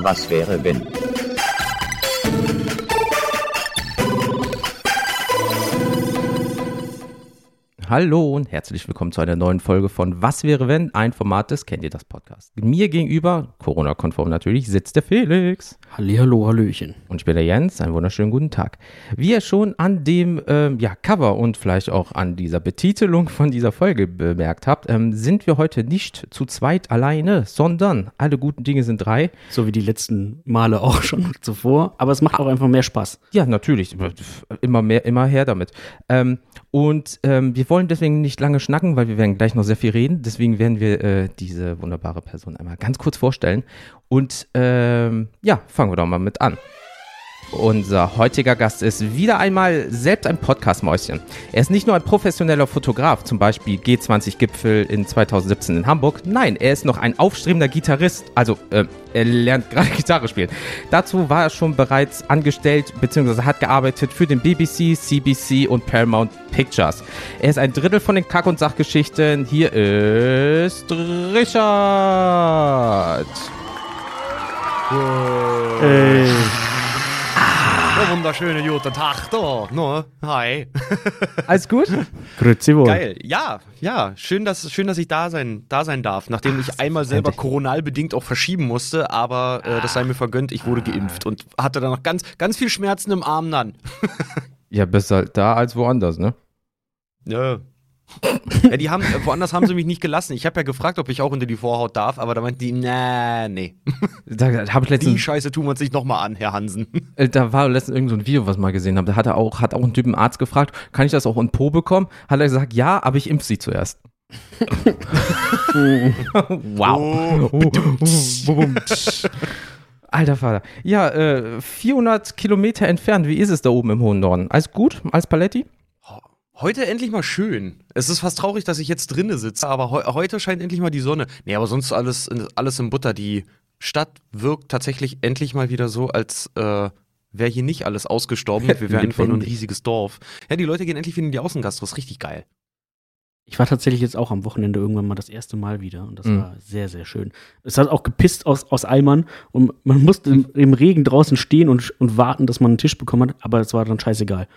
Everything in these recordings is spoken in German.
Was wäre wenn? Hallo und herzlich willkommen zu einer neuen Folge von Was wäre wenn? Ein Format des Kennt ihr das Podcast. Mir gegenüber, Corona-konform natürlich, sitzt der Felix. Hallihallo, Hallöchen. Und ich bin der Jens. Einen wunderschönen guten Tag. Wie ihr schon an dem ähm, ja, Cover und vielleicht auch an dieser Betitelung von dieser Folge bemerkt habt, ähm, sind wir heute nicht zu zweit alleine, sondern alle guten Dinge sind drei. So wie die letzten Male auch schon zuvor. Aber es macht auch einfach mehr Spaß. Ja, natürlich. Immer mehr, immer her damit. Ähm, und ähm, wir wollen deswegen nicht lange schnacken, weil wir werden gleich noch sehr viel reden. Deswegen werden wir äh, diese wunderbare Person einmal ganz kurz vorstellen. Und ähm, ja, fangen wir doch mal mit an. Unser heutiger Gast ist wieder einmal selbst ein Podcast-Mäuschen. Er ist nicht nur ein professioneller Fotograf, zum Beispiel G20-Gipfel in 2017 in Hamburg. Nein, er ist noch ein aufstrebender Gitarrist. Also, äh, er lernt gerade Gitarre spielen. Dazu war er schon bereits angestellt bzw. hat gearbeitet für den BBC, CBC und Paramount Pictures. Er ist ein Drittel von den Kack- und Sachgeschichten. Hier ist Richard. Hey. Oh, wunderschöne guten Tag da. No, hi. Alles gut? Grüezi wohl. Geil. Ja, ja. Schön, dass, schön, dass ich da sein, da sein darf, nachdem ich einmal selber coronalbedingt auch verschieben musste, aber äh, das sei mir vergönnt, ich wurde geimpft und hatte dann noch ganz, ganz viel Schmerzen im Arm dann. ja, besser da als woanders, ne? Ja. Ja, die haben, woanders haben sie mich nicht gelassen. Ich habe ja gefragt, ob ich auch unter die Vorhaut darf, aber da meinten die, nee, nee. Da, hab ich letztens, die Scheiße tun wir uns nicht nochmal an, Herr Hansen. Äh, da war letztens irgend so ein Video, was ich mal gesehen habe. Da hat er auch, hat auch ein Typen Arzt gefragt, kann ich das auch in Po bekommen? Hat er gesagt, ja, aber ich impf sie zuerst. wow. Oh. Alter Vater. Ja, äh, 400 Kilometer entfernt, wie ist es da oben im hohen Norden? Alles gut als Paletti? Heute endlich mal schön. Es ist fast traurig, dass ich jetzt drinne sitze, aber he heute scheint endlich mal die Sonne. Nee, aber sonst alles, alles im Butter. Die Stadt wirkt tatsächlich endlich mal wieder so, als äh, wäre hier nicht alles ausgestorben. Wir wären einfach nur ein riesiges Dorf. Ja, die Leute gehen endlich wieder in die Außengastros. Richtig geil. Ich war tatsächlich jetzt auch am Wochenende irgendwann mal das erste Mal wieder und das mhm. war sehr, sehr schön. Es hat auch gepisst aus, aus Eimern und man musste im, im Regen draußen stehen und, und warten, dass man einen Tisch bekommen hat, aber es war dann scheißegal.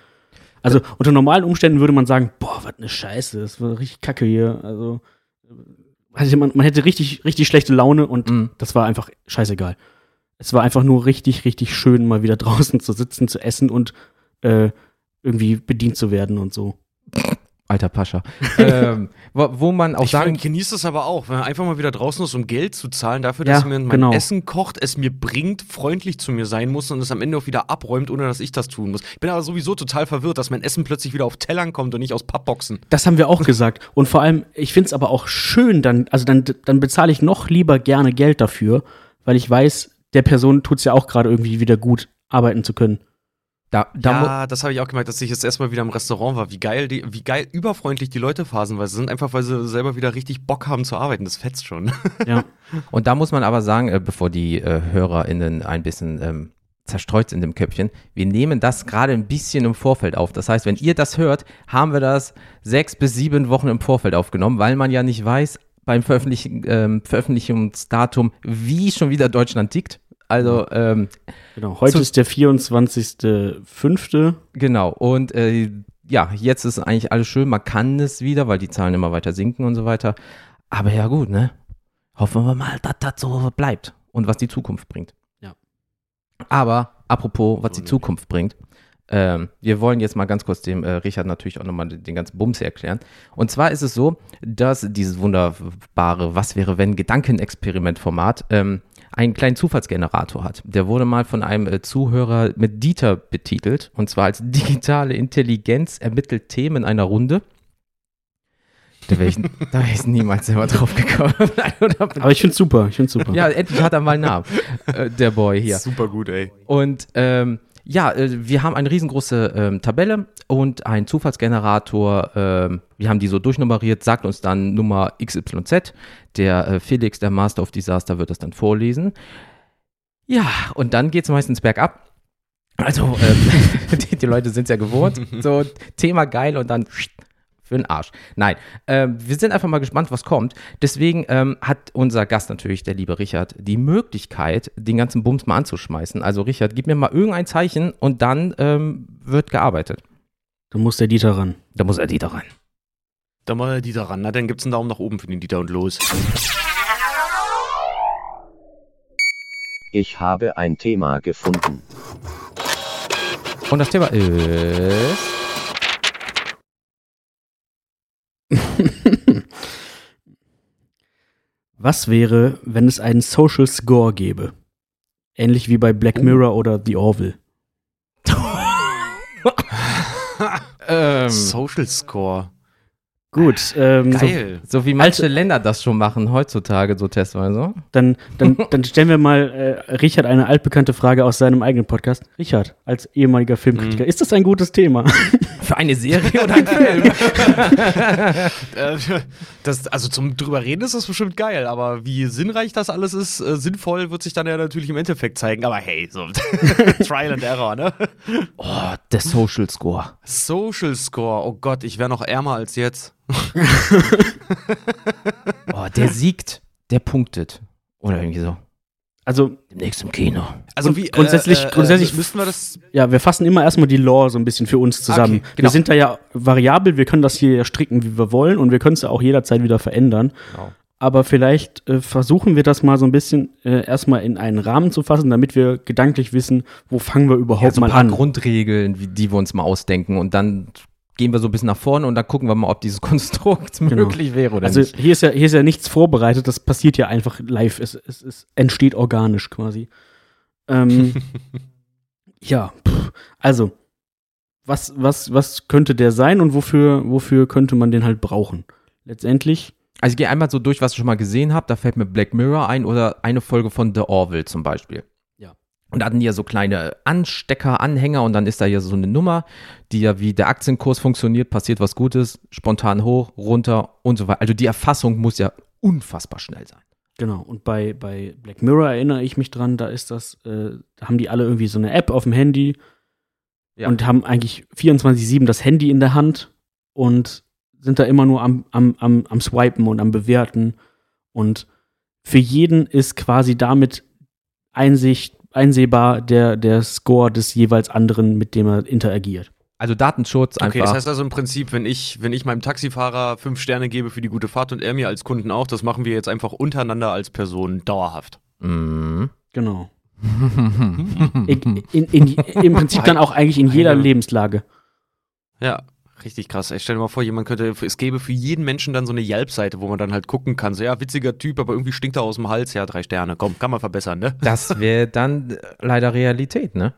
Also unter normalen Umständen würde man sagen, boah, was eine Scheiße, das war richtig kacke hier. Also man, man hätte richtig, richtig schlechte Laune und mhm. das war einfach scheißegal. Es war einfach nur richtig, richtig schön, mal wieder draußen zu sitzen, zu essen und äh, irgendwie bedient zu werden und so. Alter Pascha. ähm, wo, wo, man auch ich sagen. Ich genieße das aber auch, wenn man einfach mal wieder draußen ist, um Geld zu zahlen, dafür, dass ja, mir mein genau. Essen kocht, es mir bringt, freundlich zu mir sein muss und es am Ende auch wieder abräumt, ohne dass ich das tun muss. Ich bin aber sowieso total verwirrt, dass mein Essen plötzlich wieder auf Tellern kommt und nicht aus Pappboxen. Das haben wir auch gesagt. Und vor allem, ich finde es aber auch schön, dann, also dann, dann bezahle ich noch lieber gerne Geld dafür, weil ich weiß, der Person tut es ja auch gerade irgendwie wieder gut, arbeiten zu können. Da, da ja, das habe ich auch gemerkt, dass ich jetzt erstmal wieder im Restaurant war. Wie geil, die, wie geil überfreundlich die Leute phasenweise sind, einfach weil sie selber wieder richtig Bock haben zu arbeiten. Das fetzt schon. Ja. Und da muss man aber sagen, äh, bevor die äh, HörerInnen ein bisschen ähm, zerstreut sind im Köpfchen, wir nehmen das gerade ein bisschen im Vorfeld auf. Das heißt, wenn ihr das hört, haben wir das sechs bis sieben Wochen im Vorfeld aufgenommen, weil man ja nicht weiß, beim Veröffentlich ähm, Veröffentlichungsdatum, wie schon wieder Deutschland tickt. Also, ähm, genau, heute ist der 24.05. Genau, und äh, ja, jetzt ist eigentlich alles schön. Man kann es wieder, weil die Zahlen immer weiter sinken und so weiter. Aber ja, gut, ne? Hoffen wir mal, dass das so bleibt und was die Zukunft bringt. Ja. Aber apropos, was die Zukunft bringt. Ähm, wir wollen jetzt mal ganz kurz dem äh, Richard natürlich auch nochmal den ganzen Bums erklären. Und zwar ist es so, dass dieses wunderbare Was wäre wenn Gedankenexperiment-Format ähm, einen kleinen Zufallsgenerator hat. Der wurde mal von einem äh, Zuhörer mit Dieter betitelt und zwar als digitale Intelligenz ermittelt Themen einer Runde. Da wäre ich, wär ich niemals selber drauf gekommen. Aber ich finde es super, ich finde super. Ja, endlich hat er mal einen Namen, äh, der Boy hier. Super gut, ey. Und ähm, ja, äh, wir haben eine riesengroße ähm, Tabelle und einen Zufallsgenerator. Ähm, wir haben die so durchnummeriert, sagt uns dann Nummer XYZ. Der äh, Felix, der Master of Disaster, wird das dann vorlesen. Ja, und dann geht es meistens bergab. Also, ähm, die, die, Leute sind es ja gewohnt. So, Thema geil und dann für den Arsch. Nein, ähm, wir sind einfach mal gespannt, was kommt. Deswegen ähm, hat unser Gast natürlich, der liebe Richard, die Möglichkeit, den ganzen Bums mal anzuschmeißen. Also Richard, gib mir mal irgendein Zeichen und dann ähm, wird gearbeitet. Da muss der Dieter ran. Da muss er Dieter rein. Da mal der Dieter ran. Na, dann gibt's einen Daumen nach oben für den Dieter und los. Ich habe ein Thema gefunden. Und das Thema ist. Was wäre, wenn es einen Social Score gäbe? Ähnlich wie bei Black Mirror oder The Orville. Ähm, Social Score. Gut, ähm, Geil. so wie manche Länder das schon machen heutzutage, so testweise. dann, dann, dann stellen wir mal äh, Richard eine altbekannte Frage aus seinem eigenen Podcast. Richard, als ehemaliger Filmkritiker, ist das ein gutes Thema? Für eine Serie oder einen Film? Äh, das, also zum drüber reden ist das bestimmt geil, aber wie sinnreich das alles ist, äh, sinnvoll wird sich dann ja natürlich im Endeffekt zeigen. Aber hey, so Trial and Error, ne? Oh, der Social Score. Social Score, oh Gott, ich wäre noch ärmer als jetzt. Oh, der siegt, der punktet. Oder irgendwie so. Also, Demnächst im Kino. Also wie grundsätzlich- grundsätzlich- müssten wir das ja, wir fassen immer erstmal die Lore so ein bisschen für uns zusammen. Okay, Wir genau. sind da ja variabel, wir können das hier ja stricken, wie wir wollen und wir können es ja auch jederzeit wieder verändern. Genau. Aber vielleicht äh, versuchen wir das mal so ein bisschen äh, erstmal in einen Rahmen zu fassen, damit wir gedanklich wissen, wo fangen wir Ja, überhaupt so ein mal paar an. Grundregeln, wie, die wir uns mal ausdenken. Und dann gehen wir so ein bisschen nach vorne und dann gucken wir mal, ob dieses Konstrukt möglich wäre oder Also nicht. hier ist, ja, hier ist ja nichts vorbereitet, das passiert ja einfach live. Es, es, es entsteht organisch quasi. Ähm, ja, pff, also, was, was, was könnte der sein und wofür, wofür könnte man den halt brauchen? Letztendlich, Also ich gehe einmal so durch, was ich schon mal gesehen habe. Da fällt mir Black Mirror ein oder eine Folge von The Orville zum Beispiel. Und da hatten die ja so kleine Anstecker, Anhänger und dann ist da ja so eine Nummer, die ja wie der Aktienkurs funktioniert, passiert was Gutes, spontan hoch, runter und so weiter. Also die Erfassung muss ja unfassbar schnell sein. genau. Und bei, bei Black Mirror erinnere ich mich dran, da ist das, äh, da haben die alle irgendwie so eine App auf dem Handy Ja. und haben eigentlich 24-7 das Handy in der Hand und sind da immer nur am, am, am, am Swipen und am Bewerten. Und für jeden ist quasi damit Einsicht, einsehbar der, der Score des jeweils anderen, mit dem er interagiert. Also Datenschutz einfach. Okay, das heißt also im Prinzip, wenn ich, wenn ich meinem Taxifahrer fünf Sterne gebe für die gute Fahrt und er mir als Kunden auch, das machen wir jetzt einfach untereinander als Person dauerhaft. Mhm. Genau. In, in, in, Im Prinzip dann auch eigentlich in jeder Lebenslage. Ja, richtig krass. Ich stell dir mal vor, jemand könnte, es gäbe für jeden Menschen dann so eine Yelp-Seite, wo man dann halt gucken kann, so ja, witziger Typ, aber irgendwie stinkt er aus dem Hals, ja, drei Sterne, komm, kann man verbessern, ne? Das wäre dann leider Realität, ne?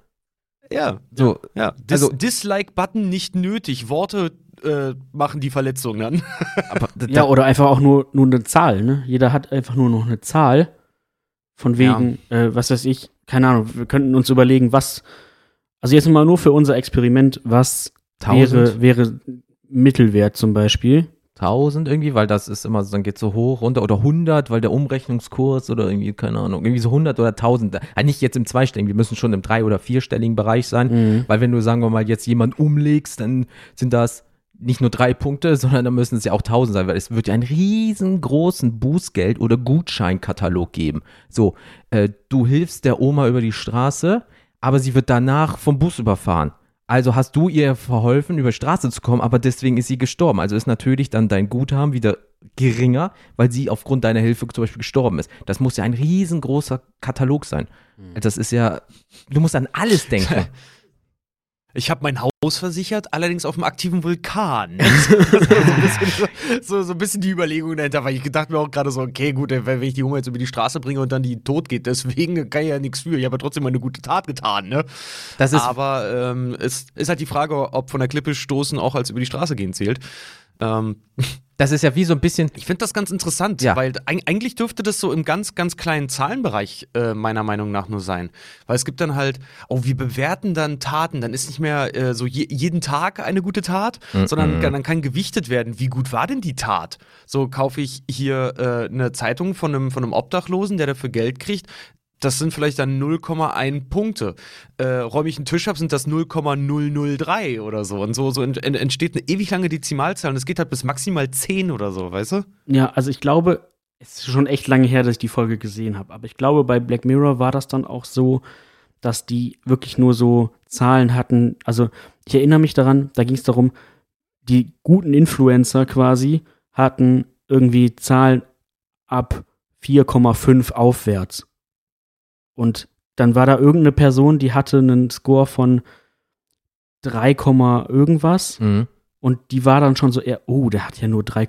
Ja, So, ja. Dis Also- Dislike-Button nicht nötig, Worte äh, machen die Verletzung dann. Ja, oder einfach auch nur, nur eine Zahl, ne? Jeder hat einfach nur noch eine Zahl. Von wegen, äh, was weiß ich, keine Ahnung, wir könnten uns überlegen, was, also jetzt mal nur für unser Experiment, was 1000, wäre, wäre Mittelwert zum Beispiel. 1000 irgendwie, weil das ist immer so, dann geht so hoch, runter oder 100, weil der Umrechnungskurs oder irgendwie, keine Ahnung, irgendwie so 100 oder 1000. Also nicht jetzt im zweistelligen, wir müssen schon im drei- oder vierstelligen Bereich sein, Mhm. weil wenn du, sagen wir mal, jetzt jemand umlegst, dann sind das nicht nur drei Punkte, sondern dann müssen es ja auch 1000 sein, weil es wird ja einen riesengroßen Bußgeld- oder Gutscheinkatalog geben. So, äh, du hilfst der Oma über die Straße, aber sie wird danach vom Bus überfahren. Also hast du ihr verholfen, über die Straße zu kommen, aber deswegen ist sie gestorben. Also ist natürlich dann dein Guthaben wieder geringer, weil sie aufgrund deiner Hilfe zum Beispiel gestorben ist. Das muss ja ein riesengroßer Katalog sein. Das ist ja, du musst an alles denken. Ich habe mein Haus versichert, allerdings auf dem aktiven Vulkan. so, ein bisschen, so, so ein bisschen die Überlegung dahinter, weil ich gedacht mir auch gerade so, okay, gut, wenn ich die Oma jetzt über die Straße bringe und dann die tot geht, deswegen kann ich ja nichts für. Ich habe ja trotzdem eine gute Tat getan, ne? Das ist, Aber ähm, es ist halt die Frage, ob von der Klippe stoßen auch als über die Straße gehen zählt. Ähm, das ist ja wie so ein bisschen, ich finde das ganz interessant, Ja. weil eig eigentlich dürfte das so im ganz, ganz kleinen Zahlenbereich äh, meiner Meinung nach nur sein. Weil es gibt dann halt, oh, wir bewerten dann Taten, dann ist nicht mehr äh, so je jeden Tag eine gute Tat, sondern dann kann gewichtet werden, wie gut war denn die Tat? So kaufe ich hier äh, eine Zeitung von einem, von einem Obdachlosen, der dafür Geld kriegt. Das sind vielleicht dann 0,1 Punkte. Äh, räume ich einen Tisch ab, sind das 0,003 oder so. Und so, so ent, ent, entsteht eine ewig lange Dezimalzahl und es geht halt bis maximal 10 oder so, weißt du? Ja, also ich glaube, es ist schon echt lange her, dass ich die Folge gesehen habe. Aber ich glaube, bei Black Mirror war das dann auch so, dass die wirklich nur so Zahlen hatten. Also ich erinnere mich daran, da ging es darum, die guten Influencer quasi hatten irgendwie Zahlen ab 4,5 aufwärts. Und dann war da irgendeine Person, die hatte einen Score von 3, irgendwas. Mhm. Und die war dann schon so eher, oh, der hat ja nur 3,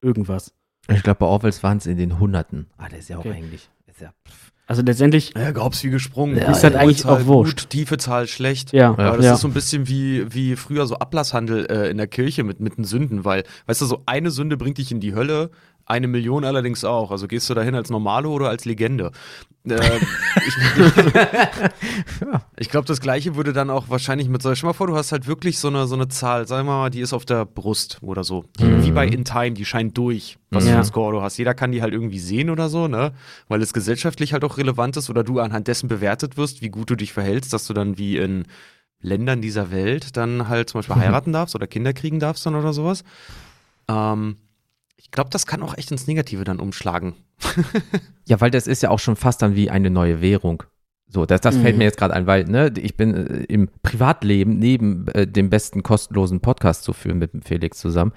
irgendwas. Ich glaube, bei Orwells waren es in den Hunderten. Ah, der ist ja auch Okay. eigentlich. Ist ja, pff. Also letztendlich, Ja, gab's wie gesprungen. Ja, Ist halt Hohe eigentlich Zahl auch wurscht. Gut, tiefe Zahl schlecht. ja, Aber das ja. ist so ein bisschen wie, wie früher so Ablasshandel äh, in der Kirche mit, mit den Sünden, weil, weißt du, so eine Sünde bringt dich in die Hölle, eine Million allerdings auch. Also gehst du dahin als Normalo oder als Legende? Äh, ich ich glaube, das Gleiche würde dann auch wahrscheinlich mit so, stell mal vor, du hast halt wirklich so eine, so eine Zahl, sagen wir mal, die ist auf der Brust oder so. Mhm. Wie bei In Time, die scheint durch, was Ja. für einen Score du hast. Jeder kann die halt irgendwie sehen oder so, ne? Weil es gesellschaftlich halt auch relevant ist oder du anhand dessen bewertet wirst, wie gut du dich verhältst, dass du dann wie in Ländern dieser Welt dann halt zum Beispiel heiraten darfst oder Kinder kriegen darfst dann oder sowas. Ähm, ich glaube, das kann auch echt ins Negative dann umschlagen. Ja, weil das ist ja auch schon fast dann wie eine neue Währung. So, das, das fällt Mhm. mir jetzt gerade ein, weil ne, ich bin äh, im Privatleben neben äh, dem besten kostenlosen Podcast zu führen mit dem Felix zusammen.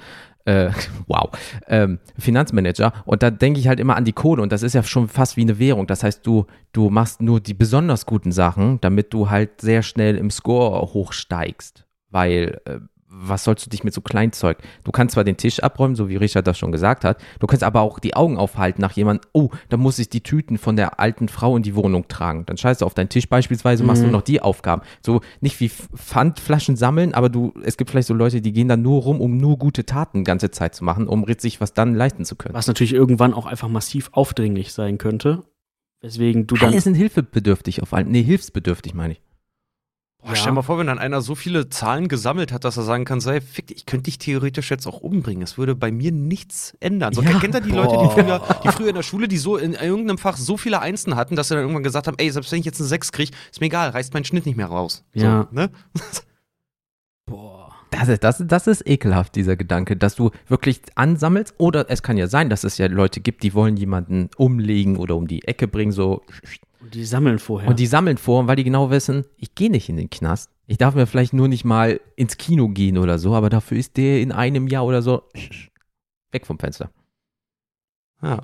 Äh, wow, ähm, Finanzmanager. Und da denke ich halt immer an die Kohle und das ist ja schon fast wie eine Währung. Das heißt, du, du machst nur die besonders guten Sachen, damit du halt sehr schnell im Score hochsteigst. Weil, äh, was sollst du dich mit so Kleinzeug? Du kannst zwar den Tisch abräumen, so wie Richard das schon gesagt hat, du kannst aber auch die Augen aufhalten nach jemandem, oh, da muss ich die Tüten von der alten Frau in die Wohnung tragen. Dann scheißt du auf deinen Tisch beispielsweise, machst du noch die Aufgaben. So nicht wie Pfandflaschen sammeln, aber du, es gibt vielleicht so Leute, die gehen dann nur rum, um nur gute Taten ganze Zeit zu machen, um sich was dann leisten zu können. Was natürlich irgendwann auch einfach massiv aufdringlich sein könnte. Weswegen du dann. Alle sind hilfebedürftig auf allen, nee, hilfsbedürftig meine ich. Boah, Ja. Stell mal vor, wenn dann einer so viele Zahlen gesammelt hat, dass er sagen kann, sei, fick, ich könnte dich theoretisch jetzt auch umbringen. Es würde bei mir nichts ändern. So, Ja. Kennt ihr die Leute, die früher, die früher in der Schule, die so in irgendeinem Fach so viele Einsen hatten, dass sie dann irgendwann gesagt haben, ey, selbst wenn ich jetzt eine 6 kriege, ist mir egal, reißt mein Schnitt nicht mehr raus. Ja. So, ne? Boah. Das ist, das, das ist ekelhaft, dieser Gedanke, dass du wirklich ansammelst. Oder es kann ja sein, dass es ja Leute gibt, die wollen jemanden umlegen oder um die Ecke bringen, so. Und die sammeln vorher. Und die sammeln vor, weil die genau wissen, ich gehe nicht in den Knast. Ich darf mir vielleicht nur nicht mal ins Kino gehen oder so, aber dafür ist der in einem Jahr oder so weg vom Fenster. Ja.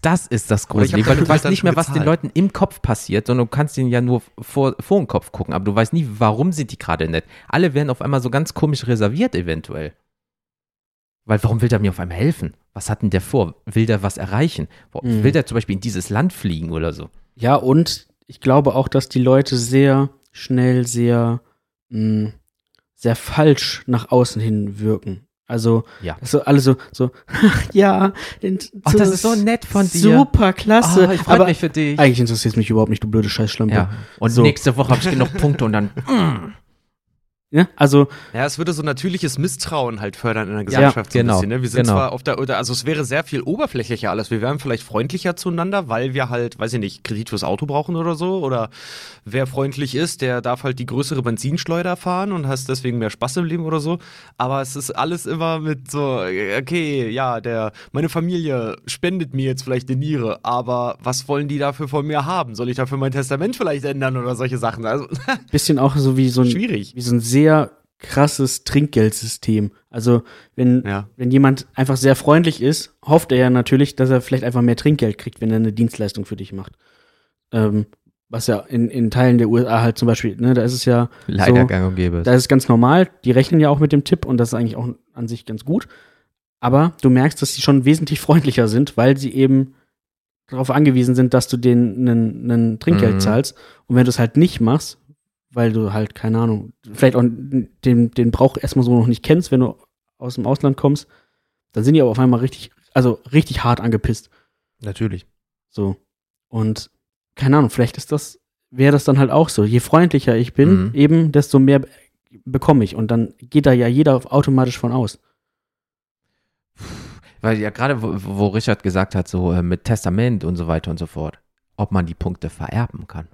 Das ist das hab Gruselige, weil du weißt nicht mehr, was den. Leuten im Kopf passiert, sondern du kannst ihnen ja nur vor, vor den Kopf gucken, aber du weißt nie, warum sind die gerade nett. Alle werden auf einmal so ganz komisch reserviert eventuell. Weil warum will der mir auf einmal helfen? Was hat denn der vor? Will der was erreichen? Mhm. Will der zum Beispiel in dieses Land fliegen oder so? Ja, und ich glaube auch, dass die Leute sehr schnell, sehr, mh, sehr falsch nach außen hin wirken. Also, Ja. so alle so, so, ja, den, Ach, das ist so nett von dir. Super, klasse. Ah, ich freue mich für dich. eigentlich interessiert es mich überhaupt nicht, du blöde Scheißschlampe. Ja. Und So. nächste Woche habe ich genug Punkte und dann. Ja, also, Ja, es würde so natürliches Misstrauen halt fördern in der Gesellschaft so ein genau, bisschen. Ne? Wir sind genau. zwar auf der, oder, also es wäre sehr viel oberflächlicher alles. Wir wären vielleicht freundlicher zueinander, weil wir halt, weiß ich nicht, Kredit fürs Auto brauchen oder so. Oder wer freundlich ist, der darf halt die größere Benzinschleuder fahren und hast deswegen mehr Spaß im Leben oder so. Aber es ist alles immer mit so, okay, ja, der, meine Familie spendet mir jetzt vielleicht die Niere, aber was wollen die dafür von mir haben? Soll ich dafür mein Testament vielleicht ändern oder solche Sachen? Also bisschen auch so wie so ein, schwierig. wie so ein sehr krasses Trinkgeldsystem. Also, wenn, Ja. wenn jemand einfach sehr freundlich ist, hofft er ja natürlich, dass er vielleicht einfach mehr Trinkgeld kriegt, wenn er eine Dienstleistung für dich macht. Ähm, was ja in, in Teilen der USA halt zum Beispiel, ne, da ist es ja Leider so, gang und gäbe. da ist es ganz normal, die rechnen ja auch mit dem Tipp und das ist eigentlich auch an sich ganz gut. Aber du merkst, dass sie schon wesentlich freundlicher sind, weil sie eben darauf angewiesen sind, dass du denen einen Trinkgeld Mhm. zahlst. Und wenn du es halt nicht machst, weil du halt, keine Ahnung, vielleicht auch den, den Brauch erstmal so noch nicht kennst, wenn du aus dem Ausland kommst, dann sind die aber auf einmal richtig, also richtig hart angepisst. Natürlich. So. Und keine Ahnung, vielleicht ist das, wäre das dann halt auch so. Je freundlicher ich bin, Mhm. eben, desto mehr be- bekomme ich. Und dann geht da ja jeder automatisch von aus. Weil ja gerade, wo, wo Richard gesagt hat, so äh, mit Testament und so weiter und so fort. ob man die Punkte vererben kann.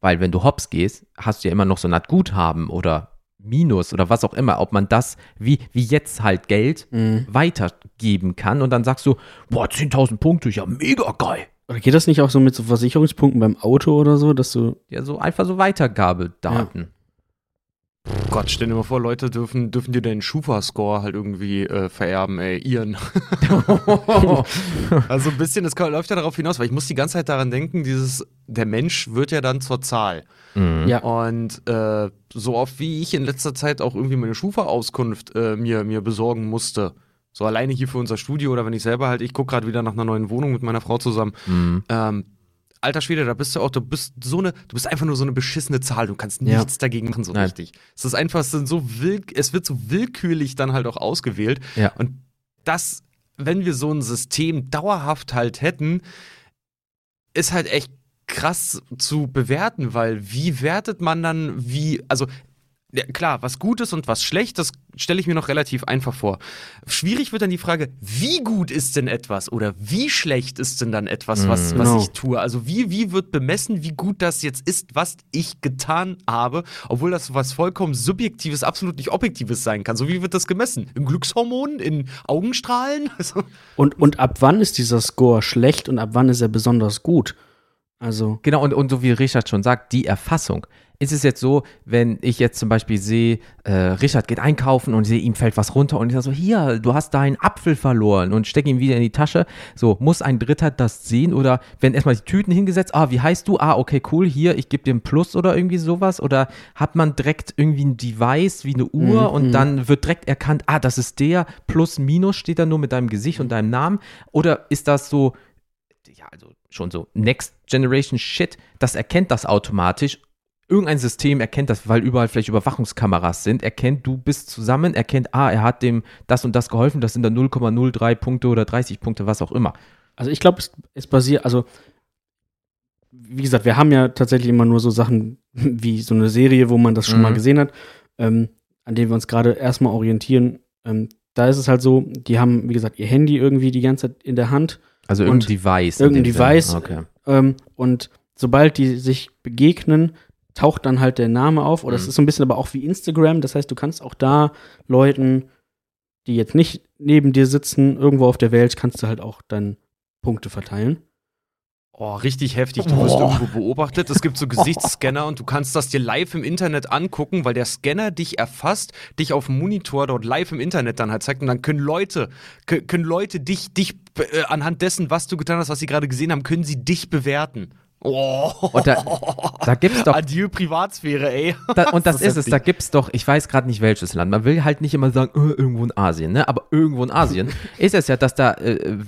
Weil wenn du hops gehst, hast du ja immer noch so eine Art Guthaben oder Minus oder was auch immer, ob man das wie, wie jetzt halt Geld Mhm. weitergeben kann und dann sagst du, boah, 10.000 Punkte, ja mega geil. Oder geht das nicht auch so mit so Versicherungspunkten beim Auto oder so, dass du. Ja, so einfach so Weitergabedaten. Gott, stell dir mal vor, Leute dürfen, dürfen dir deinen Schufa-Score halt irgendwie äh, vererben, ey, ihren. Also ein bisschen, das läuft ja darauf hinaus, weil ich muss die ganze Zeit daran denken, dieses, der Mensch wird ja dann zur Zahl. Mhm. Ja. Und äh, so oft wie ich in letzter Zeit auch irgendwie meine Schufa-Auskunft äh, mir, mir besorgen musste, so alleine hier für unser Studio oder wenn ich selber halt, ich gucke gerade wieder nach einer neuen Wohnung mit meiner Frau zusammen. Mhm. Ähm, alter Schwede, da bist du auch, du bist so eine, du bist einfach nur so eine beschissene Zahl, du kannst Ja. nichts dagegen machen so Nein. richtig. Es ist einfach, es so will, es wird so willkürlich dann halt auch ausgewählt. Ja. Und das, wenn wir so ein System dauerhaft halt hätten, ist halt echt krass zu bewerten, weil wie wertet man dann, wie, also ja, klar, was gut ist und was schlecht, das stelle ich mir noch relativ einfach vor. Schwierig wird dann die Frage, wie gut ist denn etwas oder wie schlecht ist denn dann etwas, was, Mhm. was Genau. ich tue? Also wie, wie wird bemessen, wie gut das jetzt ist, was ich getan habe, obwohl das was vollkommen Subjektives, absolut nicht Objektives sein kann. So wie wird das gemessen? In Glückshormonen? In Augenstrahlen? Also, Und, und ab wann ist dieser Score schlecht und ab wann ist er besonders gut? Also. Genau, und, und so wie Richard schon sagt, die Erfassung. Ist es jetzt so, wenn ich jetzt zum Beispiel sehe, äh, Richard geht einkaufen und ich sehe, ihm fällt was runter und ich sage so, hier, du hast deinen Apfel verloren und stecke ihn wieder in die Tasche. So, muss ein Dritter das sehen oder werden erstmal die Tüten hingesetzt, ah, wie heißt du? Ah, okay, cool, hier, ich gebe dir einen Plus oder irgendwie sowas oder hat man direkt irgendwie ein Device wie eine Uhr Mhm, und mhm. dann wird direkt erkannt, ah, das ist der, Plus, Minus steht da nur mit deinem Gesicht und deinem Namen oder ist das so, ja, also schon so Next Generation Shit, das erkennt das automatisch. Irgendein System erkennt das, weil überall vielleicht Überwachungskameras sind, erkennt, du bist zusammen, erkennt, ah, er hat dem das und das geholfen, das sind dann 0,03 Punkte oder 30 Punkte, was auch immer. Also ich glaube, es, es basiert, also wie gesagt, wir haben ja tatsächlich immer nur so Sachen wie so eine Serie, wo man das schon Mhm. mal gesehen hat, ähm, an denen wir uns gerade erstmal orientieren. Ähm, da ist es halt so, die haben, wie gesagt, ihr Handy irgendwie die ganze Zeit in der Hand Also irgendein Device. irgendein dem Sinne. Device. Okay. ähm, und sobald die sich begegnen, taucht dann halt der Name auf. Oder es Mhm. ist so ein bisschen aber auch wie Instagram. Das heißt, du kannst auch da Leuten, die jetzt nicht neben dir sitzen, irgendwo auf der Welt, kannst du halt auch dann Punkte verteilen. Oh, richtig heftig. Du wirst irgendwo beobachtet. Es gibt so Gesichtsscanner und du kannst das dir live im Internet angucken, weil der Scanner dich erfasst, dich auf dem Monitor dort live im Internet dann halt zeigt und dann können Leute, kö- können Leute dich, dich äh, anhand dessen, was du getan hast, was sie gerade gesehen haben, können sie dich bewerten. Oh. Und da, da gibt's doch Adieu Privatsphäre, ey. Da, und das, Das ist ist es, da gibt es doch, ich weiß gerade nicht welches Land. Man will halt nicht immer sagen, äh, irgendwo in Asien, ne? Aber irgendwo in Asien ist es ja, dass da äh,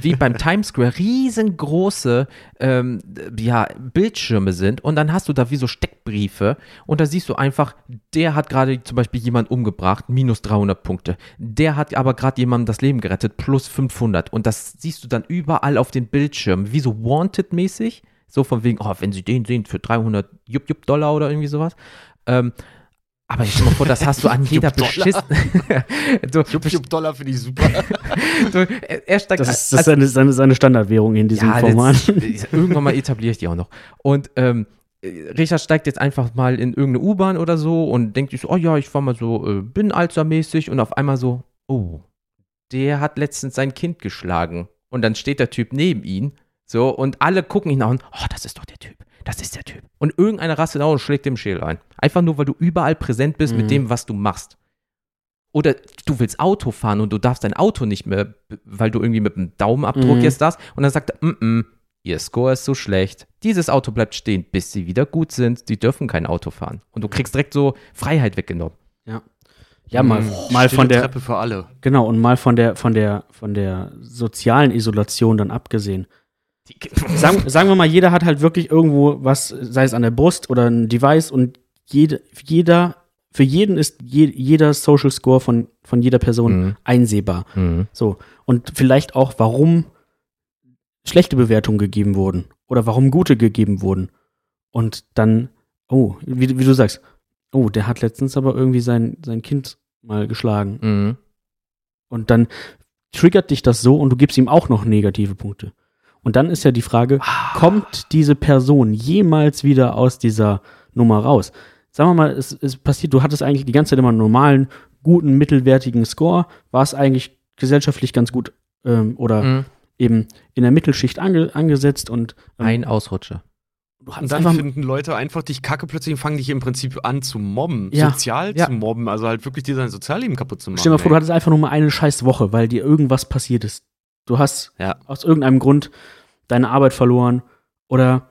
wie beim Times Square riesengroße ähm, ja, Bildschirme sind und dann hast du da wie so Steckbriefe und da siehst du einfach, der hat gerade zum Beispiel jemanden umgebracht, minus 300 Punkte. Der hat aber gerade jemandem das Leben gerettet, plus 500. Und das siehst du dann überall auf den Bildschirmen, wie so Wanted-mäßig. So von wegen, oh, wenn sie den sehen für 300 Jupp, Jupp Dollar oder irgendwie sowas. Ähm, aber ich stell mal vor, das hast du an jeder beschissen. Jupp, Jupp Dollar finde ich super. du, er er steigt Das ist, das ist seine, seine, seine Standardwährung in diesem ja, Format. Das, irgendwann mal etabliere ich die auch noch. Und ähm, Richard steigt jetzt einfach mal in irgendeine U-Bahn oder so und denkt sich so, oh ja, ich war mal so äh, Binnenalzermäßig und auf einmal so, oh, der hat letztens sein Kind geschlagen. Und dann steht der Typ neben ihn, so, und alle gucken ihn an, oh, das ist doch der Typ, das ist der Typ. Und irgendeiner rastet auch und schlägt dem Schädel ein. Einfach nur, weil du überall präsent bist Mhm. mit dem, was du machst. Oder du willst Auto fahren und du darfst dein Auto nicht mehr, weil du irgendwie mit dem Daumenabdruck Mhm. jetzt das. Und dann sagt er, mm -mm, ihr Score ist so schlecht. Dieses Auto bleibt stehen, bis sie wieder gut sind. Sie dürfen kein Auto fahren. Und du kriegst direkt so Freiheit weggenommen. Ja, mal, Mhm. mal von der, Treppe für alle. genau, und mal von der, von der, von der sozialen Isolation dann abgesehen. Sagen, sagen wir mal, jeder hat halt wirklich irgendwo was, sei es an der Brust oder ein Device und jede, jeder, für jeden ist je, jeder Social Score von, von jeder Person Mhm. einsehbar. Mhm. So. Und vielleicht auch, warum schlechte Bewertungen gegeben wurden oder warum gute gegeben wurden. Und dann, oh, wie, wie du sagst, oh, der hat letztens aber irgendwie sein, sein Kind mal geschlagen. Mhm. Und dann triggert dich das so und du gibst ihm auch noch negative Punkte. Und dann ist ja die Frage, kommt diese Person jemals wieder aus dieser Nummer raus? Sagen wir mal, es, es passiert, du hattest eigentlich die ganze Zeit immer einen normalen, guten, mittelwertigen Score, warst eigentlich gesellschaftlich ganz gut ähm, oder Mhm. eben in der Mittelschicht ange, angesetzt und ähm, Ein Ausrutscher. du Und hattest dann einfach, finden Leute einfach dich kacke plötzlich und fangen dich im Prinzip an zu mobben. Ja. Sozial Ja. zu mobben. Also halt wirklich dir dein Sozialleben kaputt zu machen. stell dir mal vor, du ey. hattest einfach nur mal eine scheiß Woche, weil dir irgendwas passiert ist. Du hast Ja. aus irgendeinem Grund deine Arbeit verloren oder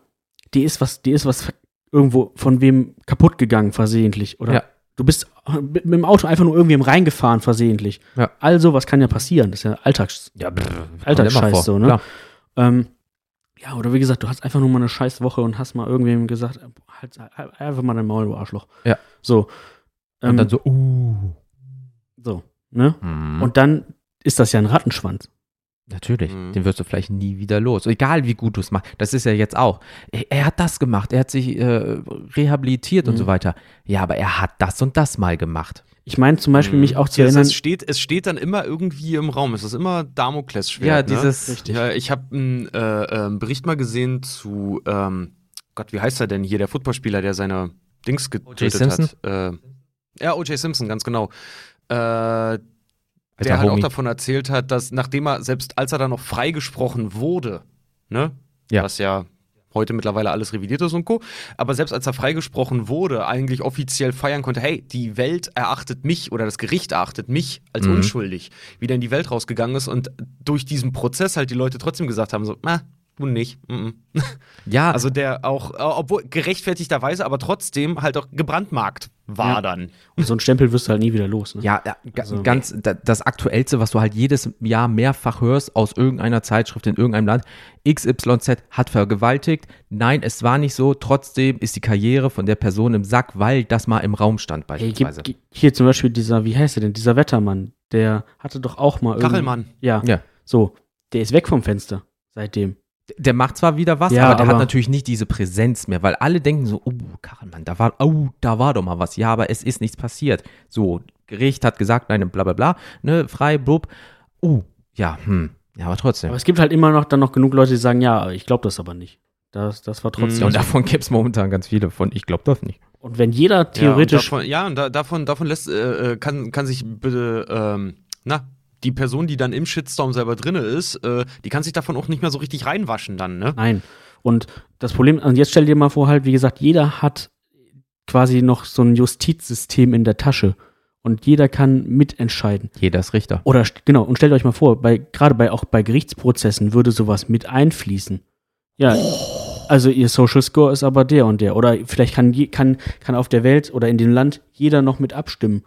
dir ist was, dir ist was irgendwo von wem kaputt gegangen versehentlich oder Ja. du bist mit, dem Auto einfach nur irgendwie reingefahren versehentlich. Ja. Also, was kann ja passieren? Das ist ja Alltags, Ja, brr, Alltagsscheiß so, ne? Ähm, ja, oder wie gesagt, du hast einfach nur mal eine scheiß Woche und hast mal irgendwem gesagt, halt, halt einfach mal dein Maul, du Arschloch. Ja. So. Ähm, Und dann so, uh. so, ne? Mhm. Und dann ist das ja ein Rattenschwanz. Natürlich, Mhm. den wirst du vielleicht nie wieder los. Egal wie gut du es machst. Das ist ja jetzt auch. Er, er hat das gemacht, er hat sich äh, rehabilitiert und Mhm. so weiter. Ja, aber er hat das und das mal gemacht. Ich meine zum Beispiel mich auch zu Ja, es, erinnern, es, steht, es steht dann immer irgendwie im Raum. Es ist immer Damoklesschwert. Ja, ne? dieses. Richtig. Ja, ich habe einen äh, ähm, Bericht mal gesehen zu, ähm, Gott, wie heißt er denn hier, der Footballspieler, der seine Dings getötet hat. Äh, ja, O.J. Simpson, ganz genau. Der halt auch Homie. davon erzählt hat, dass nachdem er, selbst als er dann noch freigesprochen wurde, ne, Ja. was ja heute mittlerweile alles revidiert ist und Co., aber selbst als er freigesprochen wurde, eigentlich offiziell feiern konnte, hey, die Welt erachtet mich oder das Gericht erachtet mich als Mhm. unschuldig, wieder in die Welt rausgegangen ist und durch diesen Prozess halt die Leute trotzdem gesagt haben, so, na, nicht. Ja, Also der auch, äh, obwohl gerechtfertigterweise, aber trotzdem halt auch gebrandmarkt war Ja. dann. und so einen Stempel wirst du halt nie wieder los. Ne? Ja, ja Also- ganz da- das Aktuellste, was du halt jedes Jahr mehrfach hörst aus irgendeiner Zeitschrift in irgendeinem Land, XYZ hat vergewaltigt. Nein, es war nicht so. Trotzdem ist die Karriere von der Person im Sack, weil das mal im Raum stand beispielsweise. gib, hier zum Beispiel dieser, wie heißt der denn, dieser Wettermann, der hatte doch auch mal irgendwie- Kachelmann. Ja, Ja. so, der ist weg vom Fenster seitdem. Der macht zwar wieder was, Ja, aber der aber- hat natürlich nicht diese Präsenz mehr, weil alle denken so, oh, Kachelmann, da war, oh, da war doch mal was. Ja, aber es ist nichts passiert. So, Gericht hat gesagt, nein, bla bla bla, ne, frei, blub. Oh, ja, hm. Ja, aber trotzdem. Aber es gibt halt immer noch dann noch genug Leute, die sagen, ja, ich glaube das aber nicht. Das, das war trotzdem. ja, und so. davon gibt es momentan ganz viele von, ich glaube das nicht. Und wenn jeder theoretisch. Ja, und davon, ja, und da, davon, davon lässt, äh, äh, kann, kann sich bitte, ähm, na, die Person, die dann im Shitstorm selber drinne ist, äh, die kann sich davon auch nicht mehr so richtig reinwaschen dann, ne? Nein. Und das Problem, und jetzt stell dir mal vor, halt, wie gesagt, jeder hat quasi noch so ein Justizsystem in der Tasche. Und jeder kann mitentscheiden. Jeder ist Richter. Oder genau, und stellt euch mal vor, bei, gerade bei auch bei Gerichtsprozessen würde sowas mit einfließen. Ja. Also ihr Social Score ist aber der und der. Oder vielleicht kann, kann, kann auf der Welt oder in dem Land jeder noch mit abstimmen.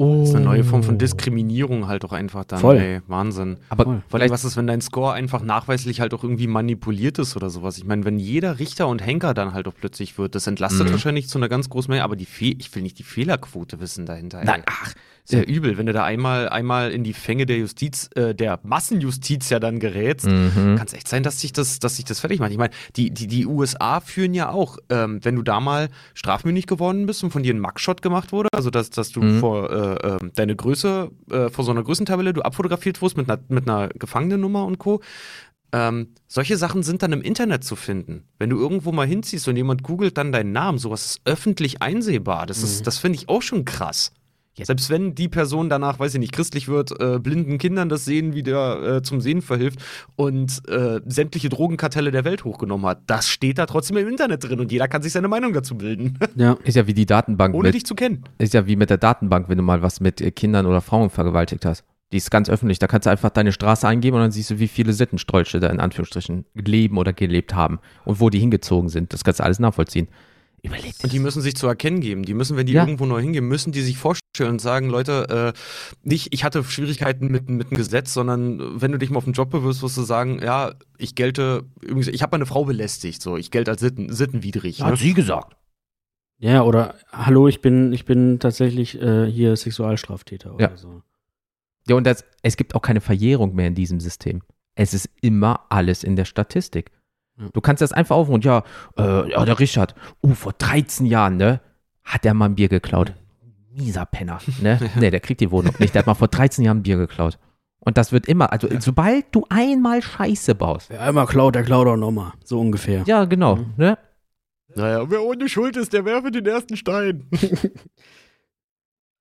Oh. Das ist eine neue Form von Diskriminierung halt auch einfach dann. Voll. Ey, Wahnsinn. Aber Voll. Vielleicht, was ist, wenn dein Score einfach nachweislich halt auch irgendwie manipuliert ist oder sowas? Ich meine, wenn jeder Richter und Henker dann halt auch plötzlich wird, das entlastet Mhm. wahrscheinlich zu einer ganz großen Menge, aber die Fe ich will nicht die Fehlerquote wissen dahinter. ey. nein, ach, Sehr übel, wenn du da einmal, einmal in die Fänge der Justiz, äh, der Massenjustiz ja dann gerätst. mhm. Kann es echt sein, dass sich das, dass sich das fertig macht. Ich meine, die, die, die USA führen ja auch, ähm, wenn du da mal strafmündig geworden bist und von dir ein Mugshot gemacht wurde, also dass, dass du Mhm. vor äh, ähm, deine Größe, äh, vor so einer Größentabelle du abfotografiert wurdest mit einer, mit einer Gefangenennummer und Co. Ähm, solche Sachen sind dann im Internet zu finden. Wenn du irgendwo mal hinziehst und jemand googelt dann deinen Namen, sowas ist öffentlich einsehbar. Das, ist, das finde ich auch schon krass. Selbst wenn die Person danach, weiß ich nicht, christlich wird, äh, blinden Kindern das Sehen wieder äh, zum Sehen verhilft und äh, sämtliche Drogenkartelle der Welt hochgenommen hat, das steht da trotzdem im Internet drin und jeder kann sich seine Meinung dazu bilden, Ja. ist ja wie die Datenbank ohne mit, dich zu kennen. ist ja wie mit der Datenbank, wenn du mal was mit äh, Kindern oder Frauen vergewaltigt hast. Die ist ganz öffentlich. Da kannst du einfach deine Straße eingeben und dann siehst du, wie viele Sittenstrolche da in Anführungsstrichen leben oder gelebt haben und wo die hingezogen sind. Das kannst du alles nachvollziehen. Überleg dir Und die das. müssen sich zu erkennen geben. Die müssen, wenn die Ja. irgendwo neu hingehen, müssen die sich vorstellen und sagen, Leute, äh, nicht, ich hatte Schwierigkeiten mit, mit dem Gesetz, sondern äh, wenn du dich mal auf den Job bewirbst, wirst du sagen, ja, ich gelte, übrigens, ich habe meine Frau belästigt, so, ich gelte als Sitten, sittenwidrig. Ne? sie gesagt. Ja, oder hallo, ich bin, ich bin tatsächlich äh, hier Sexualstraftäter oder Ja. so. Ja, und das, es gibt auch keine Verjährung mehr in diesem System. Es ist immer alles in der Statistik. Ja. Du kannst das einfach aufrufen. Ja, äh, ja, der Richard, uh, vor 13 Jahren, ne, hat der mal ein Bier geklaut. Mieser Penner, ne? ne, der kriegt die Wohnung nicht. Der hat mal vor 13 Jahren ein Bier geklaut. Und das wird immer, also sobald du einmal Scheiße baust. Wer einmal klaut, der klaut auch nochmal. So ungefähr. Ja, genau. Mhm. Ne? Naja, wer ohne Schuld ist, der werfe den ersten Stein.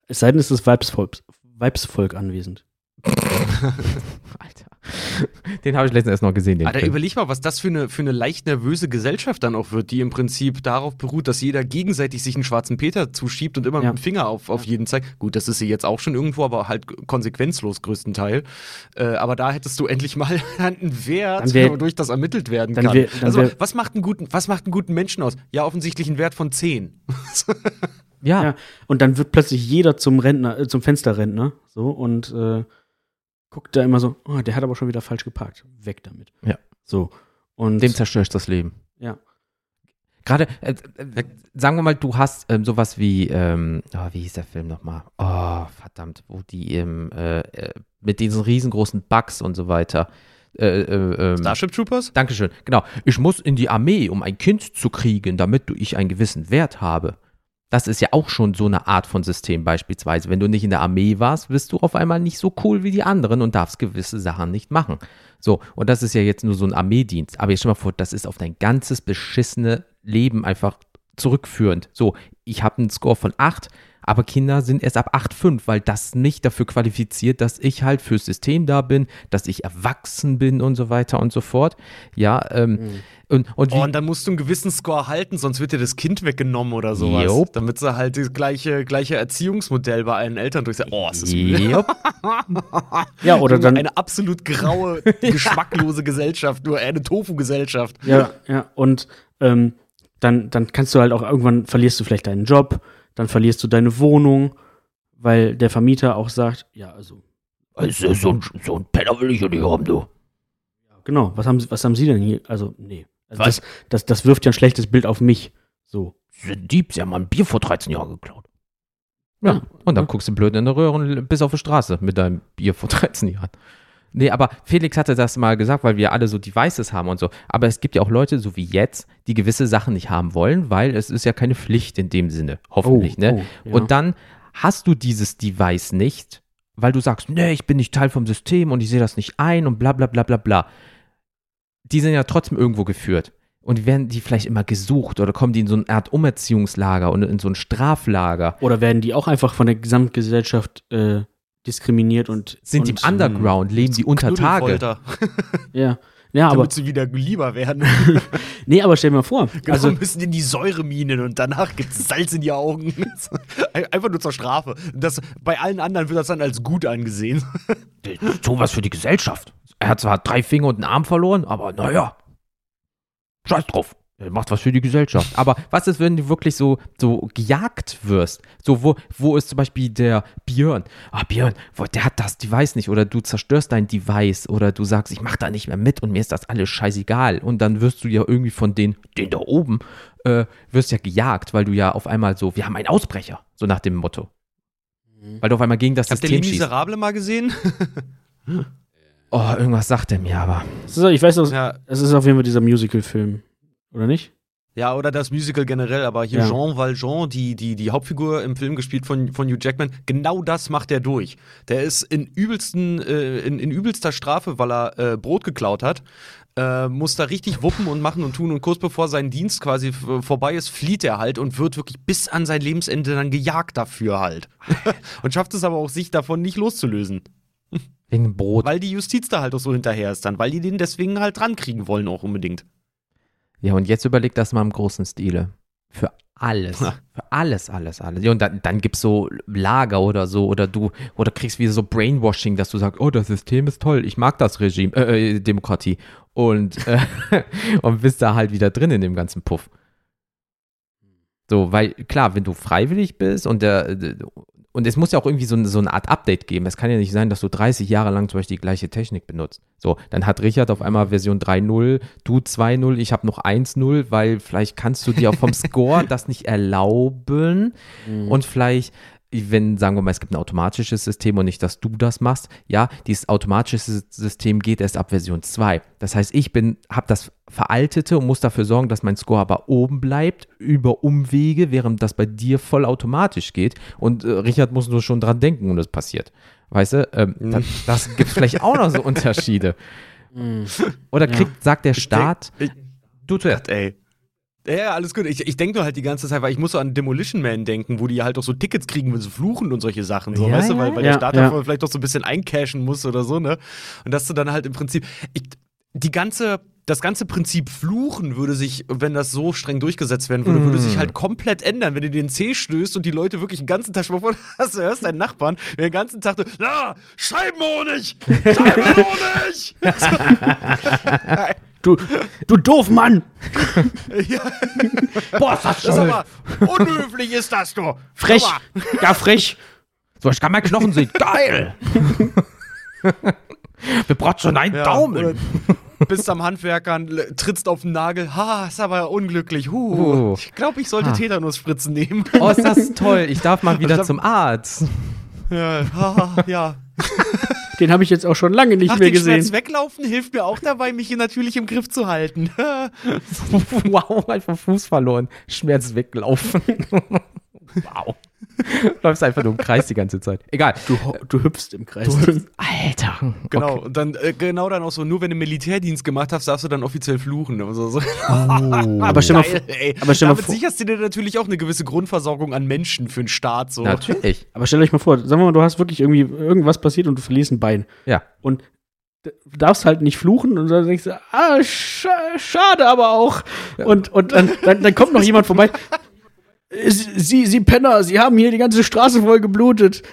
Es sei denn, es ist Weibsvolk, Weibsvolk anwesend. Alter. Den habe ich letztens erst noch gesehen. Den Alter, Film. überleg mal, was das für eine, für eine leicht nervöse Gesellschaft dann auch wird, die im Prinzip darauf beruht, dass jeder gegenseitig sich einen schwarzen Peter zuschiebt und immer Ja. mit dem Finger auf, auf jeden zeigt. Gut, das ist sie jetzt auch schon irgendwo, aber halt konsequenzlos größtenteils. Äh, aber da hättest du endlich mal einen Wert, wär- wodurch das ermittelt werden kann. wär- also, wär- was macht, einen guten, was macht einen guten Menschen aus? Ja, offensichtlich einen Wert von 10. ja, Ja. Und dann wird plötzlich jeder zum Rentner, äh, zum Fensterrentner. So und äh, guckt da immer so, oh, der hat aber schon wieder falsch geparkt. Weg damit. Ja. So. Und dem zerstörst das Leben. ja. Gerade, äh, äh, sagen wir mal, du hast ähm, sowas wie, ähm, oh, wie hieß der Film nochmal? Oh, verdammt, wo die im, äh, äh, mit diesen riesengroßen Bugs und so weiter. Äh, äh, ähm, Starship Troopers? Dankeschön. Genau. Ich muss in die Armee, um ein Kind zu kriegen, damit du- ich einen gewissen Wert habe. Das ist ja auch schon so eine Art von System beispielsweise. Wenn du nicht in der Armee warst, bist du auf einmal nicht so cool wie die anderen und darfst gewisse Sachen nicht machen. So, und das ist ja jetzt nur so ein Armeedienst. Aber jetzt stell mal vor, das ist auf dein ganzes beschissene Leben einfach zurückführend. So, ich habe einen Score von 8, aber Kinder sind erst ab 8,5, weil das nicht dafür qualifiziert, dass ich halt fürs System da bin, dass ich erwachsen bin und so weiter und so fort. Ja, ähm, und, und wie, Oh, und dann musst du einen gewissen Score halten, sonst wird dir das Kind weggenommen oder sowas. Jupp. Damit sie halt das gleiche, gleiche Erziehungsmodell bei allen Eltern durchsetzen. Oh, es ist Jupp. Ja, oder dann. eine absolut graue, geschmacklose Gesellschaft, nur eine Tofu-Gesellschaft. Ja, ja. Und ähm, dann, dann kannst du halt auch irgendwann verlierst du vielleicht deinen Job, dann verlierst du deine Wohnung, weil der Vermieter auch sagt, ja, also, Also, so, ein, so ein Penner will ich ja nicht haben, du. genau, was haben, Sie- was haben Sie denn hier? Also, nee. Also Was? das, das, das wirft ja ein schlechtes Bild auf mich. So. Sind Dieb, sie haben mal ein Bier vor 13 Jahren geklaut. Ja, Ja. und dann Ja. guckst du blöd in der Röhre und bis auf die Straße mit deinem Bier vor 13 Jahren. Nee, aber Felix hatte das mal gesagt, weil wir alle so Devices haben und so. Aber es gibt ja auch Leute, so wie jetzt, die gewisse Sachen nicht haben wollen, weil es ist ja keine Pflicht in dem Sinne. Hoffentlich, ne? oh, ja. Und dann hast du dieses Device nicht, weil du sagst, nee, ich bin nicht Teil vom System und ich sehe das nicht ein und bla bla bla bla bla. Die sind ja trotzdem irgendwo geführt. Und werden die vielleicht immer gesucht oder kommen die in so eine Art Umerziehungslager und in so ein Straflager? Oder werden die auch einfach von der Gesamtgesellschaft äh, diskriminiert und Sind die und, im Underground? Leben die unter Tage? Ja. Ja, aber damit sie wieder lieber werden. nee, aber stell dir mal vor, Genau, also müssen in die Säureminen und danach gibt es Salz in die Augen. Einfach nur zur Strafe. Das, bei allen anderen wird das dann als gut angesehen. So was für die Gesellschaft. Er hat zwar drei Finger und einen Arm verloren, aber naja. Scheiß drauf. Er macht was für die Gesellschaft. Aber was ist, wenn du wirklich so, so gejagt wirst? So, wo, wo ist zum Beispiel der Björn? Ah, Björn, wo, der hat das Device nicht. Oder du zerstörst dein Device. Oder du sagst, ich mach da nicht mehr mit und mir ist das alles scheißegal. Und dann wirst du ja irgendwie von den, den da oben, äh, wirst ja gejagt, weil du ja auf einmal so, wir haben einen Ausbrecher. So nach dem Motto. Weil du auf einmal gegen das Habt ihr System schießt. Miserable mal gesehen? Oh, irgendwas sagt er mir aber. ist, ich weiß, es ja. es ist auf jeden Fall dieser Musical-Film, oder nicht? Ja, oder das Musical generell, aber hier Ja. Jean Valjean, die, die, die Hauptfigur im Film gespielt von, von Hugh Jackman, genau das macht er durch. Der ist in, übelsten, äh, in, in übelster Strafe, weil er äh, Brot geklaut hat, äh, muss da richtig wuppen und machen und tun und kurz bevor sein Dienst quasi vorbei ist, flieht er halt und wird wirklich bis an sein Lebensende dann gejagt dafür halt. und schafft es aber auch, sich davon nicht loszulösen. Wegen Brot. Weil die Justiz da halt auch so hinterher ist dann, weil die den deswegen halt drankriegen wollen auch unbedingt. Ja, und jetzt überleg das mal im großen Stile. Für alles. Ha. Für alles, alles, alles. Ja, und dann, dann gibt's so Lager oder so, oder du, oder kriegst wieder so Brainwashing, dass du sagst, oh, das System ist toll, ich mag das Regime, äh, äh, Demokratie. Und, äh, und bist da halt wieder drin in dem ganzen Puff. So, weil, klar, wenn du freiwillig bist und der, und es muss ja auch irgendwie so, eine- so eine Art Update geben. Es kann ja nicht sein, dass du 30 Jahre lang zum Beispiel die gleiche Technik benutzt. So, dann hat Richard auf einmal Version 3.0, du 2.0, ich habe noch 1.0, weil vielleicht kannst du dir auch vom Score das nicht erlauben und vielleicht wenn, sagen wir mal, es gibt ein automatisches System und nicht, dass du das machst, ja, dieses automatische System geht erst ab Version 2. Das heißt, ich bin, habe das veraltete und muss dafür sorgen, dass mein Score aber oben bleibt, über Umwege, während das bei dir voll automatisch geht. Und äh, Richard muss nur schon dran denken und es passiert. Weißt du, ähm, Mhm. das, das gibt vielleicht auch noch so Unterschiede. Mhm. Oder Ja. kriegt, sagt der Staat, Ich, du zuerst. ey. Ja, ja, alles gut. Ich, ich denke nur halt die ganze Zeit, weil ich muss so an Demolition Man denken, wo die halt auch so Tickets kriegen, wenn sie fluchen und solche Sachen. So, Ja, weißt du, weil, ja, weil ja. der Staat Ja. vielleicht auch so ein bisschen eincashen muss oder so, ne? Und dass du dann halt im Prinzip. Ich, die ganze. Das ganze Prinzip Fluchen würde sich, wenn das so streng durchgesetzt werden würde, würde sich halt komplett ändern, wenn du den C stößt und die Leute wirklich den ganzen Tag schon mal vor, hast du hörst deinen Nachbarn, der den ganzen Tag, na, Scheibenhonig! Scheibenhonig! Du, du doof Mann! ja, Boah, ist das aber unhöflich ist das, du! Frech! Mal. Ja, frech! So, ich kann meinen Knochen sehen. Geil! Wir brauchen schon einen Ja, Daumen. Bist am Handwerkern, trittst auf den Nagel. Ha, ist aber unglücklich. Huh. Oh. Ich glaube, ich sollte Ah. Tetanusspritzen nehmen. Oh, ist das toll. Ich darf mal wieder hab- zum Arzt. ja, ha, ja. Den habe ich jetzt auch schon lange nicht Ach, mehr den Schmerz gesehen. weglaufen hilft mir auch dabei, mich hier natürlich im Griff zu halten. wow, einfach Fuß verloren. Schmerz weglaufen. wow. Läufst einfach nur im Kreis die ganze Zeit. Egal. Du, du hüpfst im Kreis. Alter. genau, Okay. und dann äh, genau dann auch so, nur wenn du Militärdienst gemacht hast, darfst du dann offiziell fluchen. Also, so. Aber stell mal vor, aber stell mal Damit vor- sicherst du dir natürlich auch eine gewisse Grundversorgung an Menschen für den Staat. So. Natürlich. aber stell euch mal vor, sagen wir mal, du hast wirklich irgendwie irgendwas passiert und du verlierst ein Bein. Ja. Und darfst halt nicht fluchen und dann denkst du, ah, scha schade aber auch. Und, und dann, dann, dann kommt noch jemand vorbei. Sie, Sie Penner, Sie haben hier die ganze Straße voll geblutet.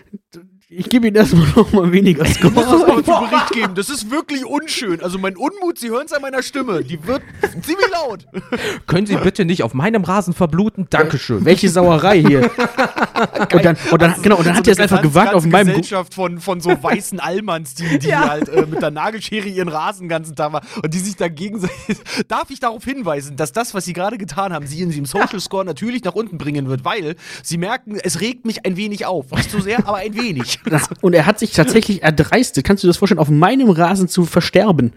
Ich gebe Ihnen erstmal noch mal weniger Ich muss das Score. zu Bericht geben. Das ist wirklich unschön. Also mein Unmut, Sie hören es an meiner Stimme. Die wird ziemlich laut. Können Sie bitte nicht auf meinem Rasen verbluten? Dankeschön. Welche Sauerei hier. und dann, und dann, genau, und dann hat er es einfach gewartet auf meinem Gesellschaft von, von so weißen Allmanns, die, die halt äh, mit der Nagelschere ihren Rasen den ganzen Tag machen und die sich da gegenseitig. Darf ich darauf hinweisen, dass das, was sie gerade getan haben, sie in diesem Social Score natürlich nach unten bringen wird, weil sie merken, es regt mich ein wenig auf. Nicht so sehr, aber ein wenig. Und er hat sich tatsächlich erdreistet, kannst du dir das vorstellen, auf meinem Rasen zu versterben.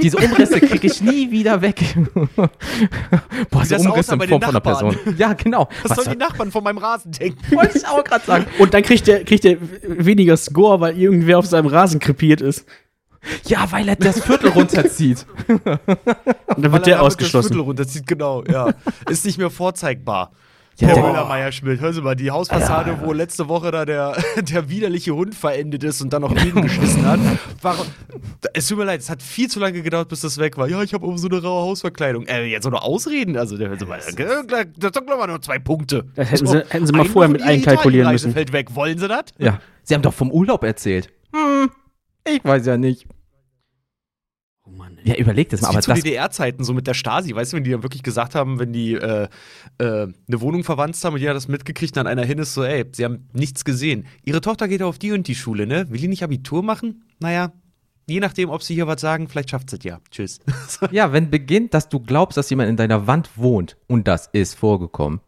Diese Umrisse kriege ich nie wieder weg. Boah, so das Umrisse in Form von einer Person. Ja, genau. Was, Was sollen die Nachbarn von meinem Rasen denken? wollte ich auch gerade sagen? Und dann kriegt er, kriegt er weniger Score, weil irgendwer auf seinem Rasen krepiert ist. Ja, weil er das Viertel runterzieht. Und dann Weil wird er der damit Das ausgeschlossen. Viertel runterzieht, genau, ja. Ist nicht mehr vorzeigbar. Ja, Herr der- Müller-Meyer-Schmidt, hören Sie mal, die Hausfassade, wo letzte Woche da der, der widerliche Hund verendet ist und dann noch gegengeschissen hat. Warum, es tut mir leid, es hat viel zu lange gedauert, bis das weg war. Ja, ich habe auch so eine raue Hausverkleidung. Äh, jetzt so noch Ausreden, also der, so, das sind doch mal nur zwei Punkte. Das hätten So, sie- hätten sie mal vorher mit einkalkulieren müssen. fällt weg. Wollen Sie das? Ja. Sie haben doch vom Urlaub erzählt. Hm, ich weiß ja nicht. Ja, überleg das mal. Aber zu das, DDR-Zeiten, so mit der Stasi, weißt du, wenn die dann wirklich gesagt haben, wenn die äh, äh, eine Wohnung verwandt haben und jeder das mitgekriegt, dann einer hin ist so, ey, sie haben nichts gesehen. Ihre Tochter geht auf die und die Schule, ne? Will die nicht Abitur machen? Naja, je nachdem, ob sie hier was sagen, vielleicht schafft sie es ja. Tschüss. ja, wenn beginnt, dass du glaubst, dass jemand in deiner Wand wohnt und das ist vorgekommen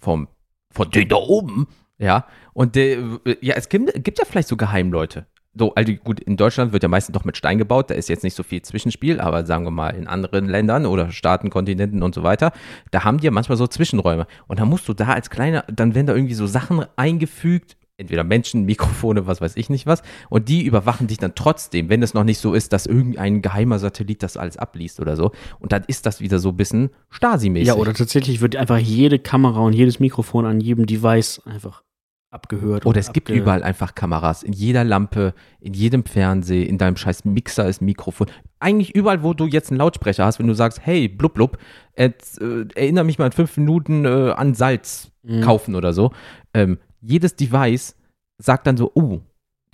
vom von denen da oben, ja, und der, ja, es gibt, gibt ja vielleicht so Geheimleute. So, also gut, in Deutschland wird ja meistens noch mit Stein gebaut, da ist jetzt nicht so viel Zwischenspiel, aber sagen wir mal in anderen Ländern oder Staaten, Kontinenten und so weiter, da haben die ja manchmal so Zwischenräume. Und da musst du da als kleiner, dann werden da irgendwie so Sachen eingefügt, entweder Menschen, Mikrofone, was weiß ich nicht was, und die überwachen dich dann trotzdem, wenn es noch nicht so ist, dass irgendein geheimer Satellit das alles abliest oder so. Und dann ist das wieder so ein bisschen Stasi-mäßig. Ja, oder tatsächlich wird einfach jede Kamera und jedes Mikrofon an jedem Device einfach abgehört. Oder es gibt überall einfach Kameras. In jeder Lampe, in jedem Fernseher, in deinem scheiß Mixer ist Mikrofon. Eigentlich überall, wo du jetzt einen Lautsprecher hast, wenn du sagst, hey, blub, blub, jetzt, äh, erinnere mich mal in fünf Minuten äh, an Salz Mhm. kaufen oder so. Ähm, jedes Device sagt dann so, oh,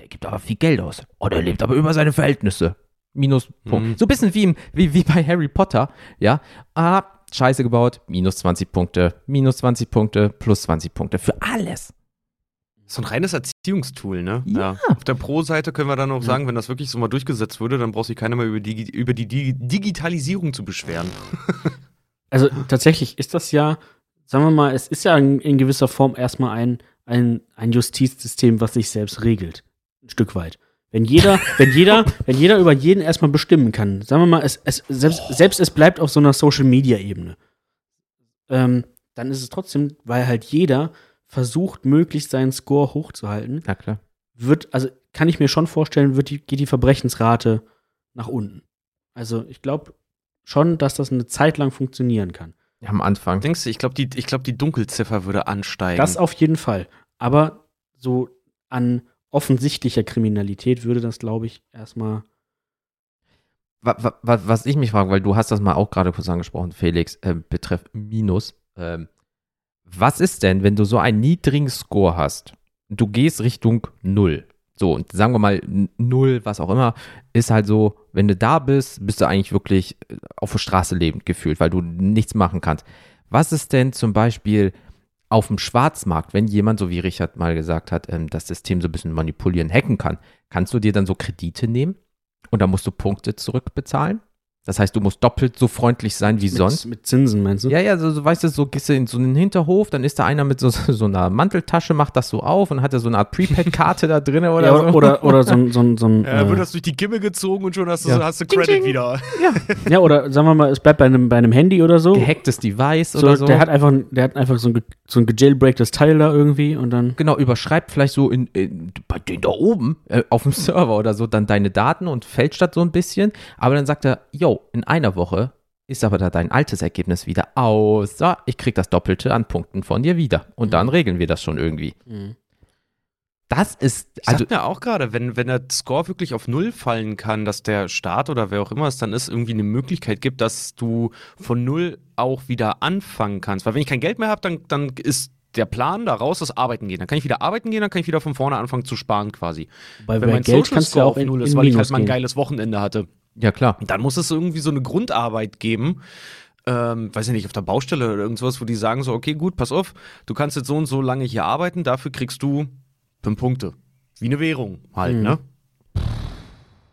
der gibt aber viel Geld aus. Oh, der lebt aber über seine Verhältnisse. Minuspunkt. Mhm. So ein bisschen wie, im, wie, wie bei Harry Potter, ja. Ah, Scheiße gebaut, minus 20 Punkte, minus 20 Punkte, plus 20 Punkte. Für alles. So ein reines Erziehungstool, ne? Ja. Auf der Pro-Seite können wir dann auch sagen, wenn das wirklich so mal durchgesetzt würde, dann braucht sich keiner mehr über die, über die Digi Digitalisierung zu beschweren. Also tatsächlich ist das ja, sagen wir mal, es ist ja in, in gewisser Form erstmal ein, ein, ein Justizsystem, was sich selbst regelt. Ein Stück weit. Wenn jeder, wenn jeder, wenn jeder über jeden erstmal bestimmen kann, sagen wir mal, es, es, selbst, selbst es bleibt auf so einer Social-Media-Ebene, ähm, dann ist es trotzdem, weil halt jeder versucht, möglichst seinen Score hochzuhalten, Ja, klar. wird, also kann ich mir schon vorstellen, wird die, geht die Verbrechensrate nach unten. Also ich glaube schon, dass das eine Zeit lang funktionieren kann. Ja, am Anfang. Denkst du, ich glaube, die, ich glaub, die Dunkelziffer würde ansteigen. Das auf jeden Fall. Aber so an offensichtlicher Kriminalität würde das, glaube ich, erstmal. Wa- wa- wa- Was ich mich frage, weil du hast das mal auch gerade kurz angesprochen, Felix, äh, betreff Minus. Ähm, was ist denn, wenn du so einen niedrigen Score hast? Du gehst Richtung Null. So, und sagen wir mal n- Null, was auch immer, ist halt so, wenn du da bist, bist du eigentlich wirklich äh, auf der Straße lebend gefühlt, weil du nichts machen kannst. Was ist denn zum Beispiel auf dem Schwarzmarkt, wenn jemand, so wie Richard mal gesagt hat, ähm, das System so ein bisschen manipulieren, hacken kann, kannst du dir dann so Kredite nehmen und dann musst du Punkte zurückbezahlen? Das heißt, du musst doppelt so freundlich sein wie mit, sonst. Mit Zinsen, meinst du? Ja, ja, so, so weißt du, so gehst du in so einen Hinterhof, dann ist da einer mit so, so einer Manteltasche, macht das so auf und hat da so eine Art Prepaid-Karte da drin oder Ja, so. oder, oder, so ein. So ein, so ein Ja, dann wird äh, das durch die Kimme gezogen und schon hast du, Ja. hast du Credit wieder. ja, oder sagen wir mal, es bleibt bei einem, bei einem Handy oder so. Gehacktes Device so, oder so. Der hat einfach, der hat einfach so ein, so ein gejailbreaktes Teil da irgendwie und dann. genau, überschreibt vielleicht so in, in bei denen da oben äh, auf dem Server oder so dann deine Daten und fälscht das so ein bisschen. Aber dann sagt er, yo, in einer Woche ist aber da dein altes Ergebnis wieder außer ich krieg das Doppelte an Punkten von dir wieder. Und dann regeln wir das schon irgendwie. Das ist, Ich also sag mir auch gerade, wenn, wenn der Score wirklich auf Null fallen kann, dass der Staat oder wer auch immer es dann ist, irgendwie eine Möglichkeit gibt, dass du von Null auch wieder anfangen kannst. Weil wenn ich kein Geld mehr habe, dann, dann ist der Plan daraus das Arbeiten gehen. Dann kann ich wieder arbeiten gehen, dann kann ich wieder von vorne anfangen zu sparen quasi. Bei, wenn mein Geld Social kannst du ja Score auch in, auf Null in ist, weil ich halt mal ein geiles Wochenende hatte, ja klar. dann muss es irgendwie so eine Grundarbeit geben. Ähm, weiß ich nicht, auf der Baustelle oder irgendwas, wo die sagen so, okay, gut, pass auf, du kannst jetzt so und so lange hier arbeiten, dafür kriegst du fünf Punkte. Wie eine Währung halt, Mhm. ne?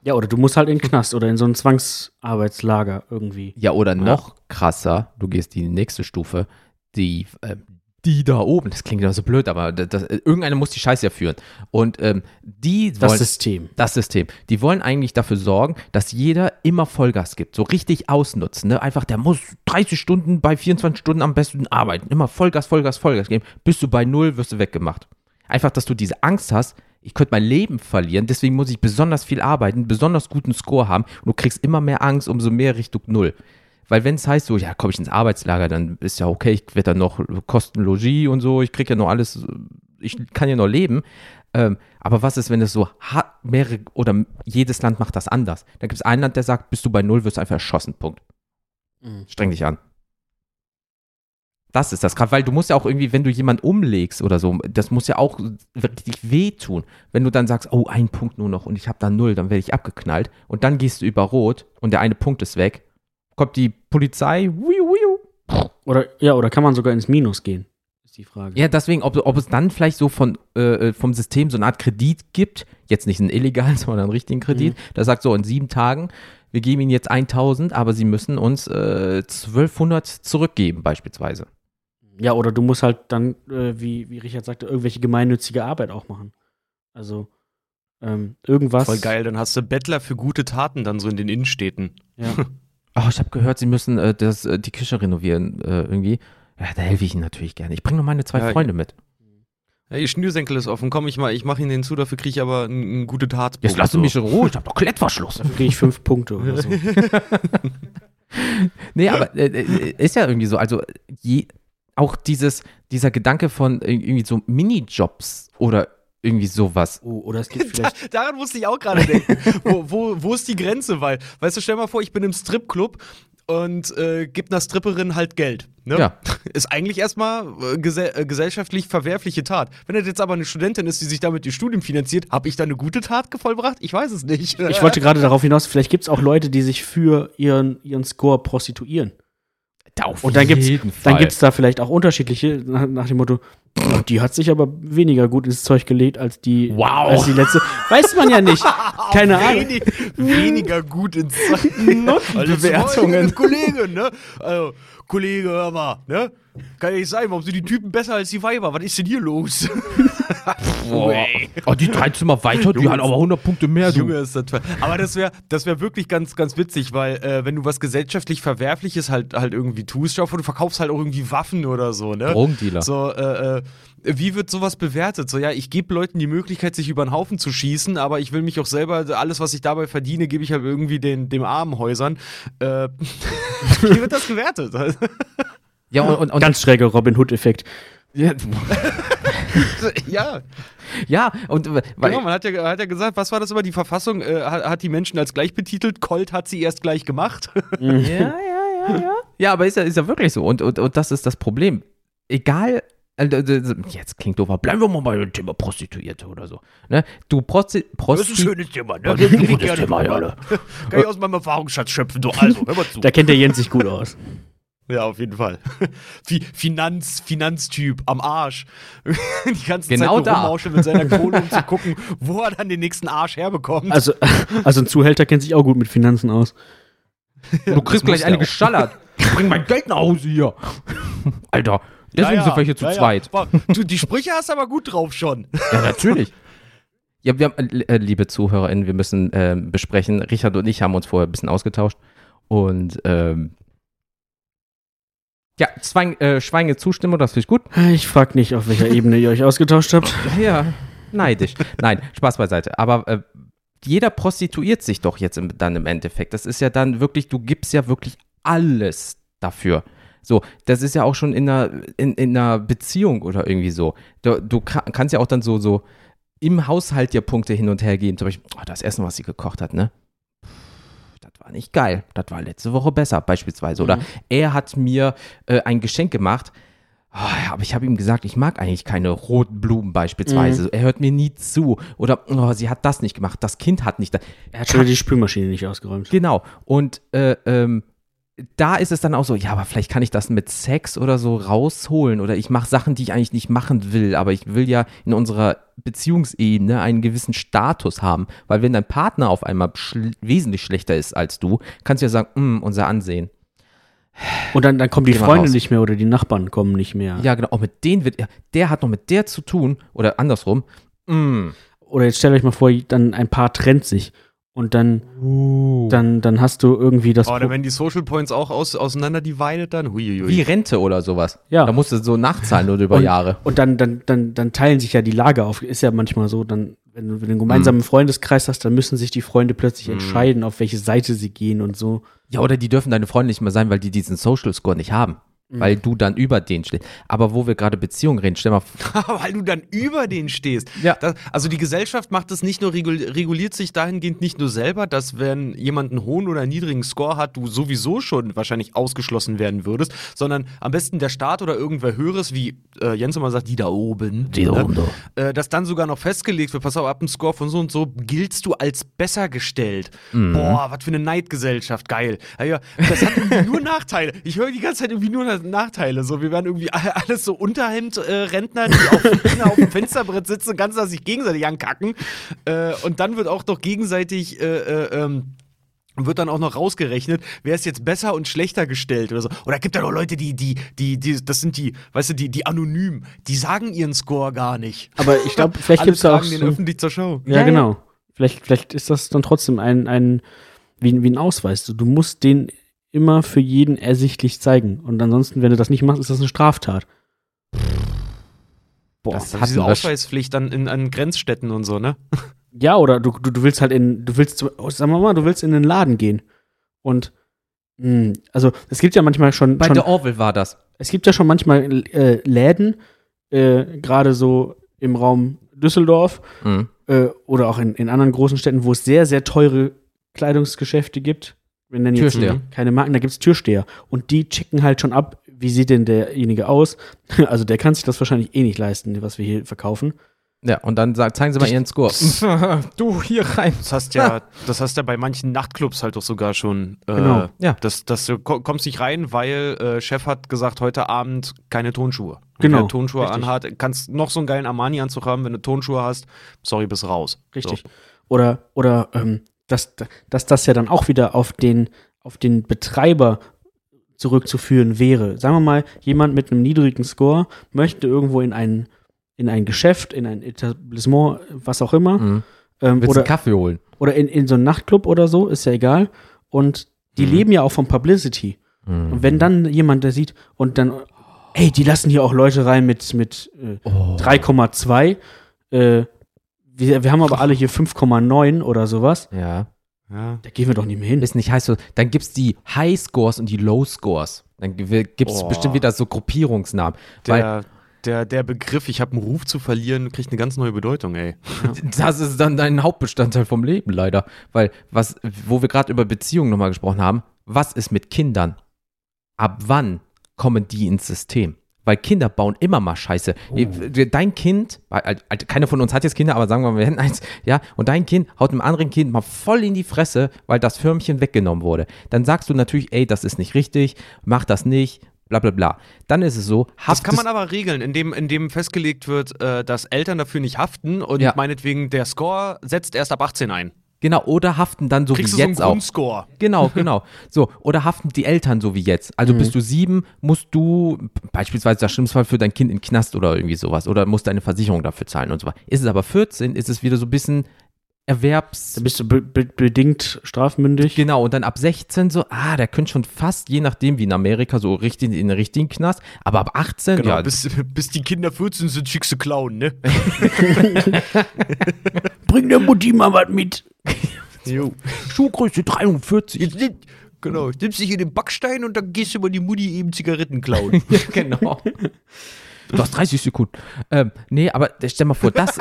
Ja, oder du musst halt in den Knast oder in so ein Zwangsarbeitslager irgendwie. Ja, oder noch krasser, du gehst die nächste Stufe, die, äh, die da oben, das klingt immer so blöd, aber das, das, irgendeiner muss die Scheiße ja führen. Und ähm, die Das wollen, System. das System, die wollen eigentlich dafür sorgen, dass jeder immer Vollgas gibt, so richtig ausnutzen. Ne? Einfach, der muss 30 Stunden bei 24 Stunden am besten arbeiten. Immer Vollgas, Vollgas, Vollgas geben. Bist du bei Null, wirst du weggemacht. Einfach, dass du diese Angst hast, ich könnte mein Leben verlieren, deswegen muss ich besonders viel arbeiten, besonders guten Score haben und du kriegst immer mehr Angst, umso mehr Richtung Null. Weil wenn es heißt so, ja, komme ich ins Arbeitslager, dann ist ja okay, ich werde dann noch Kosten Logis und so, ich kriege ja noch alles, ich kann ja noch leben. Ähm, aber was ist, wenn es so hat, mehrere, oder jedes Land macht das anders? Dann gibt es ein Land, der sagt, bist du bei Null, wirst du einfach erschossen, Punkt. Mhm. Streng dich an. Das ist das gerade, weil du musst ja auch irgendwie, wenn du jemanden umlegst oder so, das muss ja auch wirklich wehtun. Wenn du dann sagst, oh, ein Punkt nur noch und ich habe da null, dann werde ich abgeknallt und dann gehst du über Rot und der eine Punkt ist weg, kommt die Polizei, wiu, wiu. Oder, ja, oder kann man sogar ins Minus gehen? Ist die Frage. Ja, deswegen, ob, ob es dann vielleicht so von, äh, vom System so eine Art Kredit gibt, jetzt nicht einen illegalen, sondern einen richtigen Kredit, der sagt so, in sieben Tagen, wir geben Ihnen jetzt 1000, aber Sie müssen uns äh, 1200 zurückgeben beispielsweise. Ja, oder du musst halt dann, äh, wie, wie Richard sagte, irgendwelche gemeinnützige Arbeit auch machen. Also ähm, irgendwas. Voll geil, dann hast du Bettler für gute Taten dann so in den Innenstädten. Ja. Oh, ich habe gehört, Sie müssen äh, das, äh, die Küche renovieren äh, irgendwie. Ja, da helfe ich Ihnen natürlich gerne. Ich bringe noch meine zwei Ja, Freunde mit. Ja, ihr Schnürsenkel ist offen, komm, ich, mal, ich mache ihn hinzu, dafür kriege ich aber eine eine gute Tat. Jetzt lassen Sie mich in Ruhe, ich habe doch Klettverschluss. Dafür kriege ich fünf Punkte oder so. Nee, aber äh, äh, ist ja irgendwie so. Also je, auch dieses, dieser Gedanke von irgendwie so Minijobs oder irgendwie sowas. Oh, oder es gibt vielleicht. Daran musste ich auch gerade denken. wo, wo, wo ist die Grenze? Weil, weißt du, stell mal vor, ich bin im Stripclub und äh, gib einer Stripperin halt Geld. Ne? Ja. Ist eigentlich erstmal äh, gesell äh, gesellschaftlich verwerfliche Tat. Wenn das jetzt aber eine Studentin ist, die sich damit ihr Studium finanziert, habe ich da eine gute Tat vollbracht? Ich weiß es nicht. Ich wollte gerade darauf hinaus, vielleicht gibt es auch Leute, die sich für ihren, ihren Score prostituieren. Auf Und dann gibt's, jeden dann Fall. gibt's da vielleicht auch unterschiedliche, nach, nach dem Motto, "Ja, die hat sich aber weniger gut ins Zeug gelegt als die, Wow. als die letzte. Weiß man ja nicht. Keine Ahnung. Wenig, weniger gut ins Bewertungen. Kollege, ne? Also, Kollege, hör mal, ne? Kann ja nicht sein, warum sind die Typen besser als die Weiber? Was ist denn hier los? Boah. Oh, die drei Zimmer weiter, die hat aber 100 Punkte mehr. Du. Junge, ist das toll. Aber das wäre das wär wirklich ganz, ganz witzig, weil äh, wenn du was gesellschaftlich Verwerfliches halt, halt irgendwie tust, schau, du verkaufst halt auch irgendwie Waffen oder so, ne? Drogendealer. So, äh, äh, wie wird sowas bewertet? So, ja, ich gebe Leuten die Möglichkeit, sich über den Haufen zu schießen, aber ich will mich auch selber, alles, was ich dabei verdiene, gebe ich halt irgendwie den, dem Armenhäusern. Äh, wie wird das gewertet? Ja, und, und, und Ganz schräger Robin Hood-Effekt. ja, ja, ja, und äh, weil, genau, man hat ja, hat ja gesagt, was war das immer? Die Verfassung äh, hat, hat die Menschen als gleich betitelt, Colt hat sie erst gleich gemacht. Ja, ja, ja, ja. Ja, aber ist ja, ist ja wirklich so. Und, und, und das ist das Problem. Egal, jetzt klingt doof, aber bleiben wir mal bei dem Thema Prostituierte oder so. Ne? Du Prosti Prosti schönes Thema, ne? Das ist ein gutes Thema, ja, ne? Kann ich aus meinem Erfahrungsschatz schöpfen, du. Also, hör mal zu. Da kennt der Jens sich gut aus. Ja, auf jeden Fall. Fi- Finanz, Finanztyp am Arsch. Die ganze Genau Zeit rummauschen mit seiner Kohle, um zu gucken, wo er dann den nächsten Arsch herbekommt. Also, also ein Zuhälter kennt sich auch gut mit Finanzen aus. Du kriegst gleich eine auch. geschallert. Bring mein Geld nach Hause hier. Alter, deswegen sind wir hier zu zweit. Aber Du, die Sprüche hast du aber gut drauf schon. Ja, natürlich. Ja, wir haben, äh, liebe ZuhörerInnen, wir müssen ähm, besprechen. Richard und ich haben uns vorher ein bisschen ausgetauscht. Und ähm, ja, Zwang, äh, Schweine Zustimmung, das finde ich gut. Ich frag nicht, auf welcher Ebene ihr euch ausgetauscht habt. Ja, neidisch. Nein, Spaß beiseite. Aber äh, jeder prostituiert sich doch jetzt im, dann im Endeffekt. Das ist ja dann wirklich, du gibst ja wirklich alles dafür. So, das ist ja auch schon in einer, in, in einer Beziehung oder irgendwie so. Du, du ka- kannst ja auch dann so, so im Haushalt dir Punkte hin und her geben. Zum Beispiel, oh, das Essen, was sie gekocht hat, ne? Das war nicht geil. Das war letzte Woche besser, beispielsweise. Oder er hat mir äh, ein Geschenk gemacht. Oh, aber ich habe ihm gesagt, ich mag eigentlich keine roten Blumen beispielsweise. Er hört mir nie zu. Oder oh, sie hat das nicht gemacht. Das Kind hat nicht. Da. Er hat schon die Spülmaschine nicht ausgeräumt. Genau. Und äh, ähm, da ist es dann auch so, ja, aber vielleicht kann ich das mit Sex oder so rausholen. Oder ich mache Sachen, die ich eigentlich nicht machen will. Aber ich will ja in unserer Beziehungsebene einen gewissen Status haben. Weil wenn dein Partner auf einmal schl wesentlich schlechter ist als du, kannst du ja sagen, "Mm, unser Ansehen. Und dann, dann kommen die Freunde raus. nicht mehr oder die Nachbarn kommen nicht mehr. Ja, genau. Auch mit denen wird, der hat noch mit der zu tun. Oder andersrum. Mm. Oder jetzt stellt euch mal vor, dann ein Paar trennt sich. Und dann, dann, dann hast du irgendwie das. Oh, dann werden die Social Points auch aus, auseinander divided dann. Huiuiui. Wie Rente oder sowas. Ja. Da musst du so nachzahlen oder über und, Jahre. Und dann, dann, dann, dann teilen sich ja die Lager auf. Ist ja manchmal so, dann, wenn du einen gemeinsamen Mhm. Freundeskreis hast, dann müssen sich die Freunde plötzlich entscheiden, auf welche Seite sie gehen und so. Ja, oder die dürfen deine Freunde nicht mehr sein, weil die diesen Social Score nicht haben. Mhm. Weil du dann über den stehst. Aber wo wir gerade Beziehungen reden, stell mal vor, Weil du dann über den stehst. Ja. Das, also die Gesellschaft macht es nicht nur, regul reguliert sich dahingehend nicht nur selber, dass wenn jemand einen hohen oder niedrigen Score hat, du sowieso schon wahrscheinlich ausgeschlossen werden würdest, sondern am besten der Staat oder irgendwer Höheres, wie äh, Jens immer sagt, die da oben. Die da oben, Äh, dass dann sogar noch festgelegt wird, pass auf, ab einem Score von so und so giltst du als besser gestellt. Mhm. Boah, was für eine Neidgesellschaft, geil. Ja, ja, das hat irgendwie nur Nachteile. Ich höre die ganze Zeit irgendwie nur Nachteile. So, wir werden irgendwie alle- alles so Unterhemd-Rentner, die auf, Kinder auf dem Fensterbrett sitzen, ganz dass sich gegenseitig ankacken. Äh, und dann wird auch noch gegenseitig äh, äh, ähm, wird dann auch noch rausgerechnet, wer ist jetzt besser und schlechter gestellt oder so. Oder gibt ja noch Leute, die, die, die, die, das sind die, weißt du, die, die anonym, die sagen ihren Score gar nicht. Aber ich glaube, vielleicht gibt es da auch. den So, öffentlich zur Show. ja, Ja, ja. genau. Vielleicht, vielleicht ist das dann trotzdem ein, ein wie, wie ein Ausweis. Du musst den immer für jeden ersichtlich zeigen. Und ansonsten, wenn du das nicht machst, ist das eine Straftat. Boah. Das hatten diese Ausweispflicht dann in, an Grenzstädten und so, ne? Ja, oder du, du, du willst halt in, du willst, oh, sagen wir mal, du willst in den Laden gehen. Und mh, also es gibt ja manchmal schon, bei schon der Orville war das. es gibt ja schon manchmal äh, Läden, äh, gerade so im Raum Düsseldorf Mhm. äh, oder auch in, in anderen großen Städten, wo es sehr, sehr teure Kleidungsgeschäfte gibt. Wir nennen jetzt Türsteher. keine Marken, da gibt es Türsteher. Und die checken halt schon ab, wie sieht denn derjenige aus. Also der kann sich das wahrscheinlich eh nicht leisten, was wir hier verkaufen. Ja, und dann sag, zeigen sie mal ihren Score. du hier rein. Das hast ja, das hast ja bei manchen Nachtclubs halt doch sogar schon. Äh, Genau. Ja. Das, das, du ko- kommst nicht rein, weil äh, Chef hat gesagt, heute Abend keine Tonschuhe. Genau, Wer Tonschuhe richtig. anhat, kannst noch so einen geilen Armani-Anzug haben, wenn du Tonschuhe hast, sorry, bist raus. Richtig. So. Oder, oder ähm, dass, dass das ja dann auch wieder auf den, auf den Betreiber zurückzuführen wäre. Sagen wir mal, jemand mit einem niedrigen Score möchte irgendwo in einen in ein Geschäft, in ein Etablissement, was auch immer. Mhm. Ähm, Willst oder einen Kaffee holen? oder in, in so einen Nachtclub oder so, ist ja egal. Und die Mhm. leben ja auch von Publicity. Und wenn dann jemand, der sieht und dann, ey, die lassen hier auch Leute rein mit, mit äh, Oh. 3,2, äh, wir, wir haben aber alle hier 5,9 oder sowas. Ja. Ja. Da gehen wir doch nicht mehr hin. Ist nicht heiß so. Dann gibt es die High Scores und die Low Scores. Dann gibt es Oh. bestimmt wieder so Gruppierungsnamen. Weil Der, der, der Begriff, ich habe einen Ruf zu verlieren, kriegt eine ganz neue Bedeutung, ey. das ist dann dein Hauptbestandteil vom Leben, leider. Weil, was, wo wir gerade über Beziehungen nochmal gesprochen haben, was ist mit Kindern? Ab wann kommen die ins System? Weil Kinder bauen immer mal Scheiße. Dein Kind, keiner von uns hat jetzt Kinder, aber sagen wir mal, wir hätten eins, ja, und dein Kind haut einem anderen Kind mal voll in die Fresse, weil das Förmchen weggenommen wurde. Dann sagst du natürlich, ey, das ist nicht richtig, mach das nicht, bla bla bla. Dann ist es so, Das kann man aber regeln, indem, indem festgelegt wird, äh, dass Eltern dafür nicht haften und Ja. meinetwegen der Score setzt erst ab 18 ein. Genau, oder haften dann so Kriegst wie du so einen jetzt auch. Grundscore. Genau, genau. So, oder haften die Eltern so wie jetzt. Also bist du sieben, musst du beispielsweise das schlimmste Fall für dein Kind in den Knast oder irgendwie sowas. Oder musst deine Versicherung dafür zahlen und so weiter. Ist es aber 14, ist es wieder so ein bisschen Erwerbs... Da bist du be be bedingt strafmündig. Genau, und dann ab 16 so, ah, der könnte schon fast, je nachdem wie in Amerika, so richtig in den richtigen Knast. Aber ab 18, Genau, ja, bis, bis die Kinder 14 sind, schickst du Clown, ne? Bring der Mutti mal was mit. Jo. Schuhgröße 43. Jetzt nimm, genau, nimmst dich in den Backstein und dann gehst du mal die Mutti eben Zigaretten klauen. Ja, genau. Du hast 30 Sekunden. Ähm, nee, aber stell mal vor, das.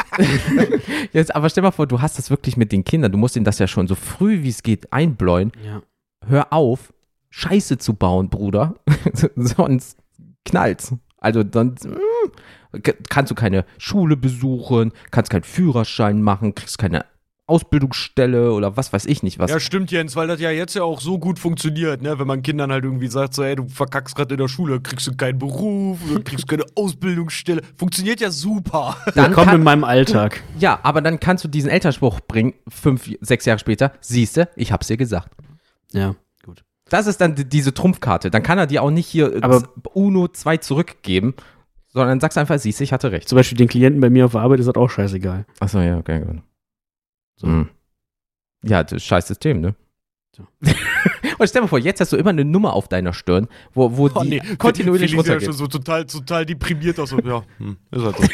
Jetzt, aber stell mal vor, du hast das wirklich mit den Kindern. Du musst ihnen das ja schon so früh wie es geht einbläuen. Ja. Hör auf, Scheiße zu bauen, Bruder. Sonst knallt's. Also dann mm, kannst du keine Schule besuchen, kannst keinen Führerschein machen, kriegst keine Ausbildungsstelle oder was weiß ich nicht was. Ja, stimmt, Jens, weil das ja jetzt ja auch so gut funktioniert, ne? Wenn man Kindern halt irgendwie sagt, so, ey, du verkackst gerade in der Schule, kriegst du keinen Beruf, oder kriegst keine Ausbildungsstelle. Funktioniert ja super. Dann Willkommen kann- in meinem Alltag. Ja, aber dann kannst du diesen Elternspruch bringen, fünf, sechs Jahre später, siehste, ich hab's dir gesagt. Ja, gut. Das ist dann die- diese Trumpfkarte. Dann kann er dir auch nicht hier Aber- Uno 2 zurückgeben, sondern dann sagst du einfach, siehst du, ich hatte recht. Zum Beispiel den Klienten bei mir auf der Arbeit ist das auch scheißegal. Achso, ja, okay, gut. So. Hm. Ja, das ist ein scheiß System, ne? So. Und stell dir mal vor, jetzt hast du immer eine Nummer auf deiner Stirn, wo, wo die kontinuierlich Felix ja runtergeht. schon so total, total deprimiert aus. So, ja, hm, ist halt so.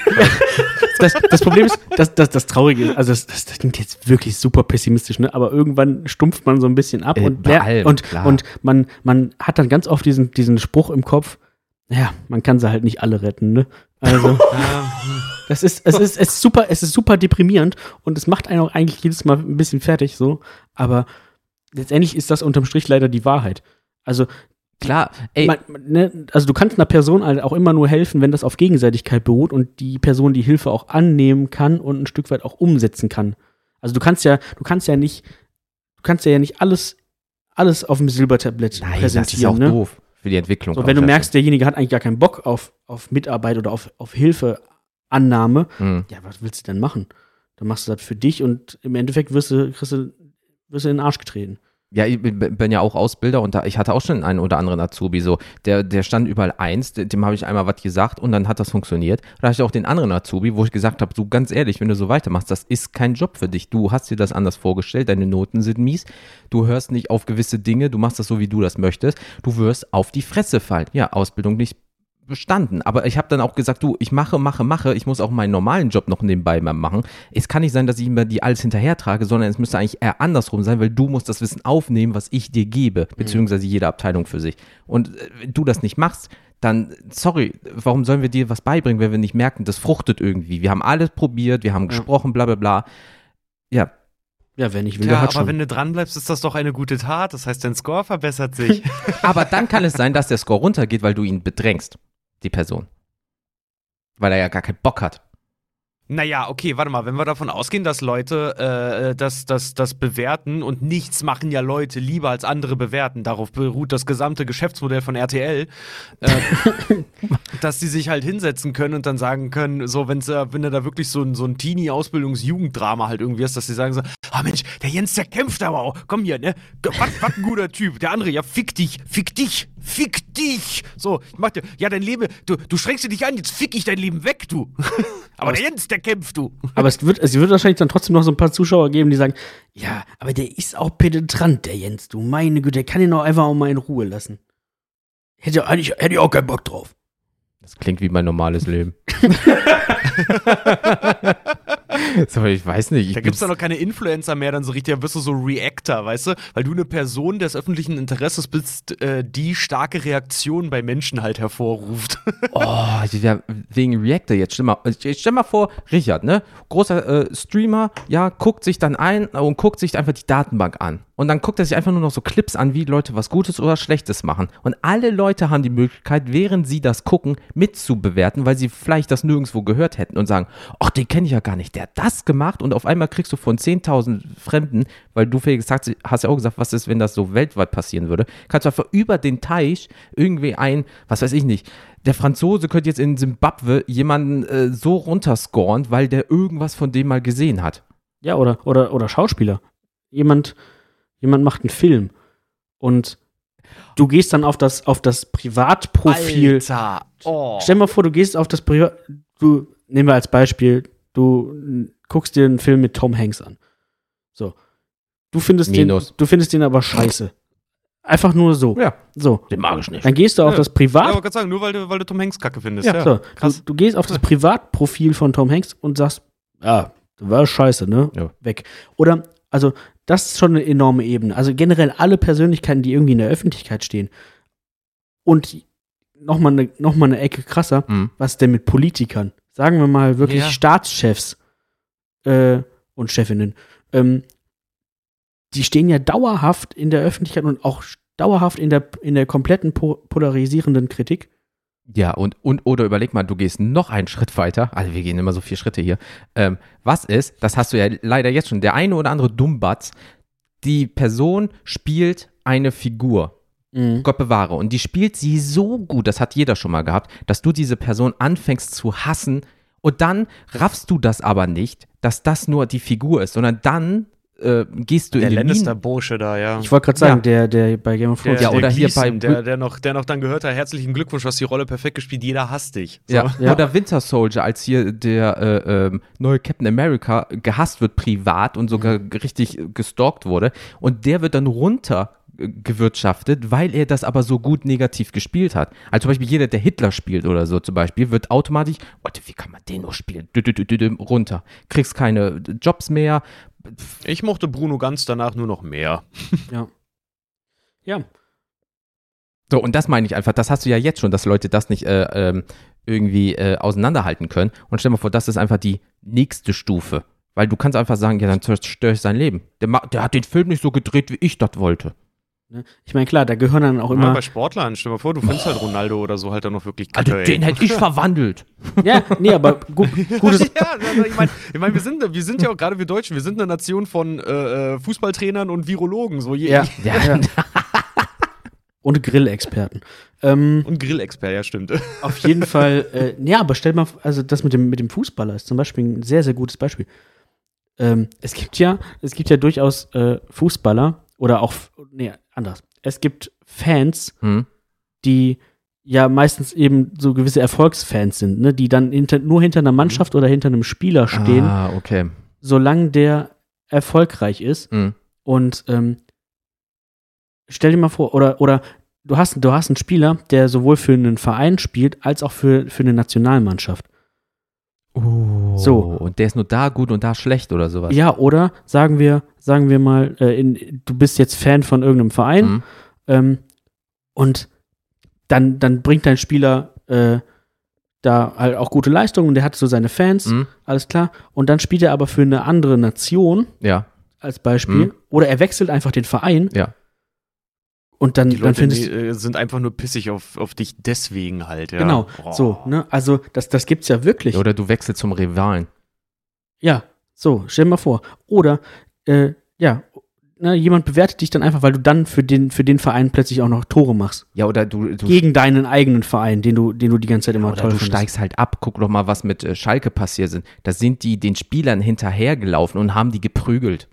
Das, das Problem ist, das, das, das Traurige ist, also das, das, das klingt jetzt wirklich super pessimistisch, ne? aber irgendwann stumpft man so ein bisschen ab Äh, und, ler- allem, und, klar. und man, man hat dann ganz oft diesen, diesen Spruch im Kopf, ja, man kann sie halt nicht alle retten, ne? Also, das ist, es ist, es ist super, es ist super deprimierend und es macht einen auch eigentlich jedes Mal ein bisschen fertig, so, aber letztendlich ist das unterm Strich leider die Wahrheit. Also, Klar, ey, man, ne, also du kannst einer Person halt auch immer nur helfen, wenn das auf Gegenseitigkeit beruht und die Person die Hilfe auch annehmen kann und ein Stück weit auch umsetzen kann. Also du kannst ja, du kannst ja nicht, du kannst ja nicht alles, alles auf dem Silbertablett nein, das ist präsentieren. auch ne? doof für die Entwicklung. So, wenn du davon. merkst, derjenige hat eigentlich gar keinen Bock auf, auf Mitarbeit oder auf, auf Hilfeannahme, Hm. ja, was willst du denn machen? Dann machst du das für dich und im Endeffekt wirst du, kriegst du, wirst du in den Arsch getreten. Ja, ich bin, ja auch Ausbilder und da, ich hatte auch schon einen oder anderen Azubi so, der, der stand überall eins, de- dem habe ich einmal was gesagt und dann hat das funktioniert. Da hatte ich auch den anderen Azubi, wo ich gesagt habe, du ganz ehrlich, wenn du so weitermachst, das ist kein Job für dich. Du hast dir das anders vorgestellt, deine Noten sind mies, du hörst nicht auf gewisse Dinge, du machst das so, wie du das möchtest, du wirst auf die Fresse fallen. Ja, Ausbildung nicht bestanden. Aber ich habe dann auch gesagt, du, ich mache, mache, mache, ich muss auch meinen normalen Job noch nebenbei mal machen. Es kann nicht sein, dass ich immer die alles hinterher trage, sondern es müsste eigentlich eher andersrum sein, weil du musst das Wissen aufnehmen, was ich dir gebe, beziehungsweise jede Abteilung für sich. Und äh, wenn du das nicht machst, dann, sorry, warum sollen wir dir was beibringen, wenn wir nicht merken, das fruchtet irgendwie. Wir haben alles probiert, wir haben gesprochen, bla bla bla. Ja, Ja, wer nicht will, Ja, hat aber schon. wenn du dranbleibst, ist das doch eine gute Tat. Das heißt, dein Score verbessert sich. aber dann kann es sein, dass der Score runtergeht, weil du ihn bedrängst, die Person. Weil er ja gar keinen Bock hat. Naja, okay, warte mal, wenn wir davon ausgehen, dass Leute äh, das, das, das bewerten und nichts machen ja Leute lieber als andere bewerten, darauf beruht das gesamte Geschäftsmodell von RTL, äh, dass die sich halt hinsetzen können und dann sagen können, so, wenn's, äh, wenn du da wirklich so ein, so ein Teenie-Ausbildungs-Jugenddrama halt irgendwie ist, dass sie sagen so, Ah Mensch, der Jens, der kämpft aber auch. Komm hier, ne? Was, was ein guter Typ. Der andere, ja, fick dich, fick dich, fick dich. So, ich mach dir, ja, dein Leben, du, du schränkst dich an, jetzt fick ich dein Leben weg, du. aber der Jens, der kämpft, du. Aber es wird, es wird wahrscheinlich dann trotzdem noch so ein paar Zuschauer geben, die sagen, ja, aber der ist auch penetrant, der Jens, du meine Güte, der kann ihn auch einfach auch mal in Ruhe lassen. Hätte eigentlich, hätte ich auch keinen Bock drauf. Das klingt wie mein normales Leben. so, ich weiß nicht. Ich Da gibt's bin's- doch noch keine Influencer mehr, dann so richtig, da wirst du so Reactor, weißt du? Weil du eine Person des öffentlichen Interesses bist, äh, die starke Reaktionen bei Menschen halt hervorruft. Oh, ja, wegen Reactor jetzt. Stell mal, jetzt stell mal vor, Richard, ne? Großer äh, Streamer, ja, guckt sich dann ein und guckt sich einfach die Datenbank an. Und dann guckt er sich einfach nur noch so Clips an, wie Leute was Gutes oder Schlechtes machen. Und alle Leute haben die Möglichkeit, während sie das gucken, mitzubewerten, weil sie vielleicht das nirgendwo gehört hätten und sagen, ach, den kenne ich ja gar nicht, der hat das gemacht und auf einmal kriegst du von 10.000 Fremden, weil du Felix hast, hast ja auch gesagt, was ist, wenn das so weltweit passieren würde, kannst du einfach über den Teich irgendwie ein, was weiß ich nicht, der Franzose könnte jetzt in Simbabwe jemanden äh, so runterscoren, weil der irgendwas von dem mal gesehen hat. Ja, oder, oder, oder Schauspieler. Jemand, jemand macht einen Film und du gehst dann auf das, auf das Privatprofil. Alter. Oh. Stell dir mal vor, du gehst auf das Privat. Du, nehmen wir als Beispiel, du guckst dir einen Film mit Tom Hanks an. So. Du findest, den, du findest den aber scheiße. Einfach nur so. Ja. So. Den mag ich nicht. Dann gehst du auf Ja. das Ja, Privat. aber gerade sagen, nur weil du, weil du Tom Hanks kacke findest. Ja, Ja, so. Du, krass. du gehst auf das Privatprofil von Tom Hanks und sagst, ja, das war scheiße, ne? Ja. Weg. Oder, also, das ist schon eine enorme Ebene. Also generell alle Persönlichkeiten, die irgendwie in der Öffentlichkeit stehen. Und nochmal eine, noch mal eine Ecke krasser, Mhm. was ist denn mit Politikern? Sagen wir mal wirklich Ja. Staatschefs äh, und Chefinnen. Ähm, die stehen ja dauerhaft in der Öffentlichkeit und auch dauerhaft in der, in der kompletten po polarisierenden Kritik. Ja, und, und oder überleg mal, du gehst noch einen Schritt weiter. Also wir gehen immer so vier Schritte hier. Ähm, was ist, das hast du ja leider jetzt schon, der eine oder andere Dummbatz, die Person spielt eine Figur. Gott bewahre. Und die spielt sie so gut, das hat jeder schon mal gehabt, dass du diese Person anfängst zu hassen und dann raffst du das aber nicht, dass das nur die Figur ist, sondern dann äh, gehst du Der in den Lannister-Bursche da, ja. Ich wollte gerade sagen, Ja. der, der bei Game of Der, Thrones. Ja, der oder hier Gleason, bei- der, der, noch, der noch dann gehört hat, herzlichen Glückwunsch, du hast die Rolle perfekt gespielt, jeder hasst dich. So. Ja. Ja. oder Winter Soldier, als hier der äh, ähm, neue Captain America gehasst wird privat und sogar Mhm. richtig gestalkt wurde. Und der wird dann runter äh, gewirtschaftet, weil er das aber so gut negativ gespielt hat. Also zum Beispiel jeder, der Hitler spielt oder so zum Beispiel, wird automatisch, Warte, wie kann man den nur spielen? Dü, dü, dü, dü, dü, runter. Kriegst keine Jobs mehr. Ich mochte Bruno ganz danach nur noch mehr. Ja. Ja. So, und das meine ich einfach, das hast du ja jetzt schon, dass Leute das nicht äh, ähm, irgendwie äh, auseinanderhalten können. Und stell dir mal vor, das ist einfach die nächste Stufe. Weil du kannst einfach sagen, ja, dann zerstöre ich sein Leben. Der, der hat den Film nicht so gedreht, wie ich das wollte. Ne? Ich meine, klar, da gehören dann auch immer. bei Sportlern, stell dir mal vor, du findest halt Ronaldo oder so halt dann noch wirklich Also kacke, ey. den hätte ich verwandelt. Ja, nee, aber gut, gutes. ja, also ich meine, ich mein, wir, sind, wir sind ja auch gerade wir Deutschen, wir sind eine Nation von äh, äh, Fußballtrainern und Virologen, so je, Ja, Ja. ja. Und Grillexperten. Ähm, und Grillexpert, ja, stimmt. auf jeden Fall, äh, ja, aber stell mal, also das mit dem, mit dem Fußballer ist zum Beispiel ein sehr, sehr gutes Beispiel. Ähm, es gibt ja, es gibt ja durchaus äh, Fußballer oder auch, nee, anders. Es gibt Fans, Hm? die ja meistens eben so gewisse Erfolgsfans sind, ne, die dann hinter, nur hinter einer Mannschaft oder hinter einem Spieler stehen, Ah, okay. solange der erfolgreich ist. Hm. Und ähm, stell dir mal vor, oder, oder du hast, du hast einen Spieler, der sowohl für einen Verein spielt, als auch für, für eine Nationalmannschaft. Oh, So. Und der ist nur da gut und da schlecht oder sowas. Ja, oder sagen wir, sagen wir mal, äh, in, du bist jetzt Fan von irgendeinem Verein Hm? ähm, und dann, dann bringt dein Spieler äh, da halt auch gute Leistungen und der hat so seine Fans, Hm? alles klar. Und dann spielt er aber für eine andere Nation Ja, als Beispiel. Mhm. Oder er wechselt einfach den Verein ja. Und dann, Die dann Leute findest die, äh, sind einfach nur pissig auf, auf dich deswegen halt, ja. Genau, Oh. so, ne? Also, das, das gibt's ja wirklich. Oder du wechselst zum Rivalen. Ja, so, stell dir mal vor. Oder, äh, ja, ne, jemand bewertet dich dann einfach, weil du dann für den, für den Verein plötzlich auch noch Tore machst. Ja, oder du, du Gegen deinen eigenen Verein, den du, den du die ganze Zeit immer Oder toll du findest. steigst halt ab, guck doch mal, was mit äh, Schalke passiert sind. Da sind die den Spielern hinterhergelaufen und haben die geprügelt.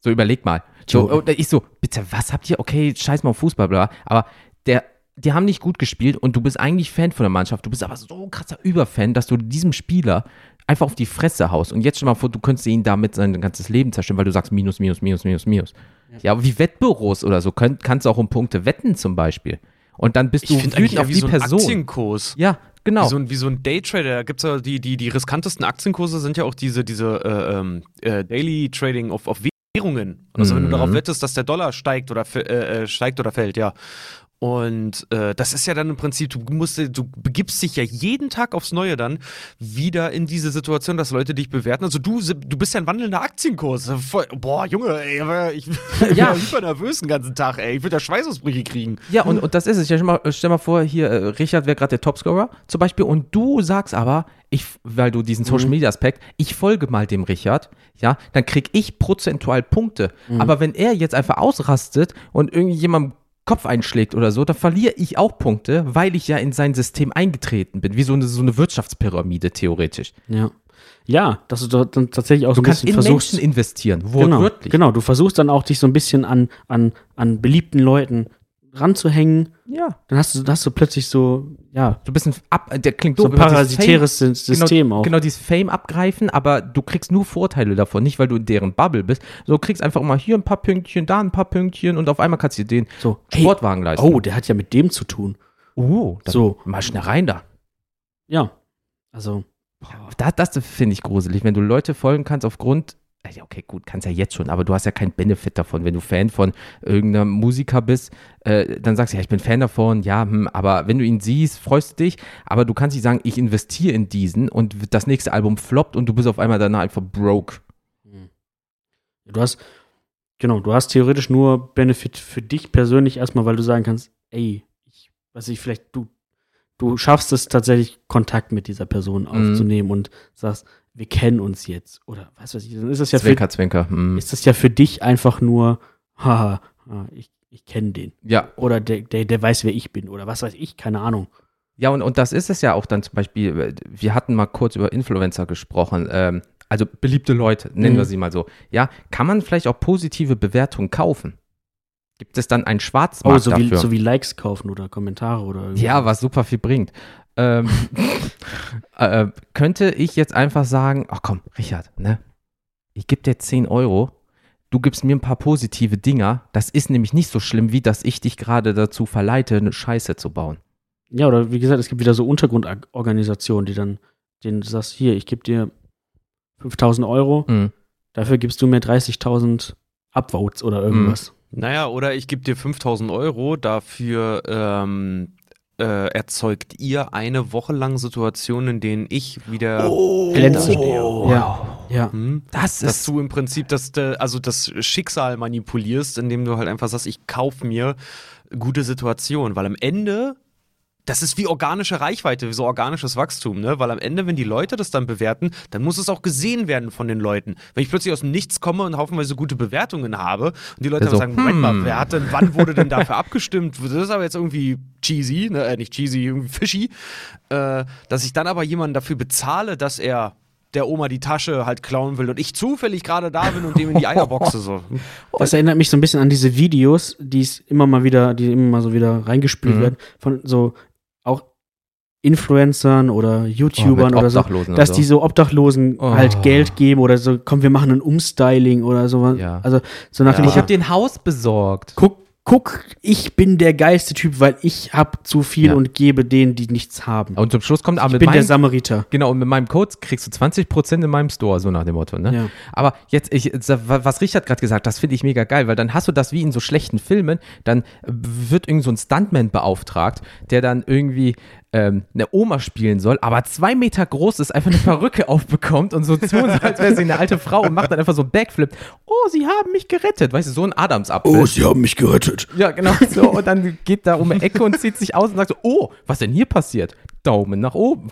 So, überleg mal. So, und ich so, bitte, was habt ihr? Okay, scheiß mal auf Fußball, bla. Aber der, die haben nicht gut gespielt und du bist eigentlich Fan von der Mannschaft. Du bist aber so ein krasser Überfan, dass du diesem Spieler einfach auf die Fresse haust. Und jetzt stell mal vor, du könntest ihn damit sein ganzes Leben zerstören, weil du sagst Minus, Minus, Minus, Minus, Minus. Ja, aber wie Wettbüros oder so, könnt, kannst du auch um Punkte wetten zum Beispiel. Und dann bist du wütend auf wie die so ein Person. Aktienkurs. Ja, genau. Wie so ein, wie so ein Daytrader. Da gibt es ja die, die, die riskantesten Aktienkurse sind ja auch diese, diese äh, ähm, äh, Daily Trading auf, auf Währungen. Also wenn du Mhm. darauf wettest, dass der Dollar steigt oder äh, äh, steigt oder fällt, ja. Und äh, das ist ja dann im Prinzip, du musst, du begibst dich ja jeden Tag aufs Neue dann wieder in diese Situation, dass Leute dich bewerten. Also du, du bist ja ein wandelnder Aktienkurs. Voll, boah, Junge, ey, ich bin Ja. hyper nervös den ganzen Tag, ey. Ich würde da Schweißausbrüche kriegen. Ja, und, und das ist es. Ja, stell, mal, stell mal vor, hier, äh, Richard wäre gerade der Topscorer zum Beispiel und du sagst aber, ich, weil du diesen Social Media Aspekt, ich folge mal dem Richard, ja, dann krieg ich prozentual Punkte. Aber wenn er jetzt einfach ausrastet und irgendjemandem Kopf einschlägt oder so, dann verliere ich auch Punkte, weil ich ja in sein System eingetreten bin. Wie so eine, so eine Wirtschaftspyramide theoretisch. Ja. Ja, dass du dann tatsächlich auch so Du ein kannst bisschen in versuchst. Menschen investieren, genau, wortwörtlich. genau, du versuchst dann auch dich so ein bisschen an, an, an beliebten Leuten ranzuhängen. Ja. Dann hast du, dann hast du plötzlich so, ja, So ein bisschen ab, der klingt so doof, ein parasitäres Sy- System genau, auch. Genau, dieses Fame abgreifen, aber du kriegst nur Vorteile davon, nicht weil du in deren Bubble bist. So du kriegst einfach mal hier ein paar Pünktchen, da ein paar Pünktchen und auf einmal kannst du dir den So, hey, Sportwagen leisten. oh, der hat ja mit dem zu tun. oh So. mal schnell rein da. Ja. Also, Das, das finde ich gruselig, wenn du Leute folgen kannst aufgrund ja, okay, gut, kannst ja jetzt schon, aber du hast ja keinen Benefit davon. Wenn du Fan von irgendeinem Musiker bist, äh, dann sagst du, ja, ich bin Fan davon, ja, hm, aber wenn du ihn siehst, freust du dich, aber du kannst nicht sagen, ich investiere in diesen und das nächste Album floppt und du bist auf einmal danach einfach broke. du hast, genau, du hast theoretisch nur Benefit für dich persönlich erstmal, weil du sagen kannst, ey, ich, weiß ich, vielleicht du, du schaffst es tatsächlich, Kontakt mit dieser Person Mhm. aufzunehmen und sagst, wir kennen uns jetzt. Oder was weiß ich, dann ist das ja für, Zwinker, Zwinker. hm. ist das ja für dich einfach nur, haha, ah, ich, ich kenne den. Ja, Oder der, der, der weiß, wer ich bin. Oder was weiß ich, keine Ahnung. Ja, und, und das ist es ja auch dann zum Beispiel, äh, wir hatten mal kurz über Influencer gesprochen, ähm, also beliebte Leute, nennen Mhm. wir sie mal so. Ja, kann man vielleicht auch positive Bewertungen kaufen? Gibt es dann einen Oh, Schwarzmarkt so wie, dafür? so wie Likes kaufen oder Kommentare oder irgendwie. ja, was super viel bringt. Ähm, äh, könnte ich jetzt einfach sagen, ach komm, Richard, ne? Ich gebe dir 10 Euro, du gibst mir ein paar positive Dinger. Das ist nämlich nicht so schlimm, wie dass ich dich gerade dazu verleite, eine Scheiße zu bauen. Ja, oder wie gesagt, es gibt wieder so Untergrundorganisationen, die dann, denen du sagst, hier, ich gebe dir 5000 Euro, Mhm. dafür gibst du mir 30.000 Upvotes oder irgendwas. Naja, oder ich gebe dir 5000 Euro, dafür ähm, äh, erzeugt ihr eine Woche lang Situationen, in denen ich wieder Glänze. Oh, Ja. Ja. Hm? Das dass ist du im Prinzip das, äh, also das Schicksal manipulierst, indem du halt einfach sagst, ich kaufe mir gute Situationen, weil am Ende das ist wie organische Reichweite, wie so organisches Wachstum, ne? Weil am Ende, wenn die Leute das dann bewerten, dann muss es auch gesehen werden von den Leuten. Wenn ich plötzlich aus dem Nichts komme und haufenweise gute Bewertungen habe und die Leute Also, dann sagen, Moment mal, hm. wer hat denn, wann wurde denn dafür abgestimmt? Das ist aber jetzt irgendwie cheesy, ne? Äh, nicht cheesy, irgendwie fishy. Äh, dass ich dann aber jemanden dafür bezahle, dass er der Oma die Tasche halt klauen will und ich zufällig gerade da bin und dem in die Eier boxe so. Das erinnert mich so ein bisschen an diese Videos, die es immer mal wieder, die immer mal so wieder reingespült Mhm. werden, von so Influencern oder YouTubern Oh, oder so, dass und die so Obdachlosen Oh. halt Geld geben oder so, komm, wir machen ein Umstyling oder so. Ja. Also so nach dem Ich habe den Haus besorgt. guck, guck, ich bin der geilste Typ, weil ich hab zu viel Ja. und gebe denen, die nichts haben. Und zum Schluss kommt aber ich mit bin der meinem, Samariter. genau, und mit meinem Code kriegst du 20% in meinem Store, so nach dem Motto, ne? Ja. Aber jetzt, ich, was Richard gerade gesagt hat, das finde ich mega geil, weil dann hast du das wie in so schlechten Filmen, dann wird irgend so ein Stuntman beauftragt, der dann irgendwie ähm, eine Oma spielen soll, aber zwei Meter groß ist, einfach eine Perücke aufbekommt und so tun, so, als wäre sie eine alte Frau und macht dann einfach so einen Backflip. Oh, sie haben mich gerettet. Weißt du, so ein Adamsapfel. sie haben mich gerettet. Ja, genau so. Und dann geht da um die Ecke und zieht sich aus und sagt so, oh, was denn hier passiert? Daumen nach oben.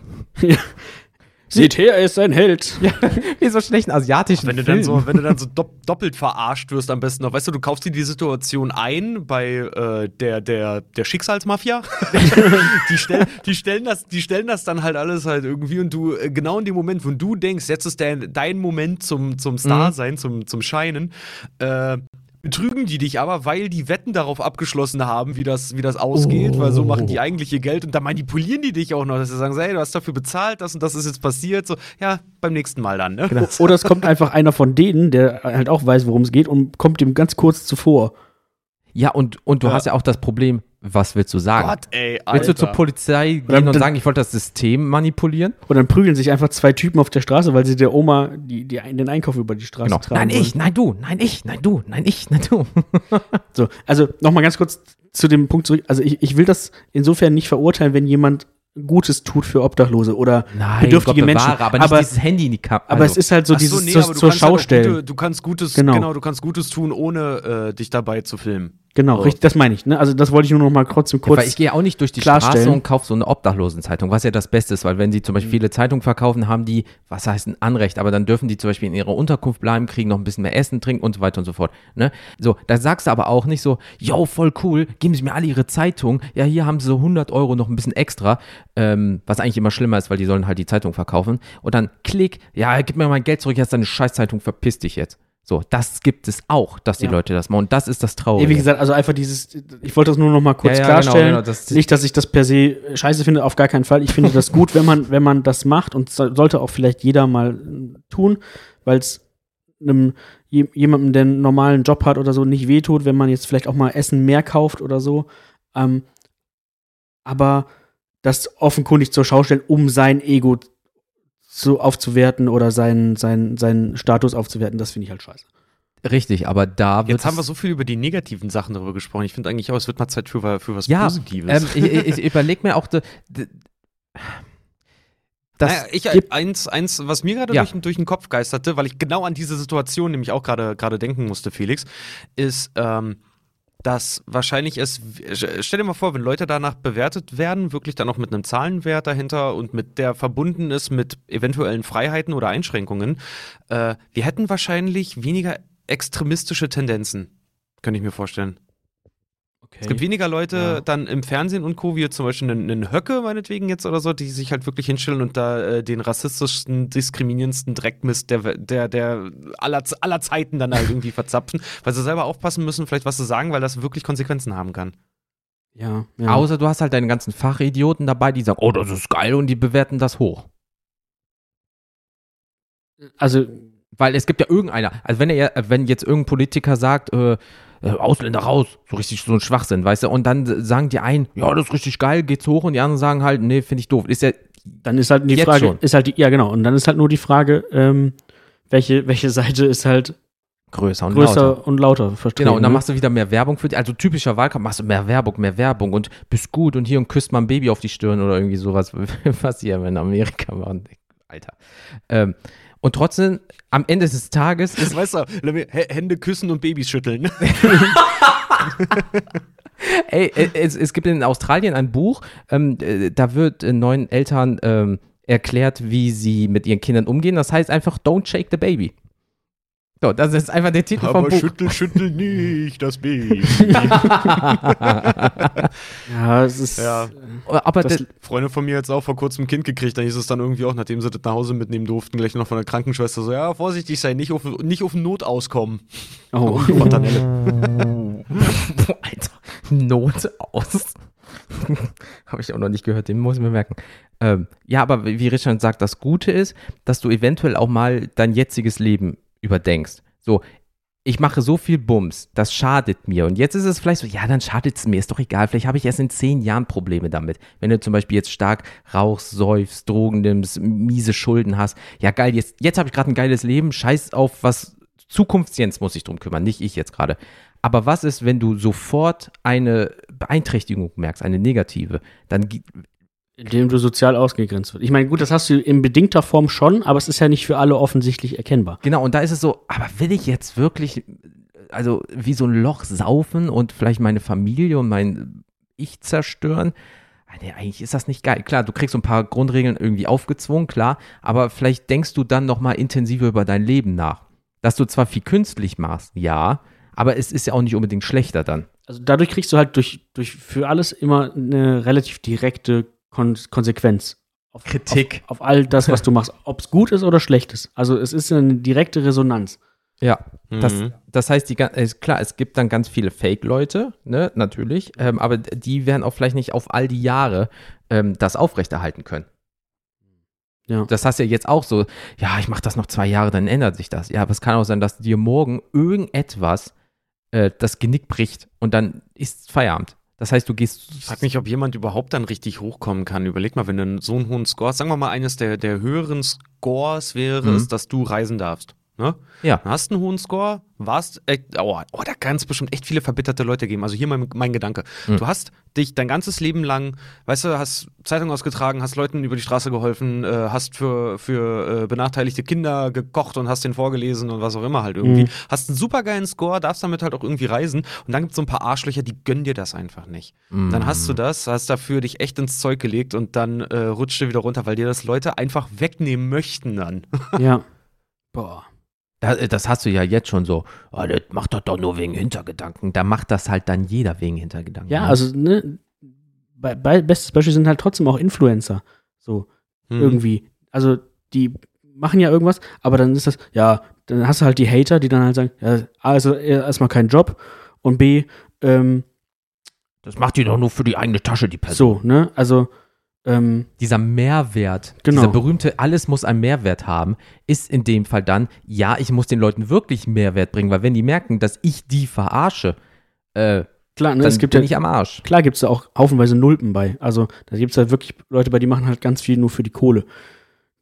Seht her, er ist ein Held. Ja, wie so schlechten asiatischen Wenn du, dann so, wenn du dann so dopp doppelt verarscht wirst, am besten noch, weißt du, du kaufst dir die Situation ein bei äh, der, der, der Schicksalsmafia. die, stell, die, stellen das, die stellen das dann halt alles halt irgendwie und du, äh, genau in dem Moment, wo du denkst, jetzt ist der, dein Moment zum, zum Star sein, zum, zum Scheinen, äh, betrügen die dich aber, weil die Wetten darauf abgeschlossen haben, wie das, wie das ausgeht, weil so machen die eigentlich ihr Geld und dann manipulieren die dich auch noch, dass sie sagen, hey, du hast dafür bezahlt, das und das ist jetzt passiert, so, ja, beim nächsten Mal dann, ne? Genau. Oder es kommt einfach einer von denen, der halt auch weiß, worum es geht und kommt dem ganz kurz zuvor. ja, und, und du Ja. hast ja auch das Problem, was willst du sagen? Gott, ey, willst du zur Alter. Polizei gehen Dann- und sagen, ich wollte das System manipulieren? Und dann prügeln sich einfach zwei Typen auf der Straße, weil sie der Oma die, die, den Einkauf über die Straße Genau. tragen Nein, wollen. ich, nein, du, nein, ich, nein, du, nein, ich, nein, du. So, also nochmal ganz kurz zu dem Punkt zurück. Also ich, ich will das insofern nicht verurteilen, wenn jemand Gutes tut für Obdachlose oder bedürftige Gott Menschen. bewahre, aber nicht aber, dieses Handy in die Kappe. aber es ist halt so Ach dieses nee, zur, zur kannst halt Schaustellen. Gute, du kannst Gutes, Genau. genau. du kannst Gutes tun, ohne äh, dich dabei zu filmen. Genau, So. richtig, das meine ich. Ne? Also das wollte ich nur noch mal trotzdem kurz. weil ich gehe auch nicht durch die Straße und kaufe so eine Obdachlosenzeitung, was ja das Beste ist, weil wenn sie zum Beispiel viele Zeitungen verkaufen, haben die, was heißt ein Anrecht, aber dann dürfen die zum Beispiel in ihrer Unterkunft bleiben, kriegen noch ein bisschen mehr Essen, trinken und so weiter und so fort. Ne? So, da sagst du aber auch nicht so, yo, voll cool, geben Sie mir alle Ihre Zeitung, ja, hier haben Sie so 100 Euro noch ein bisschen extra, ähm, was eigentlich immer schlimmer ist, weil die sollen halt die Zeitung verkaufen und dann klick, ja, gib mir mein Geld zurück, jetzt deine Scheißzeitung, verpiss dich jetzt. So, das gibt es auch, dass die Ja. Leute das machen und das ist das Traurige. Wie gesagt, also einfach dieses, ich wollte das nur noch mal kurz Ja, ja, genau, klarstellen. genau, das- nicht, dass ich das per se scheiße finde, auf gar keinen Fall. Ich finde das gut, wenn man, wenn man das macht und so- sollte auch vielleicht jeder mal äh, tun, weil es einem je- jemandem, der einen normalen Job hat oder so, nicht wehtut, wenn man jetzt vielleicht auch mal Essen mehr kauft oder so. Ähm, aber das offenkundig zur Schau stellen, um sein Ego zu, aufzuwerten oder seinen, seinen, seinen Status aufzuwerten, das finde ich halt scheiße. Richtig, aber da wird Jetzt haben wir so viel über die negativen Sachen darüber gesprochen. Ich finde eigentlich auch, es wird mal Zeit für, für was ja, Positives. ähm, ich, ich, überlege mir auch, de, naja, ich, eins, eins, was mir gerade Ja. durch, durch den Kopf geisterte, weil ich genau an diese Situation nämlich auch gerade gerade denken musste, Felix, ist, ähm, dass wahrscheinlich es, stell dir mal vor, wenn Leute danach bewertet werden, wirklich dann auch mit einem Zahlenwert dahinter und mit der verbunden ist mit eventuellen Freiheiten oder Einschränkungen, äh, wir hätten wahrscheinlich weniger extremistische Tendenzen, könnte ich mir vorstellen. Es gibt weniger Leute Ja. dann im Fernsehen und Co., wie zum Beispiel einen, einen Höcke, meinetwegen jetzt oder so, die sich halt wirklich hinstellen und da äh, den rassistischsten, diskriminierendsten Dreckmist der, der, der aller, aller Zeiten dann halt irgendwie verzapfen, weil sie selber aufpassen müssen, vielleicht was zu sagen, weil das wirklich Konsequenzen haben kann. Ja, ja. Außer du hast halt deine ganzen Fachidioten dabei, die sagen, oh, das ist geil und die bewerten das hoch. also Weil es gibt ja irgendeiner, also wenn er, wenn jetzt irgendein Politiker sagt, äh, Ausländer raus, so richtig so ein Schwachsinn, weißt du, und dann sagen die einen, ja, das ist richtig geil, geht's hoch, und die anderen sagen halt, nee, finde ich doof. Ist ja, dann ist halt die Frage, schon. ist halt die, ja genau, und dann ist halt nur die Frage, ähm, welche, welche Seite ist halt größer und größer lauter. und lauter vertreten. Genau, und dann ne? machst du wieder mehr Werbung für die, also typischer Wahlkampf, machst du mehr Werbung, mehr Werbung und bist gut und hier und küsst mal ein Baby auf die Stirn oder irgendwie sowas, was hier in Amerika machen. Alter. Ähm, und trotzdem, am Ende des Tages ist Weißt du, Hände küssen und Babys schütteln. Ey, äh, es, es gibt in Australien ein Buch, ähm, äh, da wird äh, neuen Eltern ähm, erklärt, wie sie mit ihren Kindern umgehen. Das heißt einfach, don't shake the baby. So, das ist einfach der Titel vom Buch. schüttel, schüttel nicht das Baby. Ja, es ist. Ja. Aber Das- Freunde von mir jetzt auch vor kurzem ein Kind gekriegt, dann hieß es dann irgendwie auch, nachdem sie das nach Hause mitnehmen durften, gleich noch von der Krankenschwester so, ja, vorsichtig sein, nicht auf, nicht auf Not auskommen. Oh. Fontanelle. Alter, Not aus. Habe ich auch noch nicht gehört, den muss ich mir merken. Ähm, ja, aber wie Richard sagt, das Gute ist, dass du eventuell auch mal dein jetziges Leben überdenkst. So, ich mache so viel Bums, das schadet mir. Und jetzt ist es vielleicht so, ja, dann schadet es mir, ist doch egal. Vielleicht habe ich erst in zehn Jahren Probleme damit. Wenn du zum Beispiel jetzt stark rauchst, säufst, Drogen nimmst, miese Schulden hast. Ja, geil, jetzt, jetzt habe ich gerade ein geiles Leben, scheiß auf was, Zukunftsjens muss sich drum kümmern, nicht ich jetzt gerade. Aber was ist, wenn du sofort eine Beeinträchtigung merkst, eine negative? Dann Indem du sozial ausgegrenzt wird. Ich meine, gut, das hast du in bedingter Form schon, aber es ist ja nicht für alle offensichtlich erkennbar. genau, und da ist es so, aber will ich jetzt wirklich, also wie so ein Loch saufen und vielleicht meine Familie und mein Ich zerstören? nee, eigentlich ist das nicht geil. Klar, du kriegst so ein paar Grundregeln irgendwie aufgezwungen, klar, aber vielleicht denkst du dann noch mal intensiver über dein Leben nach. Dass du zwar viel künstlich machst, ja, aber es ist ja auch nicht unbedingt schlechter dann. Also dadurch kriegst du halt durch, durch für alles immer eine relativ direkte Kon Konsequenz. Auf, Kritik. Auf, auf all das, was du machst. Ob es gut ist oder schlecht ist. Also es ist eine direkte Resonanz. Ja, das, Mhm. das heißt, die, klar, es gibt dann ganz viele Fake-Leute, ne, natürlich, ähm, aber die werden auch vielleicht nicht auf all die Jahre ähm, das aufrechterhalten können. Ja. Das hast du ja jetzt auch so, ja, ich mache das noch zwei Jahre, dann ändert sich das. Ja, aber es kann auch sein, dass dir morgen irgendetwas äh, das Genick bricht und dann ist Feierabend. Das heißt, du gehst. Ich frag mich, ob jemand überhaupt dann richtig hochkommen kann. Überleg mal, wenn du so einen hohen Score hast, sagen wir mal, eines der, der höheren Scores wäre Mhm. es, dass du reisen darfst. Ne? Ja. Du hast einen hohen Score, warst, echt, oh, oh, da kann es bestimmt echt viele verbitterte Leute geben. Also hier mein, mein Gedanke. Mhm. Du hast dich dein ganzes Leben lang, weißt du, hast Zeitung ausgetragen, hast Leuten über die Straße geholfen, äh, hast für, für äh, benachteiligte Kinder gekocht und hast den vorgelesen und was auch immer halt irgendwie. Mhm. Hast einen supergeilen Score, darfst damit halt auch irgendwie reisen und dann gibt es so ein paar Arschlöcher, die gönnen dir das einfach nicht. Mhm. Dann hast du das, hast dafür dich echt ins Zeug gelegt und dann äh, rutscht du wieder runter, weil dir das Leute einfach wegnehmen möchten dann. Ja. Boah. Da- Das hast du ja jetzt schon so, oh, das macht das doch nur wegen Hintergedanken. Da macht das halt dann jeder wegen Hintergedanken. Ja, ne? also, ne, bei, bei, bestes Beispiel sind halt trotzdem auch Influencer. So, Hm. irgendwie. Also, die machen ja irgendwas, aber dann ist das, ja, dann hast du halt die Hater, die dann halt sagen, ja, also erstmal kein Job und B, ähm, Das macht die doch nur für die eigene Tasche, die Person. so, ne, also, ähm, Dieser Mehrwert, Genau. dieser berühmte, alles muss einen Mehrwert haben, ist in dem Fall dann, ja, ich muss den Leuten wirklich Mehrwert bringen, weil wenn die merken, dass ich die verarsche, äh, klar, ne, dann es gibt bin ja, ich am Arsch. klar gibt es da auch haufenweise Nulpen bei. Also, da gibt es halt wirklich Leute bei, die machen halt ganz viel nur für die Kohle.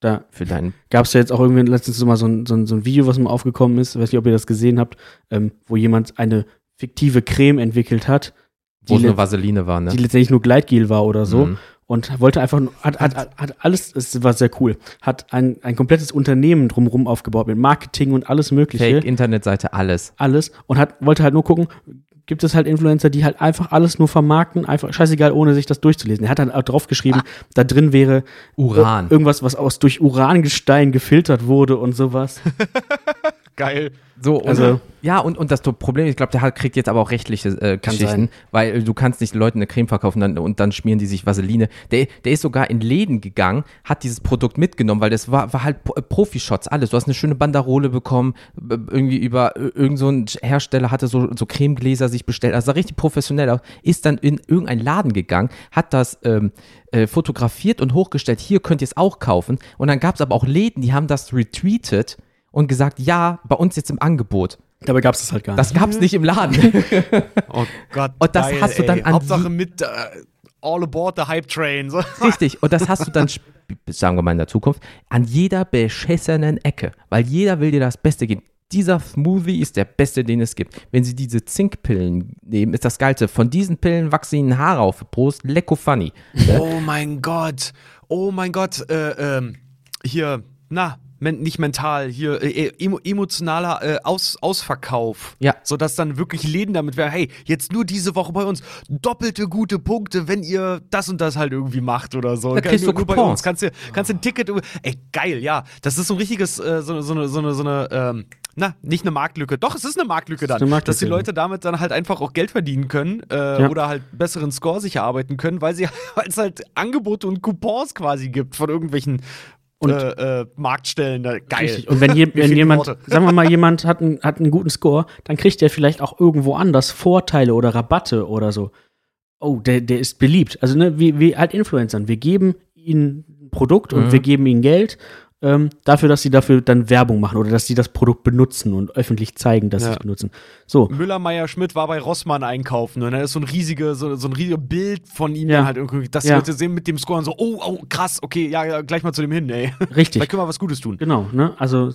Da Für deinen, gab es ja jetzt auch irgendwie letztens mal so ein, so, ein, so ein Video, was mal aufgekommen ist, weiß nicht, ob ihr das gesehen habt, ähm, wo jemand eine fiktive Creme entwickelt hat, wo es die, nur Vaseline war, ne? die letztendlich nur Gleitgel war oder so. Mhm. Und wollte einfach, nur- hat, hat, hat, alles, es war sehr cool, hat ein, ein komplettes Unternehmen drumherum aufgebaut mit Marketing und alles Mögliche. Fake, Internetseite, alles. alles und hat, wollte halt nur gucken, gibt es halt Influencer, die halt einfach alles nur vermarkten, einfach scheißegal, ohne sich das durchzulesen. Er hat dann auch drauf geschrieben, da drin wäre Uran. ir- irgendwas, was aus durch Urangestein gefiltert wurde und sowas. Geil. So, und, Also- ja, und, und das Problem, ich glaube, der hat, kriegt jetzt aber auch rechtliche äh, Geschichten, sein. weil äh, du kannst nicht Leuten eine Creme verkaufen dann, und dann schmieren die sich Vaseline. Der, der ist sogar in Läden gegangen, hat dieses Produkt mitgenommen, weil das war, war halt äh, Profi-Shots, alles. Du hast eine schöne Banderole bekommen, irgendwie über äh, irgend so ein Hersteller hatte so, so Cremegläser sich bestellt, also sah richtig professionell aus, ist dann in irgendeinen Laden gegangen, hat das ähm, äh, fotografiert und hochgestellt, hier könnt ihr es auch kaufen. Und dann gab es aber auch Läden, die haben das retweetet und gesagt, ja, bei uns jetzt im Angebot. Dabei gab es das halt gar Das nicht. gab's nicht im Laden. Oh Gott. Und das hast du dann ey. an Hauptsache mit äh, All Aboard the Hype Train. So. Richtig. Und das hast du dann, sagen wir mal in der Zukunft, an jeder beschissenen Ecke. Weil jeder will dir das Beste geben. Dieser Smoothie ist der beste, den es gibt. Wenn sie diese Zinkpillen nehmen, ist das Geilste. Von diesen Pillen wachsen ihnen Haare auf. Prost, lecko funny. Oh mein Gott. Oh mein Gott. Äh, ähm, hier, na, men nicht mental, hier äh, emo emotionaler äh, Aus Ausverkauf. Ja. Sodass dann wirklich Läden damit wären, hey, jetzt nur diese Woche bei uns doppelte gute Punkte, wenn ihr das und das halt irgendwie macht oder so. Da kriegst du nur, nur bei Coupons. uns. Kannst du kannst ein Ticket, ey, geil, ja. Das ist so ein richtiges, äh, so, so eine, so eine, so eine, ähm, na, nicht eine Marktlücke. Doch, es ist eine Marktlücke dann. eine Marktlücke, dass die. Leute damit dann halt einfach auch Geld verdienen können äh, Ja. oder halt besseren Score sich erarbeiten können, weil sie weil es halt Angebote und Coupons quasi gibt von irgendwelchen Und- äh, äh, Marktstellen. Da, geil. Richtig. Und wenn, je, wenn jemand, Worte. sagen wir mal, jemand hat einen, hat einen guten Score, dann kriegt der vielleicht auch irgendwo anders Vorteile oder Rabatte oder so. Oh, der, der ist beliebt. Also, ne, wie, wie halt Influencern. Wir geben ihnen ein Produkt und Mhm. wir geben ihnen Geld ähm, dafür, dass sie dafür dann Werbung machen oder dass sie das Produkt benutzen und öffentlich zeigen, dass sie Ja. es benutzen. So, Müller Meier Schmidt war bei Rossmann einkaufen und da ist so ein riesige, so, so ein riesiges Bild von ihm Ja. halt irgendwie, dass die Ja. Leute sehen mit dem Score und so, oh, oh, krass, okay, ja, gleich mal zu dem hin, ey. richtig. Vielleicht können wir was Gutes tun. Genau, ne? Also,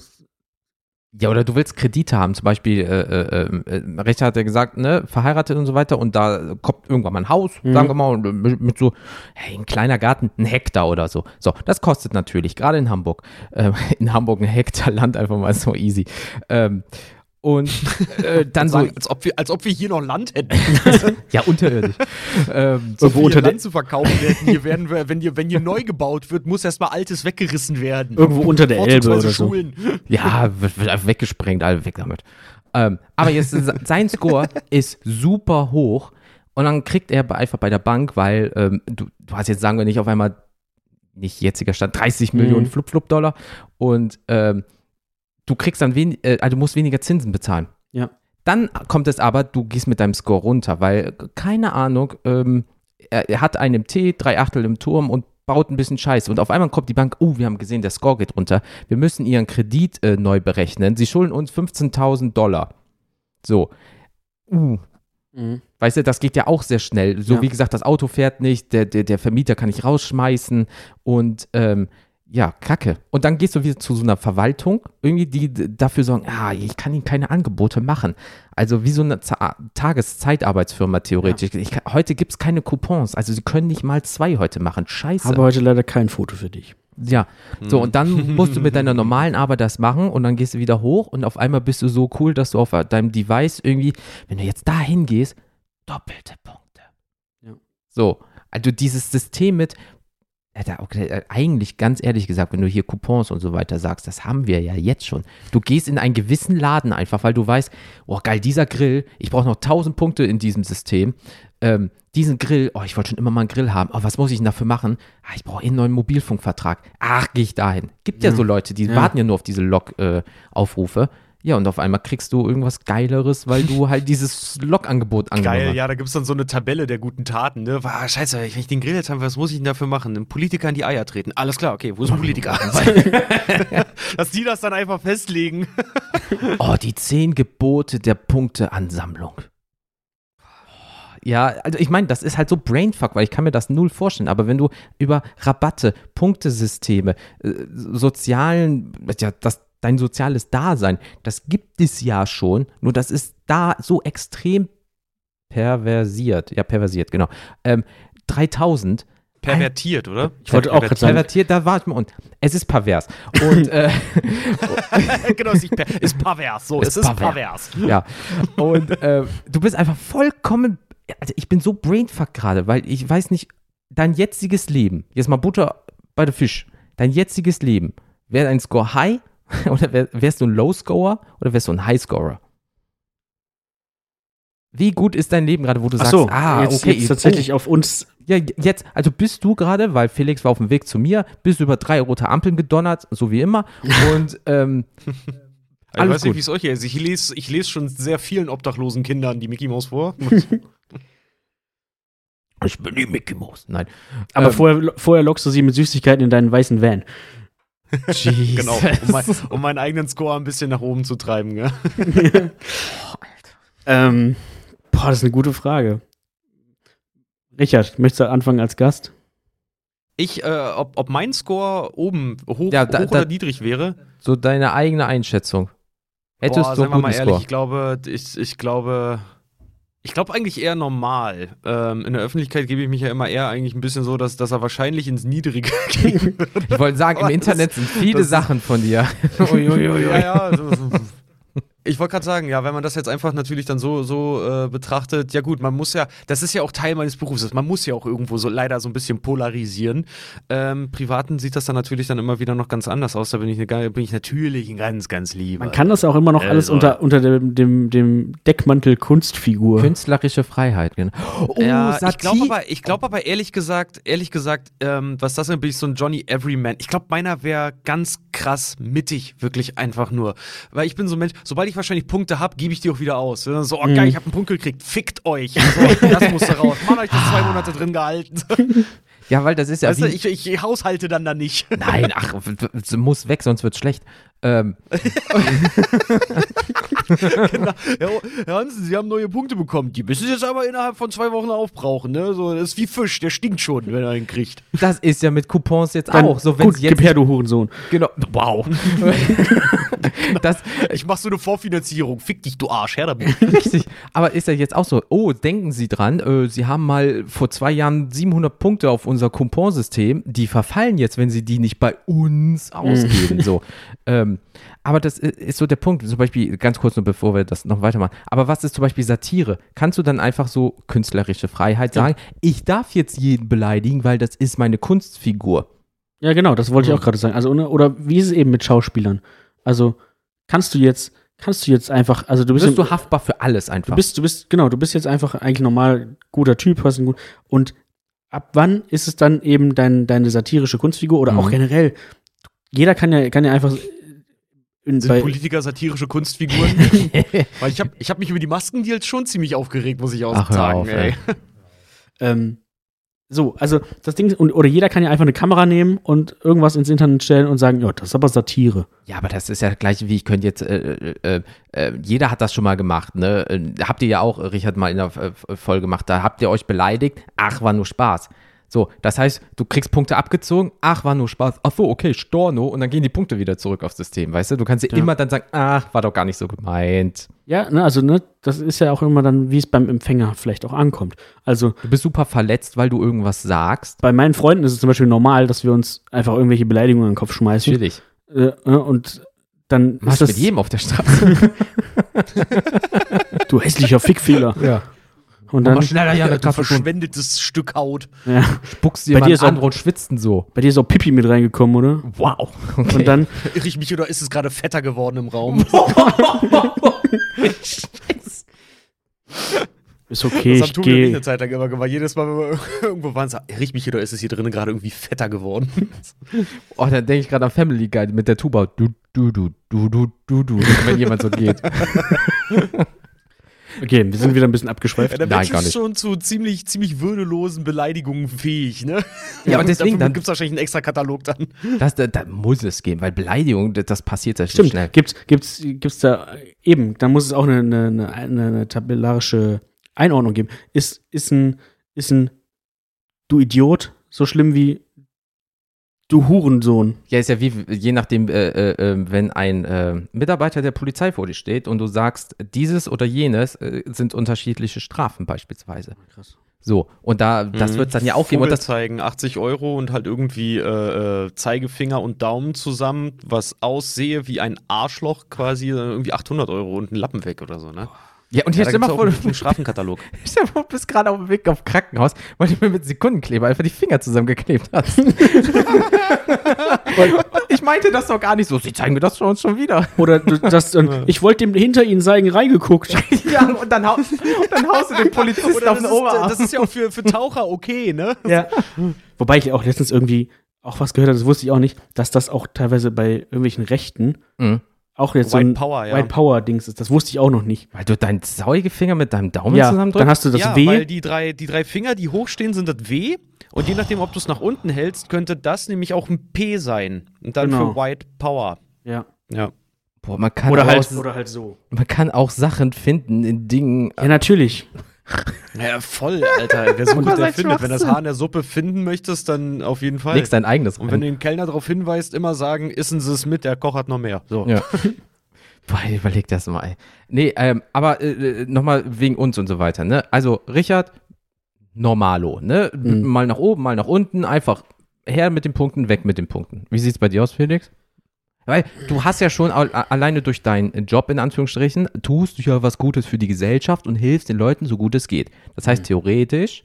Ja, oder du willst Kredite haben, zum Beispiel, äh, äh, äh, Rechter hat ja gesagt, ne, verheiratet und so weiter und da kommt irgendwann mal ein Haus, Mhm. sagen wir mal, mit, mit so, hey, ein kleiner Garten, ein Hektar oder so. So, das kostet natürlich, gerade in Hamburg, ähm, in Hamburg ein Hektar Land einfach mal so easy. Ähm, Und äh, dann so, Sagen, als, ob wir, als ob wir hier noch Land hätten. ja, unterirdisch. ähm, So Irgendwo unter Land zu verkaufen hätten. Hier werden wir, wenn hier, wenn hier neu gebaut wird, muss erstmal Altes weggerissen werden. Irgendwo unter der Elbe oder so. Schulen. Ja, wird, wird einfach weggesprengt, alle weg damit. Ähm, aber jetzt, sein Score ist super hoch und dann kriegt er einfach bei der Bank, weil ähm, du, du hast jetzt, sagen wir nicht, auf einmal, nicht jetziger Stand, 30 Millionen Mhm. Flup-Flup-Dollar und ähm, du kriegst dann wen, äh, also du musst weniger Zinsen bezahlen. Ja. Dann kommt es aber, du gehst mit deinem Score runter, weil, keine Ahnung, ähm, er, er hat einen MT, drei Achtel im Turm und baut ein bisschen Scheiße. Und auf einmal kommt die Bank, oh, wir haben gesehen, der Score geht runter. Wir müssen ihren Kredit äh, neu berechnen. Sie schulden uns 15.000 Dollar. So. Uh, Mhm. Weißt du, das geht ja auch sehr schnell. So Ja. wie gesagt, das Auto fährt nicht, der, der, der Vermieter kann nicht rausschmeißen und ähm, ja, Kacke. Und dann gehst du wieder zu so einer Verwaltung, irgendwie, die dafür sorgen, ah, ich kann ihnen keine Angebote machen. Also wie so eine Za Tageszeitarbeitsfirma theoretisch. Ich kann, heute gibt es keine Coupons, also sie können nicht mal zwei heute machen. Scheiße. Habe heute leider kein Foto für dich. Ja, so und dann musst du mit deiner normalen Arbeit das machen und dann gehst du wieder hoch und auf einmal bist du so cool, dass du auf deinem Device irgendwie, wenn du jetzt da hingehst, doppelte Punkte. Ja. So, also dieses System mit, Alter, okay, äh, eigentlich ganz ehrlich gesagt, wenn du hier Coupons und so weiter sagst, das haben wir ja jetzt schon. Du gehst in einen gewissen Laden einfach, weil du weißt, oh geil, dieser Grill, ich brauche noch 1000 Punkte in diesem System. Ähm, diesen Grill, oh, ich wollte schon immer mal einen Grill haben. Oh, was muss ich denn dafür machen? Ah, ich brauche eh einen neuen Mobilfunkvertrag. Ach, gehe ich dahin. Gibt ja, Ja. so Leute, die Ja. warten ja nur auf diese Log-Aufrufe. Ja, und auf einmal kriegst du irgendwas Geileres, weil du halt dieses Log-Angebot angenommen Geil, hast. ja, da gibt es dann so eine Tabelle der guten Taten, ne? Ah, scheiße, wenn ich den Grill jetzt habe, was muss ich denn dafür machen? Einen Politiker in die Eier treten. Alles klar, okay, wo ist ein Politiker? Dass die das dann einfach festlegen. Oh, die zehn Gebote der Punkteansammlung. Ja, also ich meine, das ist halt so Brainfuck, weil ich kann mir das null vorstellen. Aber wenn du über Rabatte, Punktesysteme, äh, sozialen, ja, das, dein soziales Dasein, das gibt es ja schon, nur das ist da so extrem perversiert. Ja, perversiert, genau. Ähm, 3000 Pervertiert, oder? Ich wollte auch gerade sagen, Pervertiert, da war ich mal und es ist pervers. Und äh, genau, ist, per ist pervers. So, Ist es ist pervers. pervers. Ja. Und äh, du bist einfach vollkommen. Also ich bin so brainfuck gerade, weil ich weiß nicht, dein jetziges Leben, jetzt mal Butter bei der Fisch, dein jetziges Leben, wäre dein Score high oder wär, wärst du ein Low Scorer oder wärst du ein High Scorer? Wie gut ist dein Leben gerade, wo du ach sagst, so, ah, jetzt, okay, jetzt tatsächlich auf uns. oh, ja, jetzt, also bist du gerade, weil Felix war auf dem Weg zu mir, bist du über drei rote Ampeln gedonnert, so wie immer, und ähm, Ich weiß nicht, wie es euch ist. Ich lese, ich lese schon sehr vielen obdachlosen Kindern die Mickey Maus vor. ich bin die Mickey Mouse. Nein. Aber Ähm, vorher, vorher lockst du sie mit Süßigkeiten in deinen weißen Van. Jesus. genau, um, mein, um meinen eigenen Score ein bisschen nach oben zu treiben. Gell? Ähm, boah, das ist eine gute Frage. Richard, möchtest du anfangen als Gast? Ich, äh, ob, ob mein Score oben hoch, Ja, da- hoch oder da- niedrig wäre? So deine eigene Einschätzung. Hättest Boah, du einen wir mal guten ehrlich, Score? ich glaube, ich, ich glaube, ich glaube eigentlich eher normal. Ähm, in der Öffentlichkeit gebe ich mich ja immer eher eigentlich ein bisschen so, dass, dass er wahrscheinlich ins Niedrige ging. Ich wollte sagen, im Internet sind viele das ist- Sachen von dir. ja, ja. Also, so- ich wollte gerade sagen, ja, wenn man das jetzt einfach natürlich dann so, so äh, betrachtet, ja gut, man muss ja, das ist ja auch Teil meines Berufs, man muss ja auch irgendwo so leider so ein bisschen polarisieren. Ähm, Privaten sieht das dann natürlich dann immer wieder noch ganz anders aus, da bin ich, eine, bin ich natürlich ein ganz, ganz lieber. Man kann das auch immer noch alles Also. unter, unter dem, dem, dem Deckmantel Kunstfigur. Künstlerische Freiheit, genau. Oh, ja, ich glaube aber, ich glaube aber ehrlich gesagt, ehrlich gesagt, ähm, was das ist, bin ich so ein Johnny Everyman. Ich glaube, meiner wäre ganz krass mittig, wirklich einfach nur. Weil ich bin so ein Mensch, sobald ich wahrscheinlich Punkte habe, gebe ich die auch wieder aus. Ja, So, oh geil, ich habe einen Punkt gekriegt, fickt euch. So, das musste raus. Mann, ich das zwei Monate drin gehalten. Ja, weil das ist ja Weißt du, ich, ich haushalte dann da nicht. Nein, ach, muss weg, sonst wird schlecht. Ähm, genau. Herr, Herr Hansen, Sie haben neue Punkte bekommen. Die müssen Sie jetzt aber innerhalb von zwei Wochen aufbrauchen. Ne? So, das ist wie Fisch, der stinkt schon, wenn er ihn kriegt. das ist ja mit Coupons jetzt Dann- auch so, wenn Gut, jetzt gib her, du Hurensohn. genau, wow. das, Ich mach so eine Vorfinanzierung. Fick dich, du Arsch, her damit. Richtig. Aber ist ja jetzt auch so, oh, denken Sie dran, äh, Sie haben mal vor zwei Jahren 700 Punkte auf unser Couponsystem, die verfallen jetzt, wenn Sie die nicht bei uns ausgeben. so. Ähm, aber das ist so der Punkt, zum Beispiel, ganz kurz nur bevor wir das noch weitermachen, aber was ist zum Beispiel Satire? Kannst du dann einfach so künstlerische Freiheit sagen, ich darf jetzt jeden beleidigen, weil das ist meine Kunstfigur. Ja, genau, das wollte ich auch gerade sagen. Also, oder, wie ist es eben mit Schauspielern? Also, kannst du jetzt, kannst du jetzt einfach, also du bist, Bist du haftbar für alles einfach. du bist, du bist, genau, du bist jetzt einfach eigentlich normal guter Typ, hast einen gut, und ab wann ist es dann eben dein, deine satirische Kunstfigur oder auch Mhm. generell? Jeder kann ja, kann ja einfach in, Sind bei, Politiker satirische Kunstfiguren? Weil ich habe ich hab mich über die Maskendeals schon ziemlich aufgeregt, muss ich auch Ach, hör sagen. auf, ey. ähm, so, also das Ding ist, und, oder jeder kann ja einfach eine Kamera nehmen und irgendwas ins Internet stellen und sagen, ja, das ist aber Satire. Ja, aber das ist ja gleich wie ich könnte jetzt, äh, äh, äh, jeder hat das schon mal gemacht, ne? Äh, Habt ihr ja auch, Richard, mal in der äh, Folge gemacht, da habt ihr euch beleidigt, ach, war nur Spaß. So, das heißt, du kriegst Punkte abgezogen, ach, war nur Spaß, ach so, okay, Storno, und dann gehen die Punkte wieder zurück aufs System, weißt du? Du kannst Ja. immer dann sagen, ach, war doch gar nicht so gemeint. Ja, ne, also, ne, das ist ja auch immer dann, wie es beim Empfänger vielleicht auch ankommt. Also, Du bist super verletzt, weil du irgendwas sagst. bei meinen Freunden ist es zum Beispiel normal, dass wir uns einfach irgendwelche Beleidigungen in den Kopf schmeißen. Natürlich. Äh, äh, und dann Machst ist du das, mit jedem auf der Straße. du hässlicher Fickfehler. ja. Und dann, schneller, ja, Du verschwendetes Stück Haut. ja, Spuckst dir auch- andere und schwitzen so. bei dir ist auch Pipi mit reingekommen, oder? Wow. Okay. Und dann, Irre ich mich oder ist es gerade fetter geworden im Raum? ist okay, das ich gehe. eine Zeit lang immer gemacht. Jedes Mal, wenn wir irgendwo waren, sagt, irre ich mich oder ist es hier drinnen gerade irgendwie fetter geworden? Oh, dann denke ich gerade an Family Guy mit der Tuba. Du, du, du, du, du, du, du, wenn jemand so geht. Okay, wir sind wieder ein bisschen abgeschweift. Ja, der Nein, Mensch gar ist nicht. schon zu ziemlich, ziemlich würdelosen Beleidigungen fähig, ne? Ja, aber deswegen gibt es wahrscheinlich einen extra Katalog dann. Das, da, da muss es gehen, weil Beleidigung, das, das passiert sehr Stimmt, schnell. gibt's, gibt's, gibt's da eben, da muss es auch eine, eine, eine, eine, eine tabellarische Einordnung geben. Ist, ist ein, ist ein Du Idiot so schlimm wie Du Hurensohn? Ja, ist ja wie, je nachdem, äh, äh, äh, wenn ein äh, Mitarbeiter der Polizei vor dir steht und du sagst, dieses oder jenes äh, sind unterschiedliche Strafen beispielsweise. Krass. So, und da, das Mhm. wird es dann ja auch geben. Und das, zeigen, 80 Euro und halt irgendwie äh, äh, Zeigefinger und Daumen zusammen, was aussehe wie ein Arschloch quasi, irgendwie 800 Euro und ein Lappen weg oder so, ne? Ja, und hier Ja, stell mal vor, du Strafenkatalog. stell mal bist gerade auf dem Weg auf Krankenhaus, weil du mir mit Sekundenkleber einfach die Finger zusammengeklebt hast. ich meinte das doch gar nicht so. Sie zeigen mir das schon uns schon wieder. Oder das, dann, ich wollte dem hinter ihnen zeigen, reingeguckt. ja, und dann, hau und dann haust du den Polizisten Oder auf das, den Oberarm. ist, das ist ja auch für, für Taucher okay, ne? Ja. Wobei ich auch letztens irgendwie auch was gehört habe, das wusste ich auch nicht, dass das auch teilweise bei irgendwelchen Rechten Mhm. Auch jetzt so White ein Power, ja. White Power Dings ist. Das wusste ich auch noch nicht. Weil du deinen Zeugefinger mit deinem Daumen ja, zusammendrückst? dann hast du das ja, W. weil die drei, die drei Finger, die hochstehen, sind das W. Und je nachdem, ob du es nach unten hältst, könnte das nämlich auch ein P sein. Und dann Genau. für White Power. ja. Ja. Boah, man kann, Oder auch, halt, oder halt so. man kann auch Sachen finden in Dingen. Ja, natürlich. Ja, voll, Alter. Wer sucht, Was der findet. Wenn das. Haar in der Suppe finden möchtest, dann auf jeden Fall. Legst dein eigenes Und wenn du rein. den Kellner darauf hinweist, immer sagen, essen Sie es mit, der Koch hat noch mehr. So. Ja. Boah, überleg das mal. ey. Nee, ähm, aber äh, nochmal wegen uns und so weiter, ne? Also, Richard, normalo, ne? Mhm. Mal nach oben, mal nach unten, einfach her mit den Punkten, weg mit den Punkten. Wie sieht's bei dir aus, Felix? Weil du hast ja schon al- alleine durch deinen Job in Anführungsstrichen, tust du ja was Gutes für die Gesellschaft und hilfst den Leuten so gut es geht. Das heißt, theoretisch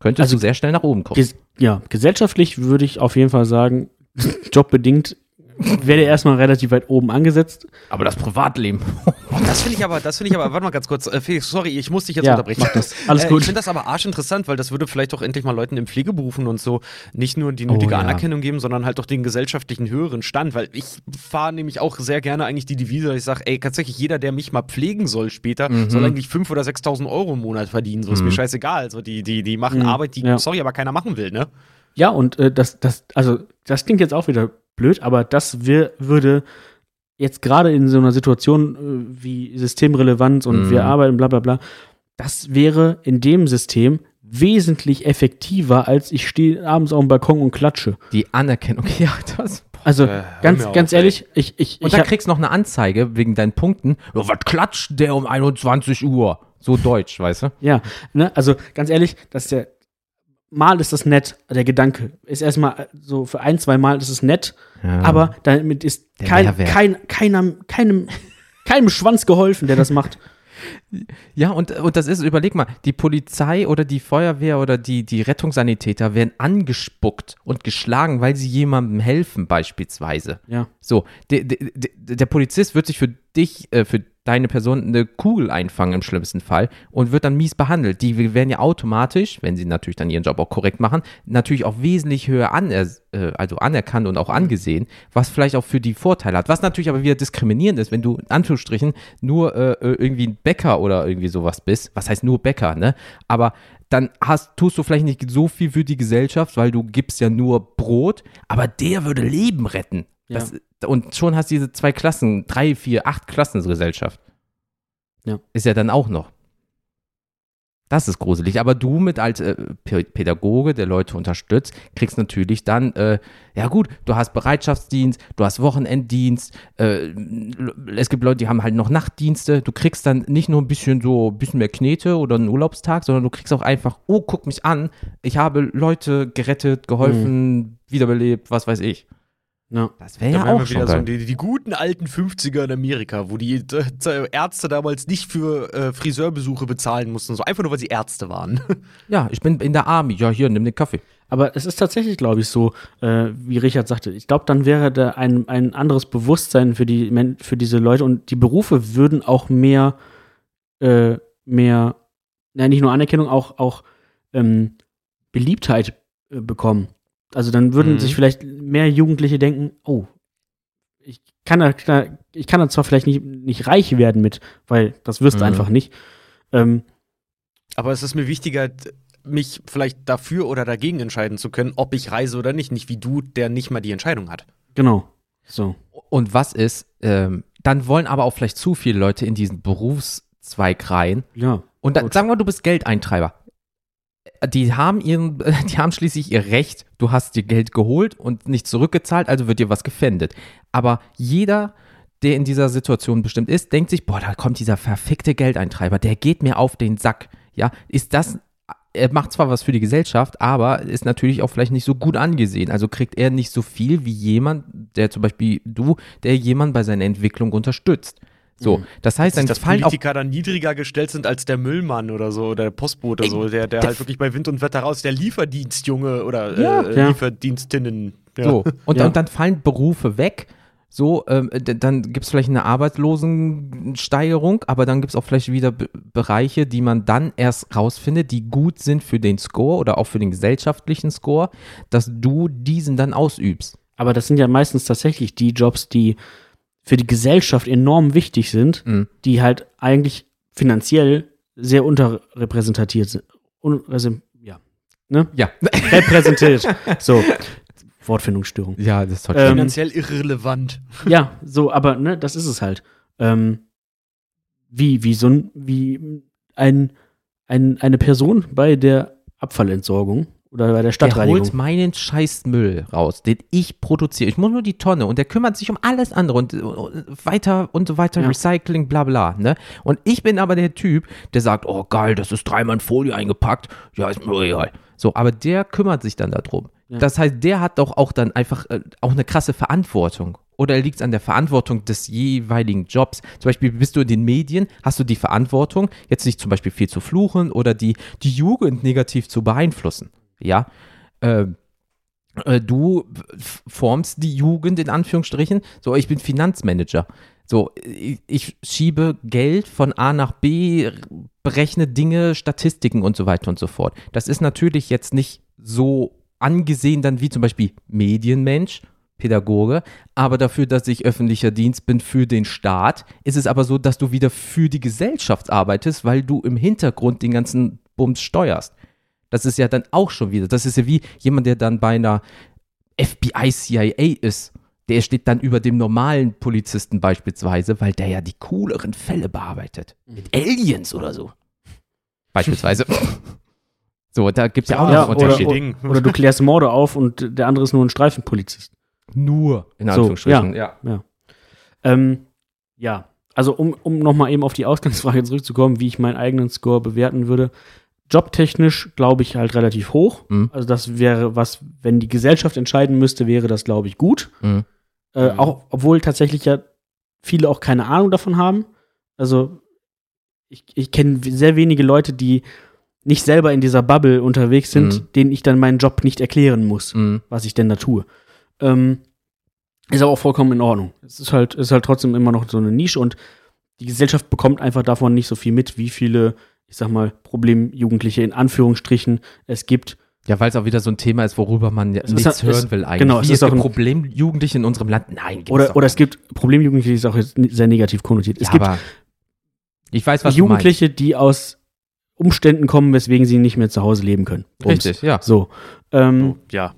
könntest Also du sehr schnell nach oben kommen. Ges ja, gesellschaftlich würde ich auf jeden Fall sagen, jobbedingt werde erstmal relativ weit oben angesetzt. Aber das Privatleben. Das finde ich aber, das finde ich aber, warte mal ganz kurz, äh, Felix, sorry, ich muss dich jetzt Ja, unterbrechen. mach das. Alles äh, gut. Ich finde das aber arschinteressant, weil das würde vielleicht auch endlich mal Leuten in Pflegeberufen und so nicht nur die nötige ja. Anerkennung geben, sondern halt auch den gesellschaftlichen höheren Stand, weil ich fahre nämlich auch sehr gerne eigentlich die Devise, dass ich sage, ey, tatsächlich jeder, der mich mal pflegen soll später, Mhm. soll eigentlich 5.000 oder 6.000 Euro im Monat verdienen, so ist Mhm. mir scheißegal, so die, die, die machen Mhm, Arbeit, die, ja. sorry, aber keiner machen will, ne? Ja, und äh, das, das, also, das klingt jetzt auch wieder blöd, aber das wir, würde jetzt gerade in so einer Situation äh, wie Systemrelevanz und Mhm. wir arbeiten, bla bla bla, das wäre in dem System wesentlich effektiver, als ich stehe abends auf dem Balkon und klatsche. Die Anerkennung, ja, das, Also äh, ganz, mir auf, ganz ey. ehrlich, ich, ich, Und ich dann hab, kriegst du noch eine Anzeige wegen deinen Punkten. Ja, was klatscht der um 21 Uhr? So deutsch, weißt du? ja, ne, also ganz ehrlich, dass der mal ist das nett, der Gedanke ist erstmal so für ein, zwei Mal ist es nett, aber damit ist kein, kein, keiner, keinem, keinem Schwanz geholfen, der das macht. Ja, und, und das ist, überleg mal, die Polizei oder die Feuerwehr oder die, die Rettungssanitäter werden angespuckt und geschlagen, weil sie jemandem helfen, beispielsweise. Ja. So, der, der, der der Polizist wird sich für dich, äh, für deine Person eine Kugel einfangen im schlimmsten Fall und wird dann mies behandelt. Die werden ja automatisch, wenn sie natürlich dann ihren Job auch korrekt machen, natürlich auch wesentlich höher aner äh, also anerkannt und auch angesehen, was vielleicht auch für die Vorteile hat. Was natürlich aber wieder diskriminierend ist, wenn du in Anführungsstrichen nur äh, äh, irgendwie ein Bäcker oder irgendwie sowas bist. Was heißt nur Bäcker, ne? Aber dann hast, tust du vielleicht nicht so viel für die Gesellschaft, weil du gibst ja nur Brot, aber der würde Leben retten. Ja. Das, und schon hast du diese zwei Klassen, drei, vier, acht Klassengesellschaft. Ja. Ist ja dann auch noch. Das ist gruselig. Aber du mit als äh, Pädagoge, der Leute unterstützt, kriegst natürlich dann, äh, ja gut, du hast Bereitschaftsdienst, du hast Wochenenddienst, äh, es gibt Leute, die haben halt noch Nachtdienste. Du kriegst dann nicht nur ein bisschen so, ein bisschen mehr Knete oder einen Urlaubstag, sondern du kriegst auch einfach, oh, guck mich an, ich habe Leute gerettet, geholfen, wiederbelebt, was weiß ich. Ja. Das wäre ja auch schon wieder so geil. die, die guten alten 50er in Amerika, wo die äh, Ärzte damals nicht für äh, Friseurbesuche bezahlen mussten, so einfach nur, weil sie Ärzte waren. Ja, ich bin in der Army. Ja, hier, nimm den Kaffee. Aber es ist tatsächlich, glaube ich, so, äh, wie Richard sagte. Ich glaube, dann wäre da ein, ein anderes Bewusstsein für, die, für diese Leute und die Berufe würden auch mehr, äh, mehr, ja, nicht nur Anerkennung, auch, auch ähm, Beliebtheit äh, bekommen. Also dann würden Mhm. sich vielleicht mehr Jugendliche denken, oh, ich kann da, ich kann da zwar vielleicht nicht, nicht reich werden mit, weil das wirst du Mhm. einfach nicht. Ähm, Aber es ist mir wichtiger, mich vielleicht dafür oder dagegen entscheiden zu können, ob ich reise oder nicht. Nicht wie du, der nicht mal die Entscheidung hat. genau. So. Und was ist, ähm, dann wollen aber auch vielleicht zu viele Leute in diesen Berufszweig rein. Ja. Und dann, sagen wir, du bist Geldeintreiber. Die haben ihren, die haben schließlich ihr Recht. Du hast dir Geld geholt und nicht zurückgezahlt, also wird dir was gefändet. Aber jeder, der in dieser Situation bestimmt ist, denkt sich, boah, da kommt dieser verfickte Geldeintreiber, der geht mir auf den Sack. Ja, ist das, er macht zwar was für die Gesellschaft, aber ist natürlich auch vielleicht nicht so gut angesehen. Also kriegt er nicht so viel wie jemand, der zum Beispiel du, der jemand bei seiner Entwicklung unterstützt. So, das heißt, dann dass fallen auch Politiker dann niedriger gestellt sind als der Müllmann oder so oder der Postbote so, der, der, der- halt wirklich bei Wind und Wetter raus, der Lieferdienstjunge oder Ja. äh, Ja. Lieferdienstinnen. Ja. So, und, Ja. und dann fallen Berufe weg. So, ähm, dann gibt es vielleicht eine Arbeitslosensteigerung, aber dann gibt es auch vielleicht wieder Be Bereiche, die man dann erst rausfindet, die gut sind für den Score oder auch für den gesellschaftlichen Score, dass du diesen dann ausübst. Aber das sind ja meistens tatsächlich die Jobs, die für die Gesellschaft enorm wichtig sind, Mhm. die halt eigentlich finanziell sehr unterrepräsentiert sind. Un also, ja. Ne? Ja. Repräsentiert. so. Wortfindungsstörung. Ja, das ist toll. Ähm, Finanziell irrelevant. Ja, so, aber ne, das ist es halt. Ähm, wie, wie so ein, wie ein, ein, eine Person bei der Abfallentsorgung oder bei der der Stadtreinigung. holt meinen scheiß Müll raus, den ich produziere. Ich muss nur die Tonne und der kümmert sich um alles andere und, und weiter und so weiter, Ja. Recycling, bla bla. Ne? Und ich bin aber der Typ, der sagt, oh geil, das ist dreimal in Folie eingepackt. Ja, ist mir egal. So, aber der kümmert sich dann darum. Ja. Das heißt, der hat doch auch dann einfach äh, auch eine krasse Verantwortung. Oder liegt es an der Verantwortung des jeweiligen Jobs? Zum Beispiel bist du in den Medien, hast du die Verantwortung, jetzt nicht zum Beispiel viel zu fluchen oder die, die Jugend negativ zu beeinflussen. Ja, ähm, äh, du formst die Jugend in Anführungsstrichen. So, ich bin Finanzmanager. So, ich, ich schiebe Geld von A nach B, berechne Dinge, Statistiken und so weiter und so fort. Das ist natürlich jetzt nicht so angesehen dann wie zum Beispiel Medienmensch, Pädagoge, aber dafür, dass ich öffentlicher Dienst bin für den Staat, ist es aber so, dass du wieder für die Gesellschaft arbeitest, weil du im Hintergrund den ganzen Bums steuerst. Das ist ja dann auch schon wieder, das ist ja wie jemand, der dann bei einer FBI, CIA ist. Der steht dann über dem normalen Polizisten beispielsweise, weil der ja die cooleren Fälle bearbeitet. Mit Aliens oder so. Beispielsweise. so, da gibt es ja auch Ja, noch oder, Unterschiede. Ding. oder du klärst Morde auf und der andere ist nur ein Streifenpolizist. Nur, in So, Anführungsstrichen. ja. Ja. Ähm, ja, also um, um nochmal eben auf die Ausgangsfrage zurückzukommen, wie ich meinen eigenen Score bewerten würde. Jobtechnisch glaube ich halt relativ hoch. Mhm. Also das wäre was, wenn die Gesellschaft entscheiden müsste, wäre das glaube ich gut. Mhm. Äh, Mhm. Auch obwohl tatsächlich ja viele auch keine Ahnung davon haben. Also ich, ich kenne sehr wenige Leute, die nicht selber in dieser Bubble unterwegs sind, Mhm. denen ich dann meinen Job nicht erklären muss Mhm. was ich denn da tue. Ähm, ist aber auch vollkommen in Ordnung. Es ist halt, ist halt trotzdem immer noch so eine Nische und die Gesellschaft bekommt einfach davon nicht so viel mit, wie viele, ich sag mal, Problemjugendliche in Anführungsstrichen es gibt. Ja, weil es auch wieder so ein Thema ist, worüber man ja Es ist nichts ja- es- hören will eigentlich. genau, es Wie ist es auch gibt ein- Problemjugendliche in unserem Land. Nein, gibt's Oder, doch oder es gibt Problemjugendliche, die ist auch jetzt sehr negativ konnotiert. Es Ja, gibt aber ich weiß, was Jugendliche, die aus Umständen kommen, weswegen sie nicht mehr zu Hause leben können. meinst. Richtig, ja. So. Ähm, Ja.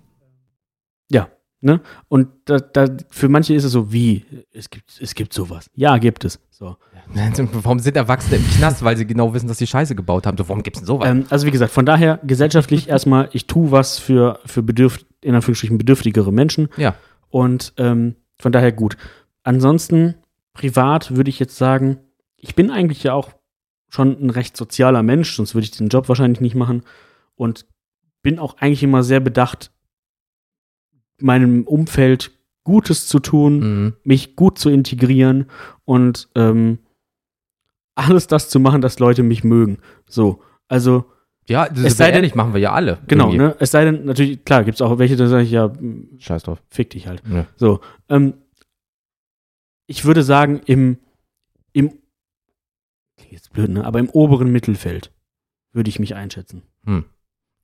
Ne? Und da, da, für manche ist es so, wie? Es gibt, es gibt sowas. Ja, gibt es. So. Warum sind Erwachsene im Knast? Weil sie genau wissen, dass sie Scheiße gebaut haben. So, warum gibt's denn sowas? Ähm, also wie gesagt, von daher gesellschaftlich erstmal, ich tue was für, für bedürf in Anführungsstrichen bedürftigere Menschen. Ja. Und ähm, von daher gut. Ansonsten, privat würde ich jetzt sagen, ich bin eigentlich ja auch schon ein recht sozialer Mensch, sonst würde ich den Job wahrscheinlich nicht machen. Und bin auch eigentlich immer sehr bedacht, meinem Umfeld Gutes zu tun, Mhm. mich gut zu integrieren und ähm, alles das zu machen, dass Leute mich mögen. So, also Ja, das Es sei denn- ehrlich, machen wir ja alle. genau, irgendwie. ne? Es sei denn, natürlich, klar, gibt es auch welche, da sage ich ja, Scheiß drauf. fick dich halt. Ja. So, ähm, ich würde sagen, im, im, klingt jetzt blöd, ne? Aber im oberen Mittelfeld würde ich mich einschätzen. Ich,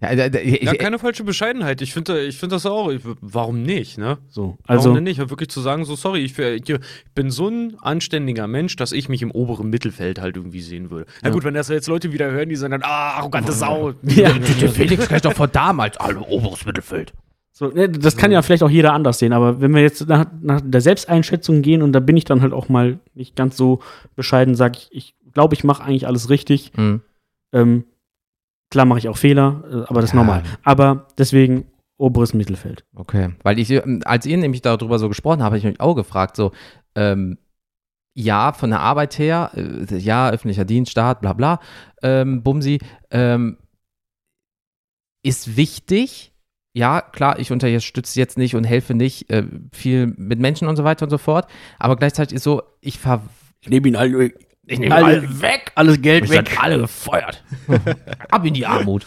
Ja, keine falsche Bescheidenheit. Ich finde ich find das auch. Ich, warum nicht, ne? So, Also, warum denn nicht? Wirklich zu sagen, so sorry, ich, ich bin so ein anständiger Mensch, dass ich mich im oberen Mittelfeld halt irgendwie sehen würde. Na Ja. gut, wenn das jetzt Leute wieder hören, die sagen dann, ah, arrogante Sau. ja, der Felix gleich doch von damals. Hallo, oberes Mittelfeld. so, ne, das kann ja vielleicht auch jeder anders sehen, aber wenn wir jetzt nach, nach der Selbsteinschätzung gehen und da bin ich dann halt auch mal nicht ganz so bescheiden, sage ich, ich glaube, ich mache eigentlich alles richtig. Mhm. Ähm, klar mache ich auch Fehler, äh, aber das ist Ja. normal. Aber deswegen oberes Mittelfeld. Okay, weil ich, ähm, als ihr nämlich darüber so gesprochen habt, habe ich mich auch gefragt, so, ähm, ja, von der Arbeit her, äh, ja, öffentlicher Dienst, Staat, bla bla, ähm, Bumsi, ähm, ist wichtig. Ja, klar, ich unterstütze jetzt nicht und helfe nicht äh, viel mit Menschen und so weiter und so fort, aber gleichzeitig ist so, ich ver Ich nehme ihn alle, ich nehme alle alle weg, alles Geld Wir sind alle gefeuert. Ab in die Armut.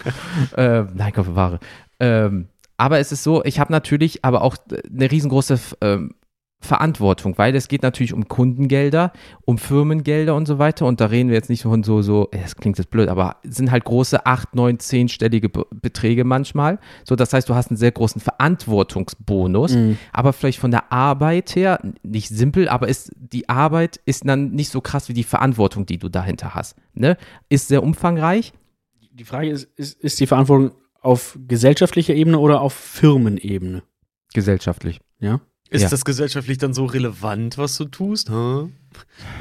ähm, nein, Gott bewahre. Ähm, aber es ist so, ich habe natürlich aber auch eine riesengroße ähm, Verantwortung, weil es geht natürlich um Kundengelder, um Firmengelder und so weiter. Und da reden wir jetzt nicht von so, so, äh, das klingt jetzt blöd, aber es sind halt große 8, 9, 10-stellige Be Beträge manchmal. So, das heißt, du hast einen sehr großen Verantwortungsbonus, Mhm. aber vielleicht von der Arbeit her, nicht simpel, aber ist, die Arbeit ist dann nicht so krass wie die Verantwortung, die du dahinter hast. Ne? Ist sehr umfangreich. Die Frage ist, ist, ist die Verantwortung auf gesellschaftlicher Ebene oder auf Firmenebene? Gesellschaftlich. Ja. Ist Ja. das gesellschaftlich dann so relevant, was du tust? Hä?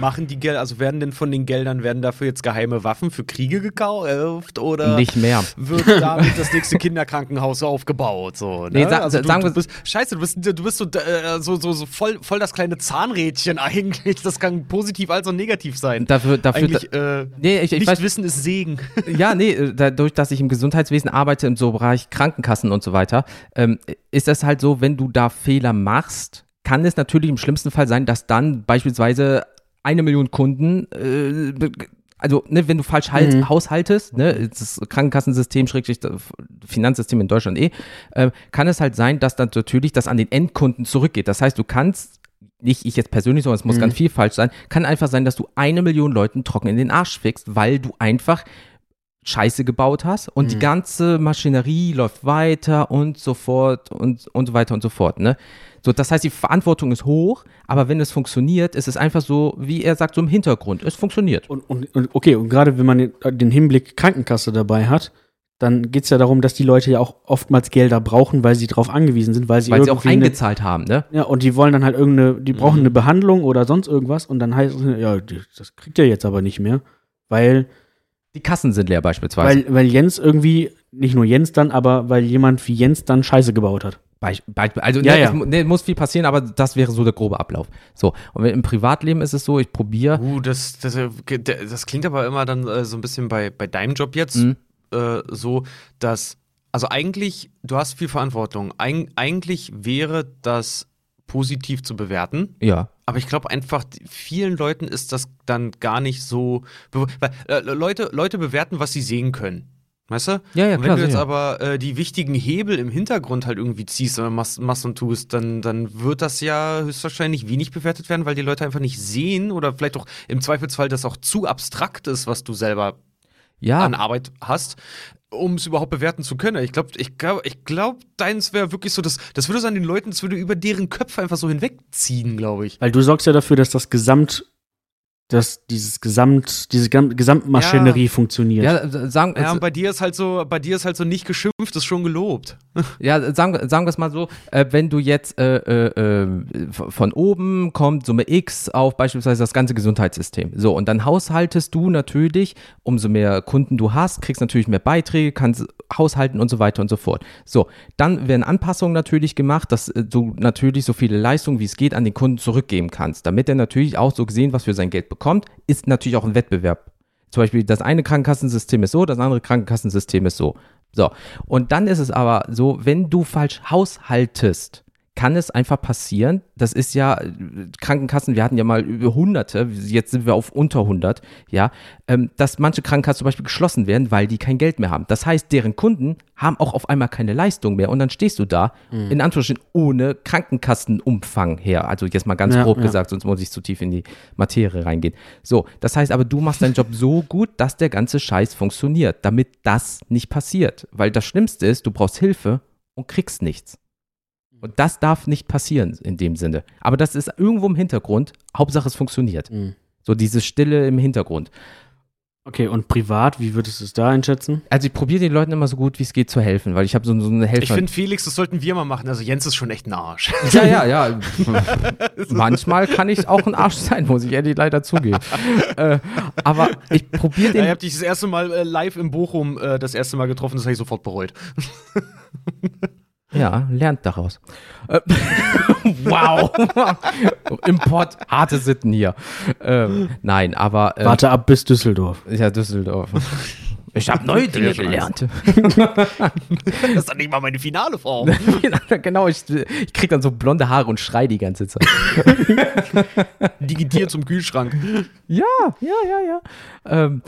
Machen die Gelder, also werden denn von den Geldern, werden dafür jetzt geheime Waffen für Kriege gekauft oder Nicht mehr. wird damit das nächste Kinderkrankenhaus aufgebaut? So, ne? Nee, sa- also du, sagen du bist, scheiße, du bist, du bist so, äh, so, so, so voll, voll das kleine Zahnrädchen eigentlich. Das kann positiv als auch negativ sein. Dafür, dafür, eigentlich, äh, nee, ich, ich nicht weiß, wissen ist Segen. ja, nee, äh, dadurch, dass ich im Gesundheitswesen arbeite, im so Bereich Krankenkassen und so weiter, ähm, ist das halt so, wenn du da Fehler machst, kann es natürlich im schlimmsten Fall sein, dass dann beispielsweise eine Million Kunden, äh, also ne, wenn du falsch halt, Mhm. haushaltest, ne, das Krankenkassensystem, Schrägstrich, das Finanzsystem in Deutschland eh, äh, kann es halt sein, dass dann natürlich das an den Endkunden zurückgeht. Das heißt, du kannst nicht ich jetzt persönlich, sondern es muss Mhm. ganz viel falsch sein, kann einfach sein, dass du eine Million Leuten trocken in den Arsch fickst, weil du einfach Scheiße gebaut hast und die Mhm. ganze Maschinerie läuft weiter und so fort und, und so weiter und so fort. Ne? So, das heißt, die Verantwortung ist hoch, aber wenn es funktioniert, ist es einfach so, wie er sagt, so im Hintergrund. Es funktioniert. Und, und, und okay, und gerade wenn man den, den Hinblick Krankenkasse dabei hat, dann geht es ja darum, dass die Leute ja auch oftmals Gelder brauchen, weil sie darauf angewiesen sind, weil sie Weil sie auch irgendwie eine- eingezahlt haben, ne? Ja, und die wollen dann halt irgendeine, die brauchen Mhm. eine Behandlung oder sonst irgendwas und dann heißt es, ja, die- das kriegt ihr jetzt aber nicht mehr, weil, Die Kassen sind leer beispielsweise. weil, weil Jens irgendwie, nicht nur Jens dann, aber weil jemand wie Jens dann Scheiße gebaut hat. Beisp also Ja, ne, ja. Es, ne, muss viel passieren, aber das wäre so der grobe Ablauf. So, und im Privatleben ist es so, ich probiere, Uh, das, das, äh, das klingt aber immer dann äh, so ein bisschen bei, bei deinem Job jetzt Mhm. äh, so, dass, also eigentlich, du hast viel Verantwortung. Eig eigentlich wäre das positiv zu bewerten. ja, Aber ich glaube einfach, vielen Leuten ist das dann gar nicht so. Weil, äh, Leute, Leute bewerten, was sie sehen können. Weißt du? Ja, ja, und wenn klar, du jetzt sicher. aber äh, die wichtigen Hebel im Hintergrund halt irgendwie ziehst oder machst, machst und tust, dann, dann wird das ja höchstwahrscheinlich wenig bewertet werden, weil die Leute einfach nicht sehen oder vielleicht auch im Zweifelsfall das auch zu abstrakt ist, was du selber ja, an Arbeit hast, um es überhaupt bewerten zu können. Ich glaube, ich glaube, ich glaub, deins wäre wirklich so, das, das würde es an den Leuten, das würde über deren Köpfe einfach so hinwegziehen, glaube ich. Weil du sorgst ja dafür, dass das Gesamt, dass dieses Gesamt, diese Gesamtmaschinerie funktioniert. ja, sagen, Ja, und bei dir ist halt so, bei dir ist halt so nicht geschimpft, ist schon gelobt. Ja, sagen, sagen wir es mal so, äh, wenn du jetzt äh, äh, äh, von oben kommt Summe X auf beispielsweise das ganze Gesundheitssystem. So, und dann haushaltest du natürlich, umso mehr Kunden du hast, kriegst natürlich mehr Beiträge, kannst haushalten und so weiter und so fort. So, dann werden Anpassungen natürlich gemacht, dass äh, du natürlich so viele Leistungen, wie es geht, an den Kunden zurückgeben kannst, damit er natürlich auch so gesehen, was für sein Geld bekommt, ist natürlich auch ein Wettbewerb. Zum Beispiel das eine Krankenkassensystem ist so, das andere Krankenkassensystem ist so. So. Und dann ist es aber so, wenn du falsch haushaltest, kann es einfach passieren, das ist ja, äh, Krankenkassen, wir hatten ja mal über Hunderte, jetzt sind wir auf unter 100, ja, ähm, dass manche Krankenkassen zum Beispiel geschlossen werden, weil die kein Geld mehr haben. Das heißt, deren Kunden haben auch auf einmal keine Leistung mehr und dann stehst du da, in Anführungsstrichen, ohne Krankenkassenumfang her. Also jetzt mal ganz Ja, grob ja. gesagt, sonst muss ich zu tief in die Materie reingehen. So, das heißt aber, du machst deinen Job so gut, dass der ganze Scheiß funktioniert, damit das nicht passiert. Weil das Schlimmste ist, du brauchst Hilfe und kriegst nichts. Und das darf nicht passieren in dem Sinne. Aber das ist irgendwo im Hintergrund. Hauptsache, es funktioniert. Mhm. So diese Stille im Hintergrund. Okay, und privat, wie würdest du es da einschätzen? Also ich probiere den Leuten immer so gut wie es geht zu helfen, weil ich habe so, so eine Helfer. Ich finde, Felix, das sollten wir mal machen. Also Jens ist schon echt ein Arsch. ja, ja, ja. Manchmal kann ich auch ein Arsch sein, muss ich ehrlich leider zugeben. äh, aber ich probiere Ja, den. ich habe dich das erste Mal äh, live in Bochum äh, das erste Mal getroffen, das habe ich sofort bereut. Ja, lernt daraus. Äh, wow. Import, harte Sitten hier. Ähm, nein, aber. ähm, Warte ab bis Düsseldorf. Ja, Düsseldorf. Ich habe neue Dinge gelernt. Das ist dann nicht mal meine finale Form. genau, ich, ich krieg dann so blonde Haare und schrei die ganze Zeit. Digitiert zum Kühlschrank. Ja, ja, ja, ja. Ähm,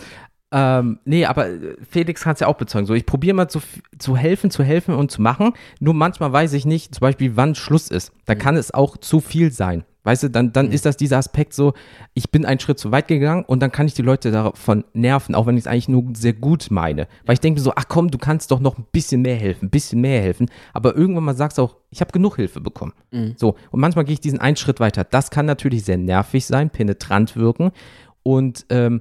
ähm, nee, aber äh, Felix kann es ja auch bezeugen. So, ich probiere mal zu, zu helfen, zu helfen und zu machen. Nur manchmal weiß ich nicht, zum Beispiel, wann Schluss ist. Da kann es auch zu viel sein. Weißt du, dann, dann ist das dieser Aspekt so, ich bin einen Schritt zu weit gegangen und dann kann ich die Leute davon nerven, auch wenn ich es eigentlich nur sehr gut meine. Weil ich denke so, ach komm, du kannst doch noch ein bisschen mehr helfen, ein bisschen mehr helfen. Aber irgendwann mal sagst du auch, ich habe genug Hilfe bekommen. So, und manchmal gehe ich diesen einen Schritt weiter. Das kann natürlich sehr nervig sein, penetrant wirken. Und ähm,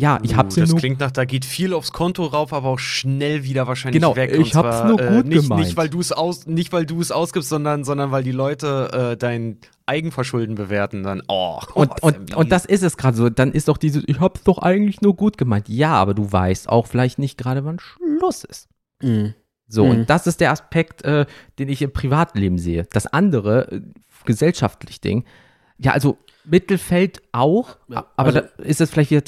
ja, ich habe Uh, sie das nur. klingt nach, da geht viel aufs Konto rauf, aber auch schnell wieder wahrscheinlich Genau, weg. ich Und hab's zwar, nur äh, gut nicht, gemeint. Nicht, weil du es aus, nicht, weil du es ausgibst, sondern, sondern weil die Leute äh, dein Eigenverschulden bewerten. Dann, oh, Und, oh, und, ja und das ist es gerade so. Dann ist doch dieses, ich hab's doch eigentlich nur gut gemeint. Ja, aber du weißt auch vielleicht nicht gerade, wann Schluss ist. Mhm. So, Mhm. und das ist der Aspekt, äh, den ich im Privatleben sehe. Das andere, äh, gesellschaftlich Ding, ja, also Mittelfeld auch, Ja, aber also- da ist es vielleicht wieder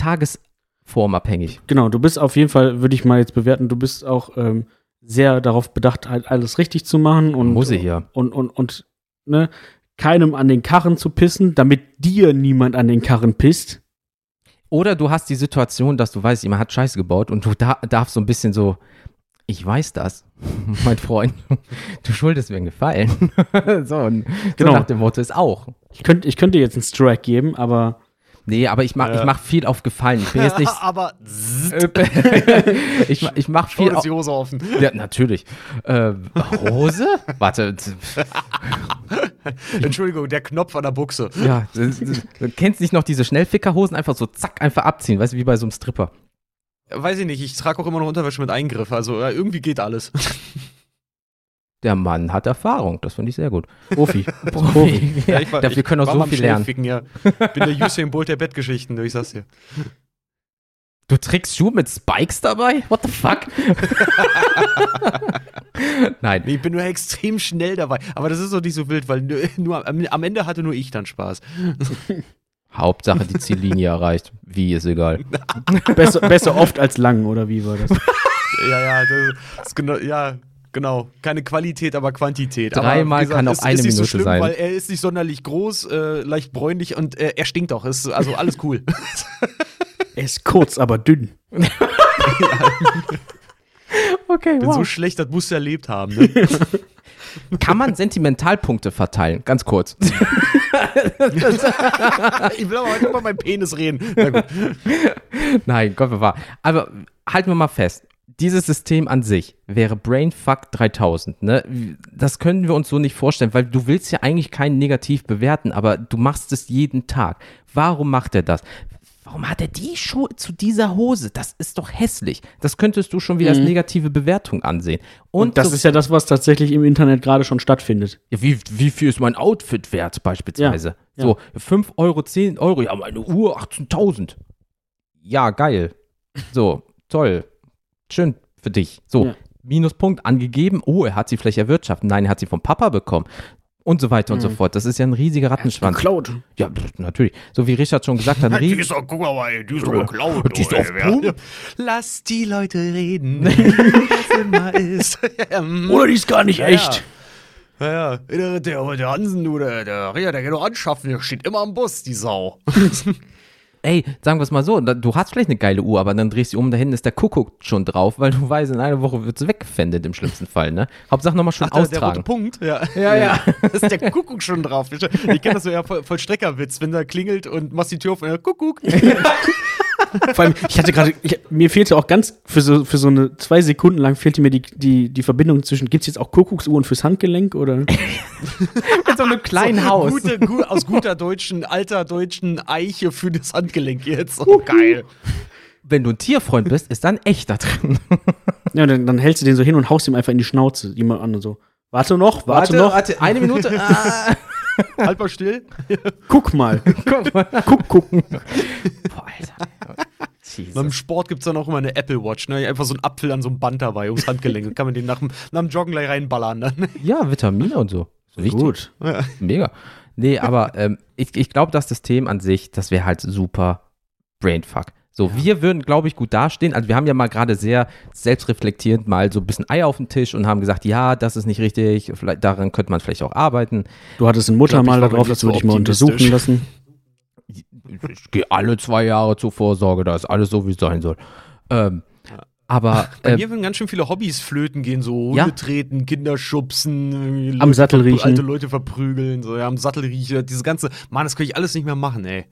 tagesformabhängig. Genau, du bist auf jeden Fall, würde ich mal jetzt bewerten, du bist auch ähm, sehr darauf bedacht, halt alles richtig zu machen und Muss ich ja. und und und ne, keinem an den Karren zu pissen, damit dir niemand an den Karren pisst. Oder du hast die Situation, dass du weißt, jemand hat Scheiße gebaut und du da, darfst so ein bisschen so, ich weiß das, mein Freund, du schuldest mir einen Gefallen. so, und Genau. so nach dem Motto ist auch. Ich könnte ich könnte jetzt einen Strike geben, aber Nee, aber ich mach, ich Ja. mach viel auf Gefallen. Ich bin jetzt nicht. aber ich, mach- ich mach schon viel ist die Hose offen. ja, natürlich. Äh, Hose? Warte. Entschuldigung, der Knopf an der Buchse. Ja, du kennst nicht noch diese Schnellfickerhosen, einfach so zack, einfach abziehen, weißt du, wie bei so einem Stripper. Weiß ich nicht, ich trage auch immer noch Unterwäsche mit Eingriff, also irgendwie geht alles. Der Mann hat Erfahrung, das finde ich sehr gut. Profi. Profi. Ja, ich war- dafür ich können auch so viel lernen. Schnellficken, Ja. Bin der Usain Bolt der Bettgeschichten, ich sag's dir. Du trägst Schuhe mit Spikes dabei? What the fuck? Nein. Ich bin nur extrem schnell dabei. Aber das ist doch nicht so wild, weil nur, nur am, am Ende hatte nur ich dann Spaß. Hauptsache die Ziellinie erreicht. Wie ist egal. Besser, besser oft als lang, oder wie war das? Ja, ja, das ist genau, ja, genau. Keine Qualität, aber Quantität. Dreimal aber, kann auch ist, eine ist nicht so Minute schlimm, sein. Weil er ist nicht sonderlich groß, äh, leicht bräunlich und äh, er stinkt auch. Ist also alles cool. Er ist kurz, aber dünn. Okay, bin so schlecht, das musst du erlebt haben. Ne? Kann man Sentimentalpunkte verteilen? Ganz kurz. ich will aber heute über meinen Penis reden. Na gut. Nein, Gott bewahre. Aber halten wir mal fest. Dieses System an sich wäre Brainfuck 3000. Ne? Das können wir uns so nicht vorstellen, weil du willst ja eigentlich keinen negativ bewerten, aber du machst es jeden Tag. Warum macht er das? Warum hat er die Schuhe zu dieser Hose? Das ist doch hässlich. Das könntest du schon wieder als negative Bewertung ansehen. Und, Und das so- ist ja das, was tatsächlich im Internet gerade schon stattfindet. ja, wie, wie viel ist mein Outfit wert beispielsweise? Ja, So, 5 Euro, 10 Euro, ja, meine Uhr 18.000. Ja, geil. So, toll. Schön für dich. So, Ja. Minuspunkt angegeben. Oh, er hat sie vielleicht erwirtschaftet. Nein, er hat sie vom Papa bekommen. Und so weiter und so fort. Das ist ja ein riesiger Rattenschwanz. Geklaut. Ja, natürlich. So wie Richard schon gesagt hat, Die ist doch, guck mal, ey, die ist doch geklaut. Die ist auf Pump. Lass die Leute reden, wie das immer ist. Oder die ist gar nicht Ja, echt. Ja, ja. Der, der, der Hansen, du, der, der, der, der kann doch anschaffen, der steht immer am Bus, die Sau. Ey, sagen wir es mal so, du hast vielleicht eine geile Uhr, aber dann drehst du um, da hinten ist der Kuckuck schon drauf, weil du weißt, in einer Woche wird es weggefändet im schlimmsten Fall, ne? Hauptsache nochmal schön Ach, der, der rote austragen. Punkt, ja. Ja, ja. Ist der Kuckuck schon drauf. Ich kenne das so ja voll, voll Streckerwitz, wenn da klingelt und machst die Tür auf und der Kuckuck. Vor allem, ich hatte gerade, mir fehlte auch ganz, für so, für so eine zwei Sekunden lang fehlte mir die, die, die Verbindung zwischen, gibt es jetzt auch Kuckucksuhren fürs Handgelenk oder? Mit so einem kleinen Haus. Gute, gu aus guter deutschen, alter deutschen Eiche für das Handgelenk jetzt. Oh, geil. Wenn du ein Tierfreund bist, ist da ein echter drin. Ja, dann, dann hältst du den so hin und haust ihm einfach in die Schnauze, jemand an und so. Warte noch, warte, noch, warte, eine Minute. Ah. Halt mal still. guck mal. Guck mal. guck, gucken. Boah, Alter. Jesus. Beim Sport gibt es dann auch immer eine Apple Watch, ne? Einfach so ein Apfel an so einem Band dabei, ums Handgelenk. Kann man den nach dem, nach dem Joggen gleich reinballern. Dann. Ja, Vitamine und so. wichtig. Gut. Mega. Nee, aber ähm, ich, ich glaube, das System an sich, das wäre halt super Brainfuck. So, wir würden, glaube ich, gut dastehen. Also wir haben ja mal gerade sehr selbstreflektierend mal so ein bisschen Eier auf den Tisch und haben gesagt, ja, das ist nicht richtig, vielleicht, daran könnte man vielleicht auch arbeiten. Du hattest ein Muttermal Ich glaub, war darauf, mal das würde ich mal untersuchen lassen. Ich gehe alle zwei Jahre zur Vorsorge, da ist alles so, wie es sein soll. Ähm, aber Bei äh, mir würden ganz schön viele Hobbys flöten gehen, so Ja. Hunde treten, Kinder schubsen, Am Leute Sattel riechen. alte Leute verprügeln, so ja, am Sattel riechen, dieses ganze, Mann, das könnte ich alles nicht mehr machen, ey.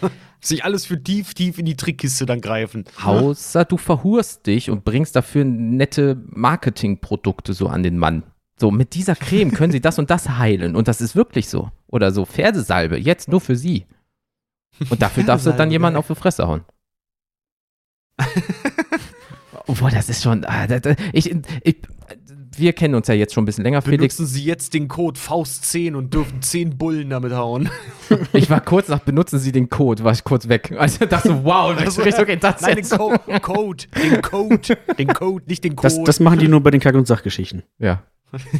Sich alles für tief, tief in die Trickkiste dann greifen. außer du verhurst dich und bringst dafür nette Marketingprodukte so an den Mann. So, mit dieser Creme können sie das und das heilen. Und das ist wirklich so. Oder so Pferdesalbe, jetzt nur für sie. Und dafür darfst du dann jemanden auf die Fresse hauen. Obwohl, das ist schon. Ah, ich, ich, wir kennen uns ja jetzt schon ein bisschen länger, Felix. Benutzen Sie jetzt den Code Faust10 und dürfen 10 Bullen damit hauen. Ich war kurz nach, benutzen Sie den Code, war ich kurz weg. Also dachte so, wow, das ist Richtung das Nein, den jetzt. Co Code, den Code, den Code, nicht den Code. Das, das machen die nur bei den Kack- und Sachgeschichten. Ja.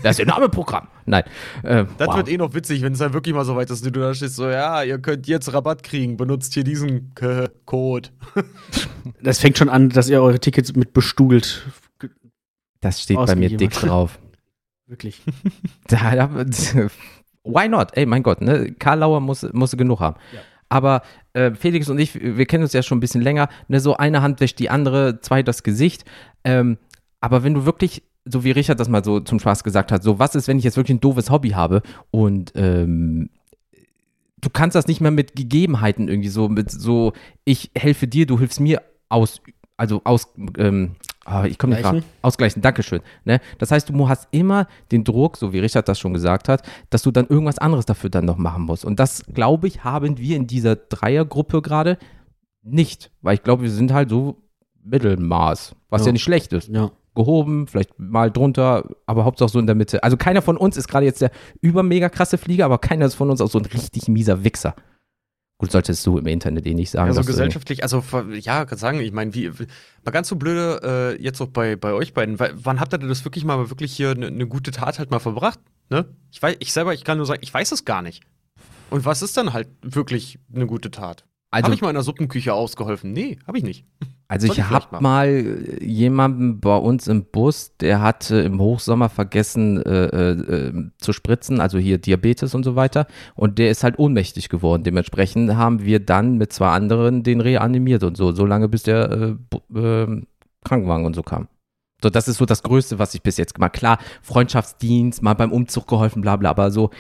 Das ist Ihr Name-Programm. Nein. Äh, Das wow. wird eh noch witzig, wenn es dann wirklich mal so weit ist, und du da stehst so, ja, ihr könnt jetzt Rabatt kriegen, benutzt hier diesen K Code. Das fängt schon an, dass ihr eure Tickets mit bestugelt. Das steht bei mir dick drauf. Wirklich. Da, da, why not? Ey, mein Gott, ne? Karl Lauer muss, muss genug haben. Aber äh, Felix und ich, wir kennen uns ja schon ein bisschen länger. Ne? So eine Hand wäscht die andere, zwei das Gesicht. Ähm, aber wenn du wirklich, so wie Richard das mal so zum Spaß gesagt hat, so was ist, wenn ich jetzt wirklich ein doofes Hobby habe und ähm, du kannst das nicht mehr mit Gegebenheiten irgendwie so, mit so, ich helfe dir, du hilfst mir aus, also aus, ähm, ah, ich komme nicht gerade, ausgleichen, Dankeschön. Ne? Das heißt, du hast immer den Druck, so wie Richard das schon gesagt hat, dass du dann irgendwas anderes dafür dann noch machen musst. Und das, glaube ich, haben wir in dieser Dreiergruppe gerade nicht, weil ich glaube, wir sind halt so Mittelmaß, was ja, Ja. nicht schlecht ist. Ja. Gehoben, vielleicht mal drunter, aber Hauptsache so in der Mitte. Also keiner von uns ist gerade jetzt der übermega krasse Flieger, aber keiner ist von uns auch so ein richtig mieser Wichser. Gut, solltest du im Internet eh nicht sagen. Also gesellschaftlich, also ja, kann sagen, ich meine, wie, mal ganz so blöde, äh, jetzt auch bei, bei euch beiden, weil, wann habt ihr denn das wirklich mal wirklich hier eine ne gute Tat halt mal verbracht? Ne? Ich weiß, ich selber, ich kann nur sagen, ich weiß es gar nicht. Und was ist dann halt wirklich eine gute Tat? Also, habe ich mal in der Suppenküche ausgeholfen? Nee, habe ich nicht. also soll ich habe mal jemanden bei uns im Bus, der hatte im Hochsommer vergessen äh, äh, äh, zu spritzen, also hier Diabetes und so weiter. Und der ist halt ohnmächtig geworden. Dementsprechend haben wir dann mit zwei anderen den reanimiert und so, so lange bis der äh, äh, Krankenwagen und so kam. So, das ist so das Größte, was ich bis jetzt gemacht Klar, Freundschaftsdienst, mal beim Umzug geholfen, bla bla, aber so.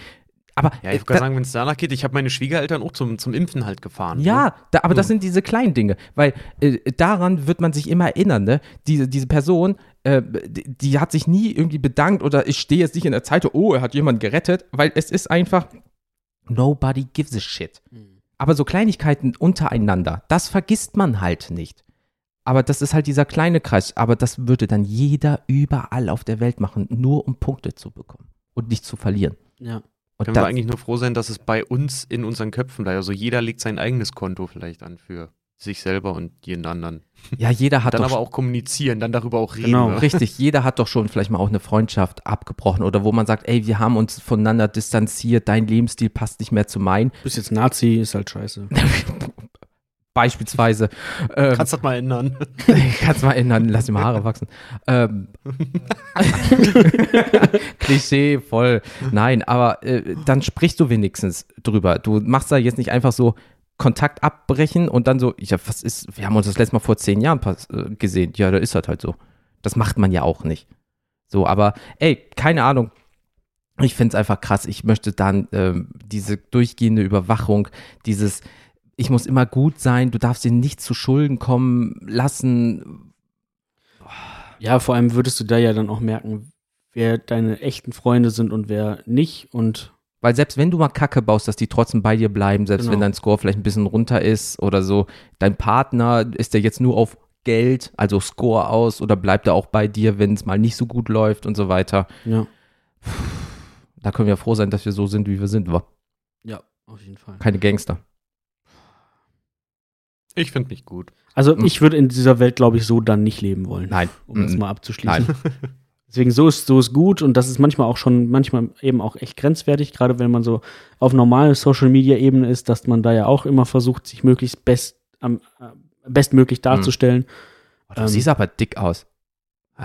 Aber Ja, äh, ich kann sagen, wenn es danach geht, ich habe meine Schwiegereltern auch zum, zum Impfen halt gefahren. Ja, Ne? da, aber das sind diese kleinen Dinge, weil äh, daran wird man sich immer erinnern, ne? Diese, diese Person, äh, die, die hat sich nie irgendwie bedankt oder ich stehe jetzt nicht in der Zeitung, oh, er hat jemanden gerettet, weil es ist einfach, nobody gives a shit. Aber so Kleinigkeiten untereinander, das vergisst man halt nicht. Aber das ist halt dieser kleine Kreis, aber das würde dann jeder überall auf der Welt machen, nur um Punkte zu bekommen und nicht zu verlieren. Ja. Können wir eigentlich nur froh sein, dass es bei uns in unseren Köpfen bleibt. Also jeder legt sein eigenes Konto vielleicht an für sich selber und jeden anderen. ja, jeder hat dann doch aber auch kommunizieren, dann darüber auch reden. Genau. ne? Richtig, jeder hat doch schon vielleicht mal auch eine Freundschaft abgebrochen oder wo man sagt, ey, wir haben uns voneinander distanziert, dein Lebensstil passt nicht mehr zu meinem. Bist jetzt Nazi, ist halt scheiße. Beispielsweise. Ähm, Kannst das mal ändern. kannst mal ändern, lass die mal Haare wachsen. Ähm, Klischee, voll. Nein, aber äh, dann sprichst du wenigstens drüber. Du machst da jetzt nicht einfach so Kontakt abbrechen und dann so, ja, was ist, wir haben uns das letzte Mal vor zehn Jahren äh, gesehen. Ja, da ist das halt so. Das macht man ja auch nicht. So, aber ey, keine Ahnung. Ich finde es einfach krass. Ich möchte dann ähm, diese durchgehende Überwachung, dieses, ich muss immer gut sein, du darfst dir nicht zu Schulden kommen lassen. Ja, vor allem würdest du da ja dann auch merken, wer deine echten Freunde sind und wer nicht. Und Weil selbst wenn du mal Kacke baust, dass die trotzdem bei dir bleiben, selbst Genau. wenn dein Score vielleicht ein bisschen runter ist oder so, dein Partner ist der jetzt nur auf Geld, also Score aus oder bleibt er auch bei dir, wenn es mal nicht so gut läuft und so weiter. ja. Da können wir froh sein, dass wir so sind, wie wir sind. wa? Ja, auf jeden Fall. Keine Gangster. Ich finde mich gut. Also Hm. ich würde in dieser Welt, glaube ich, so dann nicht leben wollen. Nein. Um das Mhm. mal abzuschließen. Nein. Deswegen so ist so ist gut und das ist manchmal auch schon manchmal eben auch echt grenzwertig, gerade wenn man so auf normaler Social Media Ebene ist, dass man da ja auch immer versucht, sich möglichst best am äh, bestmöglich darzustellen. Oh, du Ähm, siehst aber dick aus.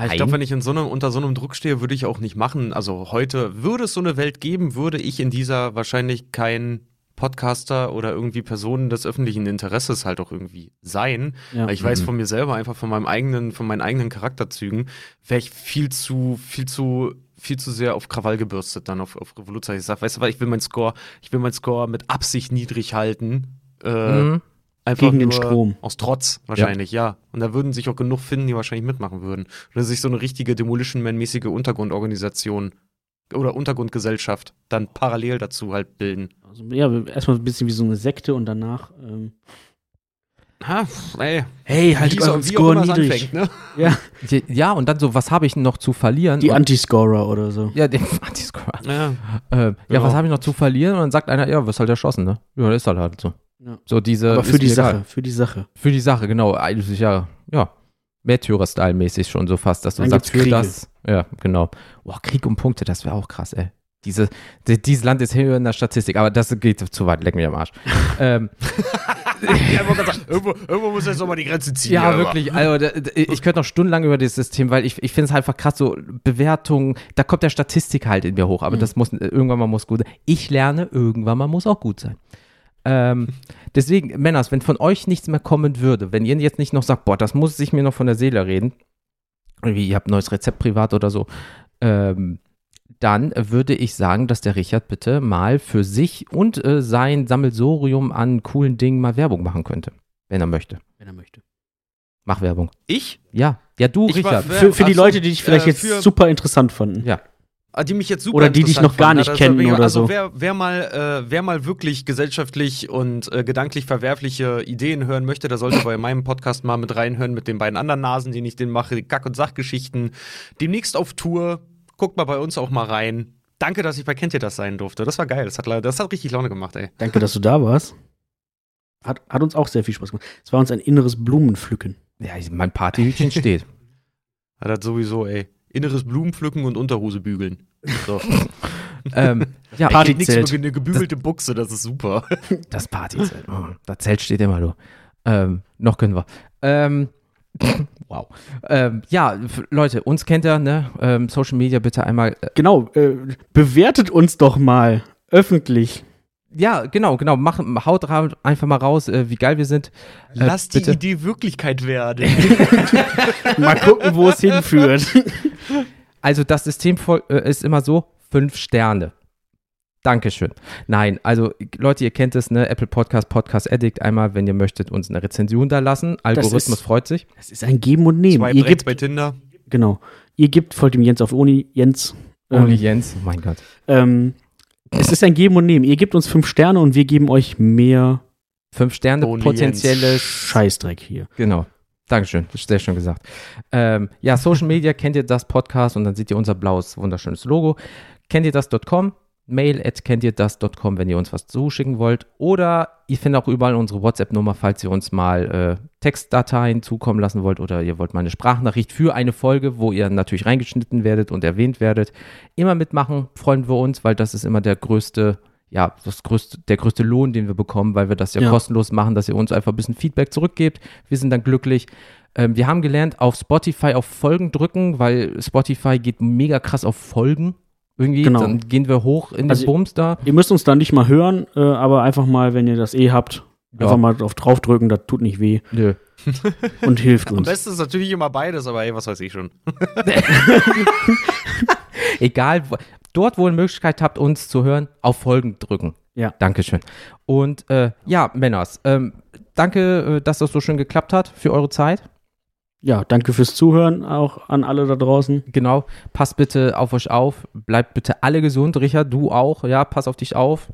Ich glaube, wenn ich in so einem, unter so einem Druck stehe, würde ich auch nicht machen. Also heute würde es so eine Welt geben, würde ich in dieser wahrscheinlich kein Podcaster oder irgendwie Personen des öffentlichen Interesses halt auch irgendwie sein. Ja. Ich weiß Mhm. von mir selber, einfach von meinem eigenen, von meinen eigenen Charakterzügen, wäre ich viel zu, viel zu, viel zu sehr auf Krawall gebürstet dann auf, auf Revolution. Ich sag, weißt du was, ich will meinen Score, ich will meinen Score mit Absicht niedrig halten. Äh, Mhm. Einfach Gegen den Strom. Aus Trotz wahrscheinlich, ja. Und da würden sich auch genug finden, die wahrscheinlich mitmachen würden. Oder sich so eine richtige Demolition Man-mäßige Untergrundorganisation oder Untergrundgesellschaft dann parallel dazu halt bilden. Also, ja, erstmal ein bisschen wie so eine Sekte und danach ähm, Ha, ey. Hey, halt euren Score niedrig. anfängt, ne? Ja, Ja, und dann so, was habe ich noch zu verlieren? die Anti-Scorer oder so. ja, den Anti-Score. Ja. Äh, ja, Genau. was habe ich noch zu verlieren? Und dann sagt einer, ja, wirst halt erschossen, ne? Ja, ist halt halt so. Ja. So diese. Aber für die Sache, egal. für die Sache. Für die Sache, genau. Ja. Märtyrer-Style-mäßig schon so fast, dass du Dann sagst, für Kriege. das. Ja, genau. Boah, Krieg um Punkte, das wäre auch krass, ey. Diese, die, dieses Land ist höher in der Statistik, aber das geht zu weit, leck mich am Arsch. ähm, ja irgendwo, irgendwo muss jetzt nochmal die Grenze ziehen. ja, aber- wirklich. Also, da- da- ich könnte noch stundenlang über dieses System, weil ich, ich finde es einfach krass, so Bewertungen, da kommt der Statistik halt in mir hoch, aber das muss, irgendwann mal muss gut sein. Ich lerne, irgendwann mal muss auch gut sein. Ähm, deswegen, Männers, wenn von euch nichts mehr kommen würde, wenn ihr jetzt nicht noch sagt, boah, das muss ich mir noch von der Seele reden, irgendwie, ihr habt ein neues Rezept privat oder so, ähm, dann würde ich sagen, dass der Richard bitte mal für sich und äh, sein Sammelsorium an coolen Dingen mal Werbung machen könnte, wenn er möchte. Wenn er möchte. Mach Werbung. Ich? Ja, ja, du, Ich war- Richard. Wer- Für, für die Leute, die dich vielleicht äh, jetzt super interessant fanden. Ja. Ah, Die mich jetzt super Oder die dich noch gar nicht Also, kennen wer- oder also so. Wer, wer, mal, äh, wer mal wirklich gesellschaftlich und äh, gedanklich verwerfliche Ideen hören möchte, der sollte bei meinem Podcast mal mit reinhören mit den beiden anderen Nasen, die ich den mache, die Kack- und Sachgeschichten. Demnächst auf Tour. Guckt mal bei uns auch mal rein. Danke, dass ich bei Kennt ihr das sein durfte. Das war geil. Das hat, das hat richtig Laune gemacht, ey. Danke, dass du da warst. Hat, hat uns auch sehr viel Spaß gemacht. Es war uns ein inneres Blumenpflücken. Ja, mein Partyhütchen steht. Hat das sowieso, ey. Inneres Blumenpflücken und Unterhose bügeln. So. ähm, ja, Party- Nichts Partyzelt. eine gebügelte Buchse, das ist super. Das Partyzelt. Oh, das Zelt steht immer, du. Ähm, noch können wir. Ähm, wow. Ähm, ja, Leute, uns kennt ihr, ne? Ähm, Social Media bitte einmal. Äh, Genau, äh, bewertet uns doch mal öffentlich. Ja, genau, genau. Mach, haut einfach mal raus, äh, wie geil wir sind. Äh, Lass die bitte. Idee Wirklichkeit werden. Mal gucken, wo es hinführt. Also, das System äh, ist immer so: fünf Sterne. Dankeschön. Nein, also Leute, ihr kennt es, ne? Apple Podcast, Podcast Addict. Einmal, wenn ihr möchtet, uns eine Rezension da lassen. Algorithmus ist- freut sich. Das ist ein Geben und Nehmen. Zwei Ihr gebt, bei Tinder. genau. Ihr gebt, folgt dem Jens auf Uni. Jens. Only Ähm, Jens, oh mein Gott. ähm, es ist ein Geben und Nehmen. Ihr gebt uns fünf Sterne und wir geben euch mehr Fünf Sterne, Only potenzielles Scheißdreck hier. Genau. Dankeschön, das ist sehr schön gesagt. Ähm, ja, Social Media kennt ihr das Podcast und dann seht ihr unser blaues, wunderschönes Logo. Kennt ihr das.com? Mail at kennt ihr das.com, wenn ihr uns was zuschicken wollt. Oder ihr findet auch überall unsere WhatsApp-Nummer, falls ihr uns mal äh, Textdateien zukommen lassen wollt oder ihr wollt mal eine Sprachnachricht für eine Folge, wo ihr natürlich reingeschnitten werdet und erwähnt werdet. Immer mitmachen, freuen wir uns, weil das ist immer der größte, ja, das größte, der größte Lohn, den wir bekommen, weil wir das ja, Ja. kostenlos machen, dass ihr uns einfach ein bisschen Feedback zurückgebt. Wir sind dann glücklich. Ähm, wir haben gelernt, auf Spotify auf Folgen drücken, weil Spotify geht mega krass auf Folgen. Irgendwie, Genau. dann gehen wir hoch in den Also- Bums da. Ihr müsst uns da nicht mal hören, äh, aber einfach mal, wenn ihr das eh habt, Ja. einfach mal drauf draufdrücken, das tut nicht weh Nö. und hilft Am uns. besten ist natürlich immer beides, aber ey, was weiß ich schon. Egal, dort, wo ihr Möglichkeit habt, uns zu hören, auf Folgen drücken. Ja. Dankeschön. Und äh, ja, Männers, ähm, danke, äh, dass das so schön geklappt hat für eure Zeit. Ja, danke fürs Zuhören auch an alle da draußen. Genau. Passt bitte auf euch auf. Bleibt bitte alle gesund. Richard, du auch. Ja, pass auf dich auf.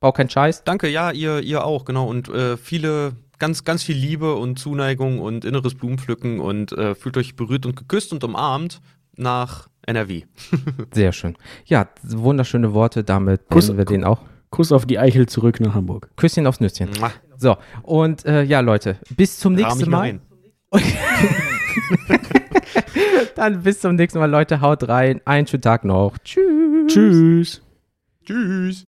Bau keinen Scheiß. Danke, ja, ihr, ihr auch, genau. Und äh, viele, ganz, ganz viel Liebe und Zuneigung und inneres Blumenpflücken und äh, fühlt euch berührt und geküsst und umarmt nach NRW. Sehr schön. Ja, wunderschöne Worte. Damit Kuss- wir den auch. Kuss auf die Eichel zurück nach Hamburg. Küsschen aufs Nüsschen. Mua. So, und äh, ja, Leute, bis zum nächsten Mal. ein. Dann bis zum nächsten Mal, Leute. Haut rein. Einen schönen Tag noch. Tschüss. Tschüss. Tschüss.